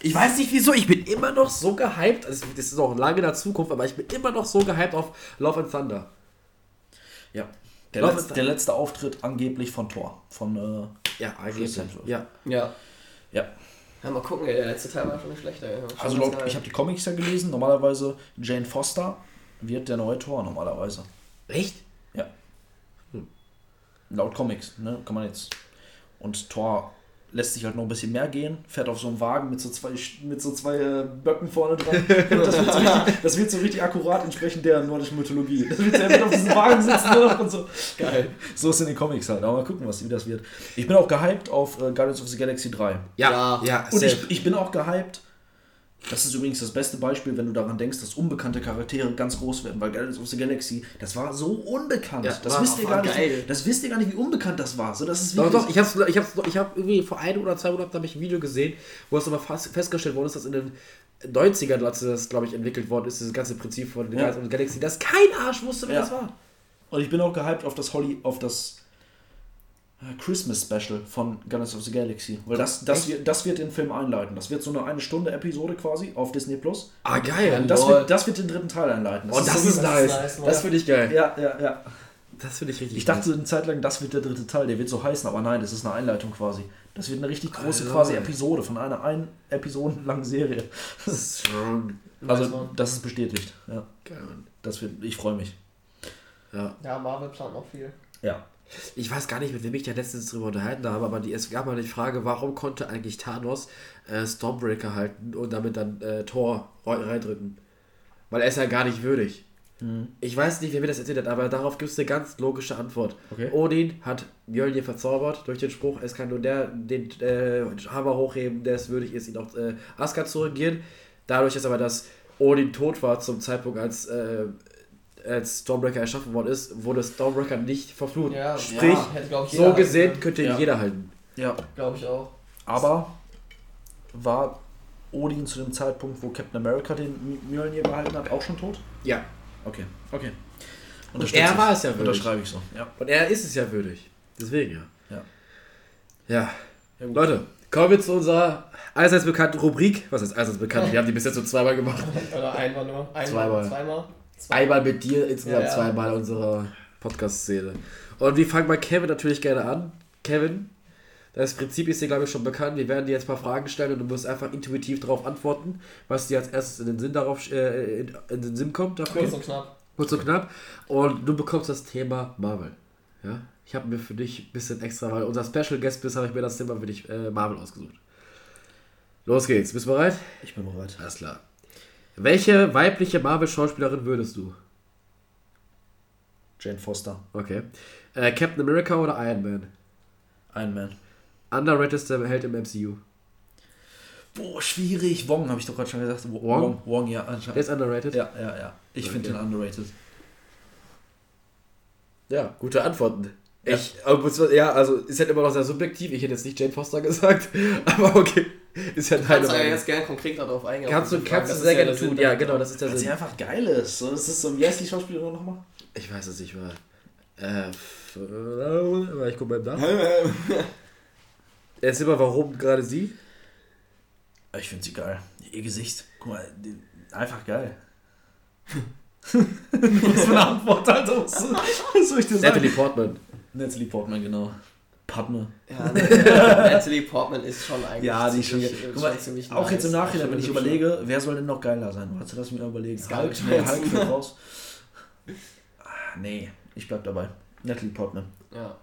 S1: Ich weiß nicht wieso, ich bin immer noch so gehypt. Also, das ist auch lange in der Zukunft, aber ich bin immer noch so gehypt auf Love and Thunder.
S3: ja. Der,
S1: Love
S3: letzte, der letzte Auftritt angeblich von Thor. Von, äh,
S1: Ja, eigentlich. Ja.
S2: Ja.
S3: ja.
S2: Ja, mal gucken, ey, der letzte Teil war schon nicht schlecht, ey. Schon
S3: Also laut, ich habe die Comics ja gelesen. Normalerweise Jane Foster wird der neue Thor normalerweise.
S1: Echt?
S3: Laut Comics, ne? Kann man jetzt. Und Thor lässt sich halt noch ein bisschen mehr gehen, fährt auf so einem Wagen mit so zwei, mit so zwei äh, Böcken vorne dran. [LAUGHS] Das wird, so richtig, das wird so richtig akkurat entsprechend der nordischen Mythologie. Das wird, er wird auf diesem Wagen sitzen und so.
S2: Geil.
S3: So ist in den Comics halt. Aber mal gucken, was, wie das wird. Ich bin auch gehypt auf äh, Guardians of the Galaxy 3.
S1: Ja,
S2: Ja.
S1: ja,
S3: Und ich, ich bin auch gehypt. Das ist übrigens das beste Beispiel, wenn du daran denkst, dass unbekannte Charaktere ganz groß werden, weil Guardians of the Galaxy, das war so unbekannt.
S1: Ja,
S3: das
S1: war-
S3: wisst ihr gar nicht. Das wisst ihr gar nicht, wie unbekannt das war. So, das ist
S1: Doch, doch, ich hab's, ich hab's, ich hab irgendwie vor ein oder zwei Monaten habe ich ein Video gesehen, wo es aber festgestellt worden ist, dass in den 90ern, als das, glaube ich, entwickelt worden ist, dieses ganze Prinzip von
S3: Ja.
S1: Guardians of the Galaxy, dass kein Arsch wusste, wer
S3: Ja.
S1: das war.
S3: Und ich bin auch gehypt auf das Holly, auf das Christmas Special von Guardians of the Galaxy. Weil das, das, wird, das wird den Film einleiten. Das wird so eine eine Stunde Episode quasi auf Disney Plus.
S1: Ah, geil.
S2: Ja,
S3: Das wird, das wird den dritten Teil einleiten.
S1: oh, das
S3: so
S1: ist
S3: wie-
S1: nice.
S2: nice.
S1: Das finde ich geil.
S3: Ja, ja, ja.
S1: Das finde ich richtig
S3: Ich dachte eine Zeit lang, das wird der dritte Teil, der wird so heißen, aber nein, das ist eine Einleitung quasi. Das wird eine richtig große
S1: Alter.
S3: quasi Episode von einer ein Episoden langen Serie. Also
S2: Nice,
S3: das ist bestätigt. Ja,
S1: Geil, Mann.
S3: das wird, ich freue mich.
S1: Ja.
S2: Ja, Marvel plant noch viel.
S3: Ja.
S1: Ich weiß gar nicht, mit wem ich da letztens drüber unterhalten habe, aber die, es gab mal die Frage, warum konnte eigentlich Thanos äh, Stormbreaker halten und damit dann äh, Thor rein- reindrücken? Weil er ist ja gar nicht würdig. Ich weiß nicht, wer mir das erzählt hat, aber darauf gibt es eine ganz logische Antwort.
S3: Okay.
S1: Odin hat Mjölnir verzaubert durch den Spruch, es kann nur der den äh, Hammer hochheben, der es würdig ist, ihn auf äh, Asgard zu regieren. Dadurch ist aber, dass Odin tot war zum Zeitpunkt, als äh, als Stormbreaker erschaffen worden ist, wurde Stormbreaker nicht verflucht.
S2: Ja,
S1: Sprich,
S2: ja, hätte, ich,
S1: so gesehen
S2: halten
S1: könnte
S3: Ja.
S1: jeder halten.
S3: Ja.
S2: Glaube ich auch.
S3: Aber war Odin zu dem Zeitpunkt, wo Captain America den Mjölnir gehalten hat, auch schon tot?
S1: Ja.
S3: Okay, okay.
S1: Und er war es ja würdig.
S3: Unterschreibe ich so. Ja.
S1: Und er ist es ja würdig. Deswegen ja.
S3: Ja.
S1: Ja.
S3: Ja.
S1: Leute, kommen wir zu unserer allseits bekannten Rubrik. Was heißt allseits bekannt? Wir haben die bis jetzt so zweimal gemacht. [LAUGHS]
S2: Oder einmal nur. Einmal,
S1: Zweimal.
S2: Zweimal.
S1: Einmal mit dir, insgesamt
S2: Ja, ja.
S1: zweimal unserer Podcast-Szene. Und wir fangen bei Kevin natürlich gerne an. Kevin, das Prinzip ist dir, glaube ich, schon bekannt. Wir werden dir jetzt ein paar Fragen stellen und du musst einfach intuitiv darauf antworten, was dir als erstes in den Sinn darauf äh, in, in den Sinn kommt dafür.
S2: Kurz und knapp.
S1: Kurz und knapp. Und du bekommst das Thema Marvel. Ja? Ich habe mir für dich ein bisschen extra, weil unser Special Guest bist, habe ich mir das Thema für dich äh, Marvel ausgesucht. Los geht's. Bist du bereit?
S3: Ich bin bereit.
S1: Alles klar. Welche weibliche Marvel-Schauspielerin würdest du?
S3: Jane Foster,
S1: Okay. Äh, Captain America oder Iron Man?
S3: Iron Man.
S1: Underratedster Held im MCU.
S3: Boah, schwierig. Wong habe ich doch gerade schon gesagt. Wo-
S1: Wong?
S3: Wong, Wong ja,
S1: Der
S3: anscheinend.
S1: ist underrated?
S3: Ja, ja, ja. Ich
S1: Okay.
S3: finde den underrated.
S1: Ja, gute Antworten.
S3: Ja.
S1: Ich, muss- ja, also ist halt immer noch sehr subjektiv. Ich hätte jetzt nicht Jane Foster gesagt, [LAUGHS] aber okay. [LAUGHS] Ist ja deine
S2: Kannst du ja jetzt gerne konkret darauf eingehen.
S1: Kannst du, kannst du
S2: Das
S1: sehr
S2: ist ja
S1: gerne tun.
S2: Sinn
S1: Ja, genau, das ist der
S3: Weil sie
S1: Sinn.
S3: einfach geil ist. So, das ist so, wie heißt die Schauspielerin nochmal?
S1: Ich weiß es nicht mehr. Äh, ich guck mal nach. Erzähl mal, warum gerade sie?
S3: Ich finde sie geil. Ihr Gesicht. Guck mal, die, einfach geil. Was für eine Antwort, Alter. Was, was soll ich dir sagen?
S1: Natalie Portman.
S3: Natalie Portman, genau. Padme.
S2: Ja, Natalie [LAUGHS] Portman ist schon eigentlich
S3: Ja, die ist schon,
S2: ziemlich,
S3: guck mal,
S2: schon ziemlich
S3: Auch
S2: nice.
S3: jetzt im Nachhinein, wenn ich überlege, wer soll denn noch geiler sein? Warte, lass mich mal überlegen. Hulk, nee. Hulk fällt [LAUGHS] raus. Ah, nee, ich bleib dabei. Natalie Portman.
S2: Ja.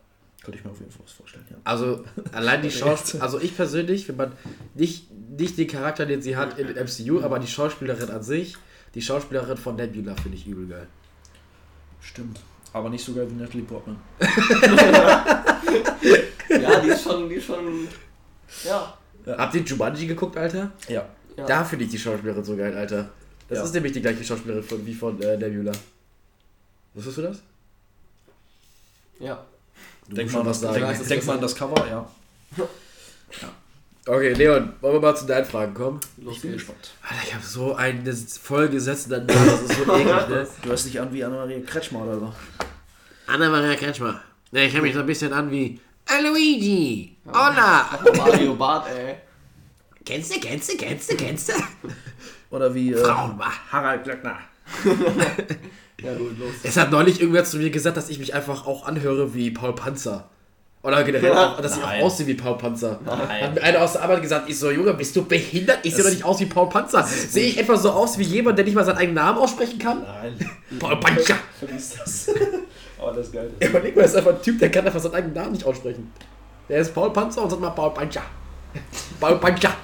S3: Könnte ich mir auf jeden Fall was vorstellen, ja.
S1: Also allein die [LAUGHS] Schauspielerin, also ich persönlich, wenn man nicht, nicht den Charakter, den sie hat in den MCU, aber die Schauspielerin an sich, die Schauspielerin von Nebula finde ich übel geil.
S3: Stimmt. Aber nicht so geil wie Natalie Portman. [LAUGHS]
S2: ja, die ist schon, die ist schon, ja.
S1: Habt ihr Jumanji geguckt, Alter?
S3: Ja.
S2: ja.
S1: Da finde ich die Schauspielerin so geil, Alter. Das
S3: Ja.
S1: ist nämlich die gleiche Schauspielerin von, wie von äh, Nebula. Wusstest du das?
S2: ja.
S1: Du
S3: Denk mal,
S1: was sagen.
S2: Ja,
S3: denk, denk mal an
S2: das-
S3: Cover, [LAUGHS] ja.
S1: Okay, Leon, wollen wir mal zu deinen Fragen kommen?
S2: Los
S3: Ich bin
S2: geht's.
S3: gespannt.
S1: Alter, ich habe so eine vollgesetzten Namen, das ist so eklig, [LAUGHS] ne?
S3: Du hörst dich an wie Annemarie Kretschmer oder so.
S1: Anna-Maria Kretschmer. Ne, ich höre mich so ein bisschen an wie Luigi. Hola.
S2: Mario Bart, ey.
S1: Kennst du, kennst du, kennst du, kennst du?
S3: Oder wie äh, Harald Glöckner. [LAUGHS]
S2: Ja, gut, los.
S1: Es hat neulich irgendwer zu mir gesagt, dass ich mich einfach auch anhöre wie Paul Panzer. Oder generell auch, dass ich
S3: Nein.
S1: auch aussehe wie Paul Panzer.
S3: Nein.
S1: Hat mir einer aus der Arbeit gesagt, ich so, Junge, bist du behindert? Ich sehe doch nicht aus wie Paul Panzer. Sehe ich etwa so aus wie jemand, der nicht mal seinen eigenen Namen aussprechen kann?
S3: Nein.
S1: Paul Panzer.
S3: Vergiss das. Aber das ist geil.
S1: Überleg mal, das ist einfach ein Typ, der kann einfach seinen eigenen Namen nicht aussprechen. Der ist Paul Panzer und sagt mal Paul Panzer. [LAUGHS] Paul Panzer.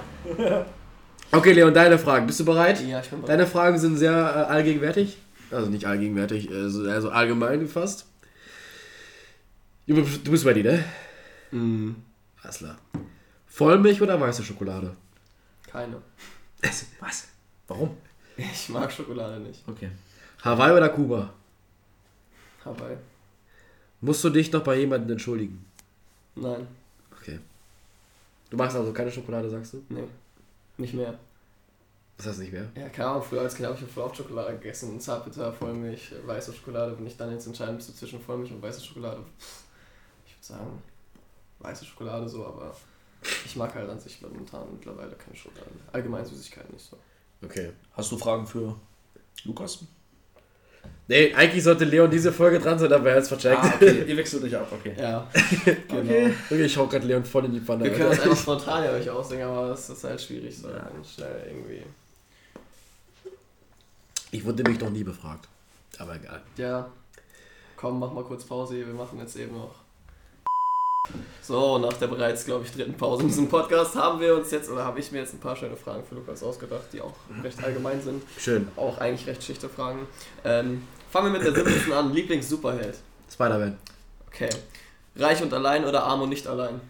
S1: Okay, Leon, deine Fragen. Bist du bereit?
S2: Ja, ich bin bereit.
S1: Deine Fragen sind sehr äh, allgegenwärtig. Also nicht allgegenwärtig, äh, so- also allgemein gefasst. Du, du bist ready, ne?
S2: Mhm.
S1: Alles klar. Vollmilch oder weiße Schokolade?
S2: Keine. [LAUGHS]
S3: Was? Warum?
S2: Ich mag Schokolade nicht.
S3: Okay.
S1: Hawaii oder Kuba?
S2: Hawaii.
S1: Musst du dich noch bei jemandem entschuldigen?
S2: Nein.
S1: Okay. Du magst also keine Schokolade, sagst du?
S2: Nee. Nicht mehr.
S1: Das heißt nicht mehr.
S2: Ja, keine Ahnung, früher als Kind habe ich ja voll oft Schokolade gegessen. Zartbitter, Vollmilch, weiße Schokolade. Wenn ich dann jetzt entscheiden müsste zwischen Vollmilch und weiße Schokolade, ich würde sagen, weiße Schokolade so, aber ich mag halt an sich momentan mittlerweile keine Schokolade. Allgemein Süßigkeiten nicht so.
S1: Okay.
S3: Hast du Fragen für Lukas?
S1: Nee, eigentlich sollte Leon diese Folge dran sein, aber er ist vercheckt.
S3: Ah, okay. Ihr wechselt euch ab, okay. [LAUGHS]
S2: Ja, [LAUGHS] genau.
S3: Okay.
S1: Okay, ich hau grad Leon voll in die Pfanne.
S2: Wir können das einfach [LAUGHS] spontan ja euch ausdenken, aber das ist halt schwierig, so
S3: Ja.
S2: schnell irgendwie.
S1: Ich wurde nämlich noch nie befragt. Aber egal.
S2: Ja, komm, mach mal kurz Pause wir machen jetzt eben noch. So, nach der bereits, glaube ich, dritten Pause in diesem Podcast haben wir uns jetzt, oder habe ich mir jetzt ein paar schöne Fragen für Lukas ausgedacht, die auch recht allgemein sind.
S1: Schön.
S2: Auch eigentlich recht schlichte Fragen. Ähm, fangen wir mit der simpelsten an. Lieblings-Superheld.
S1: Spider-Man.
S2: Okay. Reich und allein oder arm und nicht allein?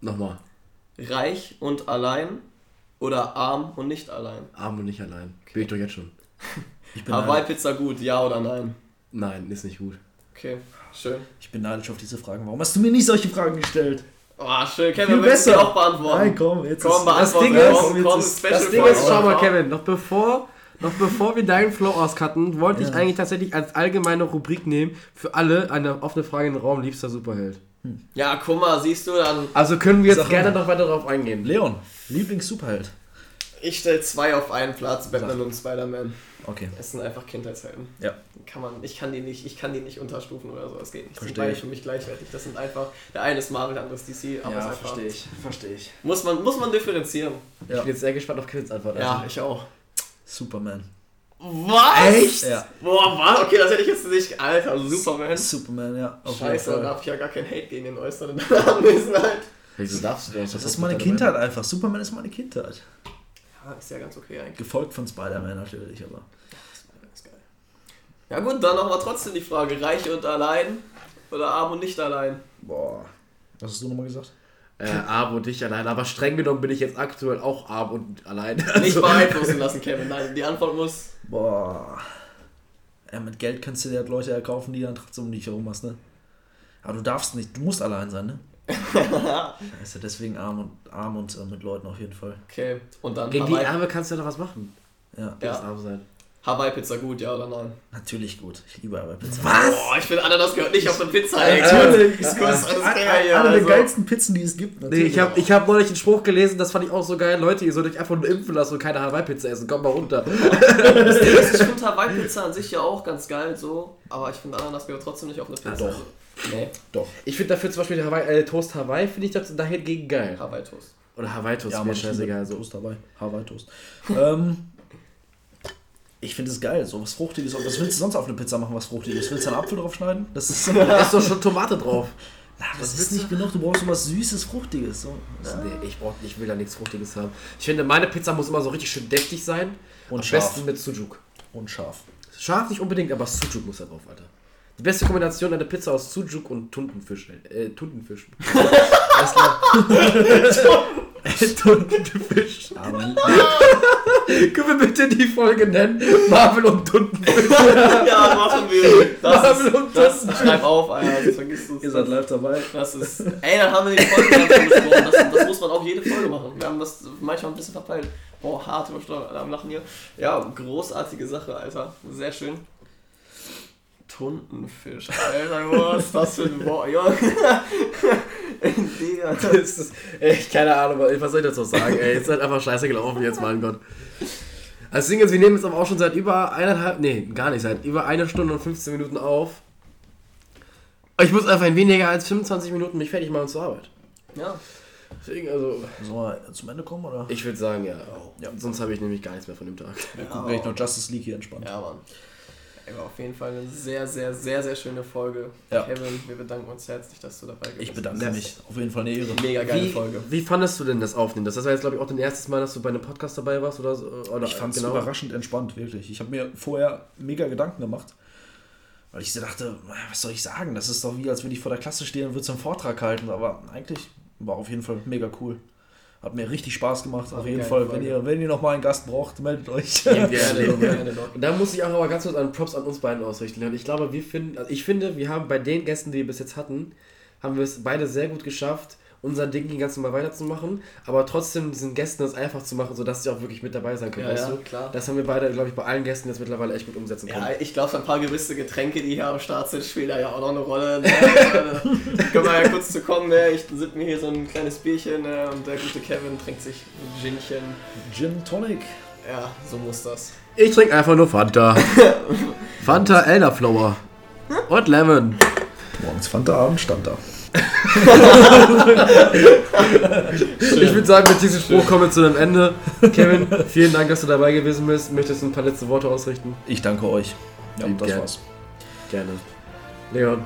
S1: Nochmal.
S2: Reich und allein oder arm und nicht allein?
S1: Arm und nicht allein. Bin ich doch jetzt schon. [LAUGHS]
S2: Hawaii-Pizza gut, ja oder nein?
S1: Nein, ist nicht gut.
S2: Okay, schön.
S3: ich bin neidisch auf diese Fragen. Warum hast du mir nicht solche Fragen gestellt?
S2: Oh, schön.
S3: Viel
S2: Kevin, die
S3: besser.
S2: auch beantworten?
S3: Nein, komm, jetzt
S2: Komm,
S3: ist,
S1: Das. Ding ist-
S2: komm, komm,
S3: jetzt ist-
S1: Das Ding ist, schau mal, Kevin, noch bevor, noch bevor wir deinen Flow auscutten, wollte ich
S3: Ja.
S1: eigentlich tatsächlich als allgemeine Rubrik nehmen, für alle eine offene Frage in den Raum, liebster Superheld.
S2: Ja, guck mal, siehst du, dann.
S1: Also können wir jetzt gerne
S3: mal.
S1: noch weiter darauf eingehen.
S3: Leon, Lieblings-Superheld.
S2: Ich stelle zwei auf einen Platz, Batman und Spider-Man.
S3: Okay.
S2: Es sind einfach Kindheitshelden.
S3: Ja.
S2: Kann man, ich kann die nicht, ich kann die nicht unterstufen oder so. Das geht nicht. Das sind beide
S3: ich.
S2: für mich gleichwertig. Das sind einfach, der eine ist Marvel, der andere ist DC, aber es ist einfach,
S3: ich. Verstehe ich.
S2: muss man, muss man differenzieren.
S1: Ich bin jetzt sehr gespannt auf Kevins Antwort. Also,
S2: Ja, ich auch.
S3: Superman.
S2: Was?
S1: Echt?
S3: Ja.
S2: Boah, was? Okay, das hätte ich jetzt nicht. Alter, Superman.
S3: Superman, ja. Auf
S2: Scheiße, da darf ich ja gar kein Hate gegen den äußern in deiner Anwesenheit.
S1: Wieso darfst du das?
S3: Das ist meine Kindheit einfach. Superman ist meine Kindheit.
S2: Ja, ist ja ganz okay eigentlich.
S3: Gefolgt von Spider-Man natürlich, aber.
S2: Spider-Man ist geil. Ja gut, dann nochmal trotzdem die Frage, reich und allein oder arm und nicht allein?
S3: Boah. Was hast du nochmal gesagt?
S1: Äh, arm und dich allein. Aber streng genommen bin ich jetzt aktuell auch arm und allein.
S2: Nicht
S1: Also,
S2: beeinflussen lassen, Kevin. Nein, die Antwort muss.
S3: Boah. Ja, mit Geld kannst du dir halt Leute erkaufen, die dann trotzdem um dich herum hast, ne? Aber du darfst nicht, du musst allein sein, ne? [LAUGHS] Scheiße, deswegen arm und, arm und äh, mit Leuten auf jeden Fall.
S2: Okay, und dann
S1: Gegen die
S2: Hawaii,
S1: Arme kannst du ja noch was machen.
S3: Ja,
S1: Du
S2: Ja.
S1: musst arm sein.
S2: Hawaii Pizza gut, ja oder nein?
S3: natürlich gut. Ich liebe aber Pizza.
S2: Boah, ich finde, Ananas gehört nicht auf eine Pizza. Ey,
S3: Natürlich.
S2: Kurz, kurz, alles
S3: Eine der
S2: Also.
S3: geilsten Pizzen, die es gibt.
S1: Nee,
S3: natürlich.
S1: ich habe ich hab neulich einen Spruch gelesen, das fand ich auch so geil. Leute, ihr sollt euch einfach nur impfen lassen und keine Hawaii-Pizza essen. Kommt mal runter.
S2: Das ist, ich finde Hawaii Pizza an sich ja auch ganz geil so, aber ich finde Ananas gehört trotzdem nicht auf eine Pizza.
S3: doch.
S2: Nee,
S3: Doch.
S1: Ich finde dafür zum Beispiel den Hawaii, äh, Toast Hawaii, finde ich das dahingegen geil.
S2: Hawaii Toast.
S1: Oder Hawaii-Toast,
S3: Ja,
S1: mir scheißegal. So.
S3: Toast dabei. Hawaii-Toast. [LAUGHS] ähm, ich finde es geil, so was Fruchtiges. Was willst du sonst auf eine Pizza machen, was Fruchtiges? Willst du einen Apfel drauf schneiden? Das ist, [LAUGHS]
S1: Da ist doch schon Tomate drauf.
S3: Na, das ist nicht genug, du brauchst so was Süßes, Fruchtiges. So.
S1: Nee, ich, brauch, ich will da nichts Fruchtiges haben. Ich finde, meine Pizza muss immer so richtig schön deftig sein.
S3: Und
S1: Am
S3: scharf.
S1: besten mit Sujuk.
S3: Und scharf.
S1: Scharf nicht unbedingt, aber Sujuk muss da drauf, Alter. Die beste Kombination einer Pizza aus Sujuk und Tuntenfisch. Äh, Tuntenfisch. [LAUGHS] Tuntenfisch. Können wir bitte die Folge nennen? Marvel und Tuntenfisch. [LAUGHS]
S2: Ja, machen wir. Das
S1: Marvel
S2: ist,
S1: und
S2: das, schreib auf, Alter, das vergisst du
S3: ihr seid live dabei.
S2: Das ist. Ey, dann haben wir die Folge besprochen. Das, das muss man auch jede Folge machen. Wir haben das manchmal ein bisschen verpeilt. Boah, hart übersteuert am Lachen hier. Ja, großartige Sache, Alter. Sehr schön. Tuntenfisch, Alter, was ist das für ein Wort? Junge. [LAUGHS] Digga.
S1: Das ist echt keine Ahnung, was soll ich dazu sagen, ey. Ist halt einfach scheiße gelaufen jetzt, mein Gott. Das Ding ist, wir nehmen jetzt aber auch schon seit über eineinhalb, nee, gar nicht, seit über eine Stunde und 15 Minuten auf. Ich muss einfach in weniger als 25 Minuten mich fertig machen zur Arbeit.
S2: Ja.
S1: Deswegen, also,
S3: Sollen wir zum Ende kommen, oder?
S1: ich würde sagen, ja.
S3: Ja.
S1: Sonst habe ich nämlich gar nichts mehr von dem Tag.
S3: Wir gucken gleich noch Justice League hier entspannt.
S2: Ja, Mann. Auf jeden Fall eine sehr, sehr, sehr, sehr schöne Folge.
S3: Ja.
S2: Kevin, wir bedanken uns herzlich, dass du dabei gewesen
S3: Ich bedanke mich. Auf jeden Fall eine Ehre.
S2: Mega geile
S1: Wie,
S2: Folge.
S1: wie fandest du denn das Aufnehmen? Das war jetzt, glaube ich, auch das erste Mal, dass du bei einem Podcast dabei warst oder so? Oder
S3: Ich fand es
S1: genau.
S3: überraschend entspannt, wirklich. Ich habe mir vorher mega Gedanken gemacht, weil ich so dachte, was soll ich sagen? Das ist doch wie, als würde ich vor der Klasse stehen und würde so einen Vortrag halten. Aber eigentlich war auf jeden Fall mega cool. Hat mir richtig Spaß gemacht. Auf jeden Fall, wenn ihr, wenn ihr noch mal einen Gast braucht, meldet euch. [LAUGHS]
S1: Gerne,
S2: Gerne
S1: gerne. Und da muss ich auch aber ganz kurz einen Props an uns beiden ausrichten. Und ich glaube, wir finden, also ich finde, wir haben bei den Gästen, die wir bis jetzt hatten, haben wir es beide sehr gut geschafft, unser Ding ganz normal weiterzumachen, aber trotzdem diesen Gästen das einfach zu machen, sodass sie auch wirklich mit dabei sein können,
S2: Ja,
S1: weißt
S2: ja,
S1: du?
S2: klar.
S1: Das haben wir beide, glaube ich, bei allen Gästen jetzt mittlerweile echt gut umsetzen können.
S2: Ja, ich glaube, so ein paar gewisse Getränke, die hier am Start sind, spielen da ja auch noch eine Rolle. Ne? [LAUGHS] Äh, Können wir ja kurz zu kommen, ne? ich sipp mir hier so ein kleines Bierchen ne? und der gute Kevin trinkt sich ein Ginchen.
S3: Gin Tonic.
S2: Ja, so muss das.
S1: Ich trinke einfach nur Fanta. [LAUGHS] Fanta Elderflower. Und Lemon.
S3: Morgens Fanta, Abend stand da.
S1: Ich würde sagen, mit diesem Spruch kommen wir zu einem Ende. Kevin, vielen Dank, dass du dabei gewesen bist. Möchtest du ein paar letzte Worte ausrichten?
S3: Ich danke euch. Ja, das
S1: gern.
S3: war's.
S1: Gerne. Leon.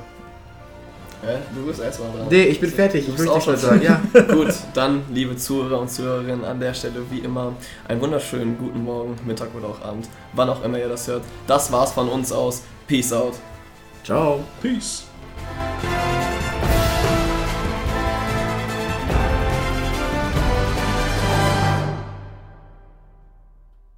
S2: Hä? Du bist erstmal dran.
S1: Nee, ich bin fertig.
S2: Du
S1: Ich möchte
S2: auch schon-
S1: sagen. Ja. [LAUGHS]
S2: Gut, dann, liebe Zuhörer und Zuhörerinnen, an der Stelle wie immer einen wunderschönen guten Morgen, Mittag oder auch Abend, wann auch immer ihr das hört. Das war's von uns aus. Peace out.
S1: Ciao.
S3: Peace.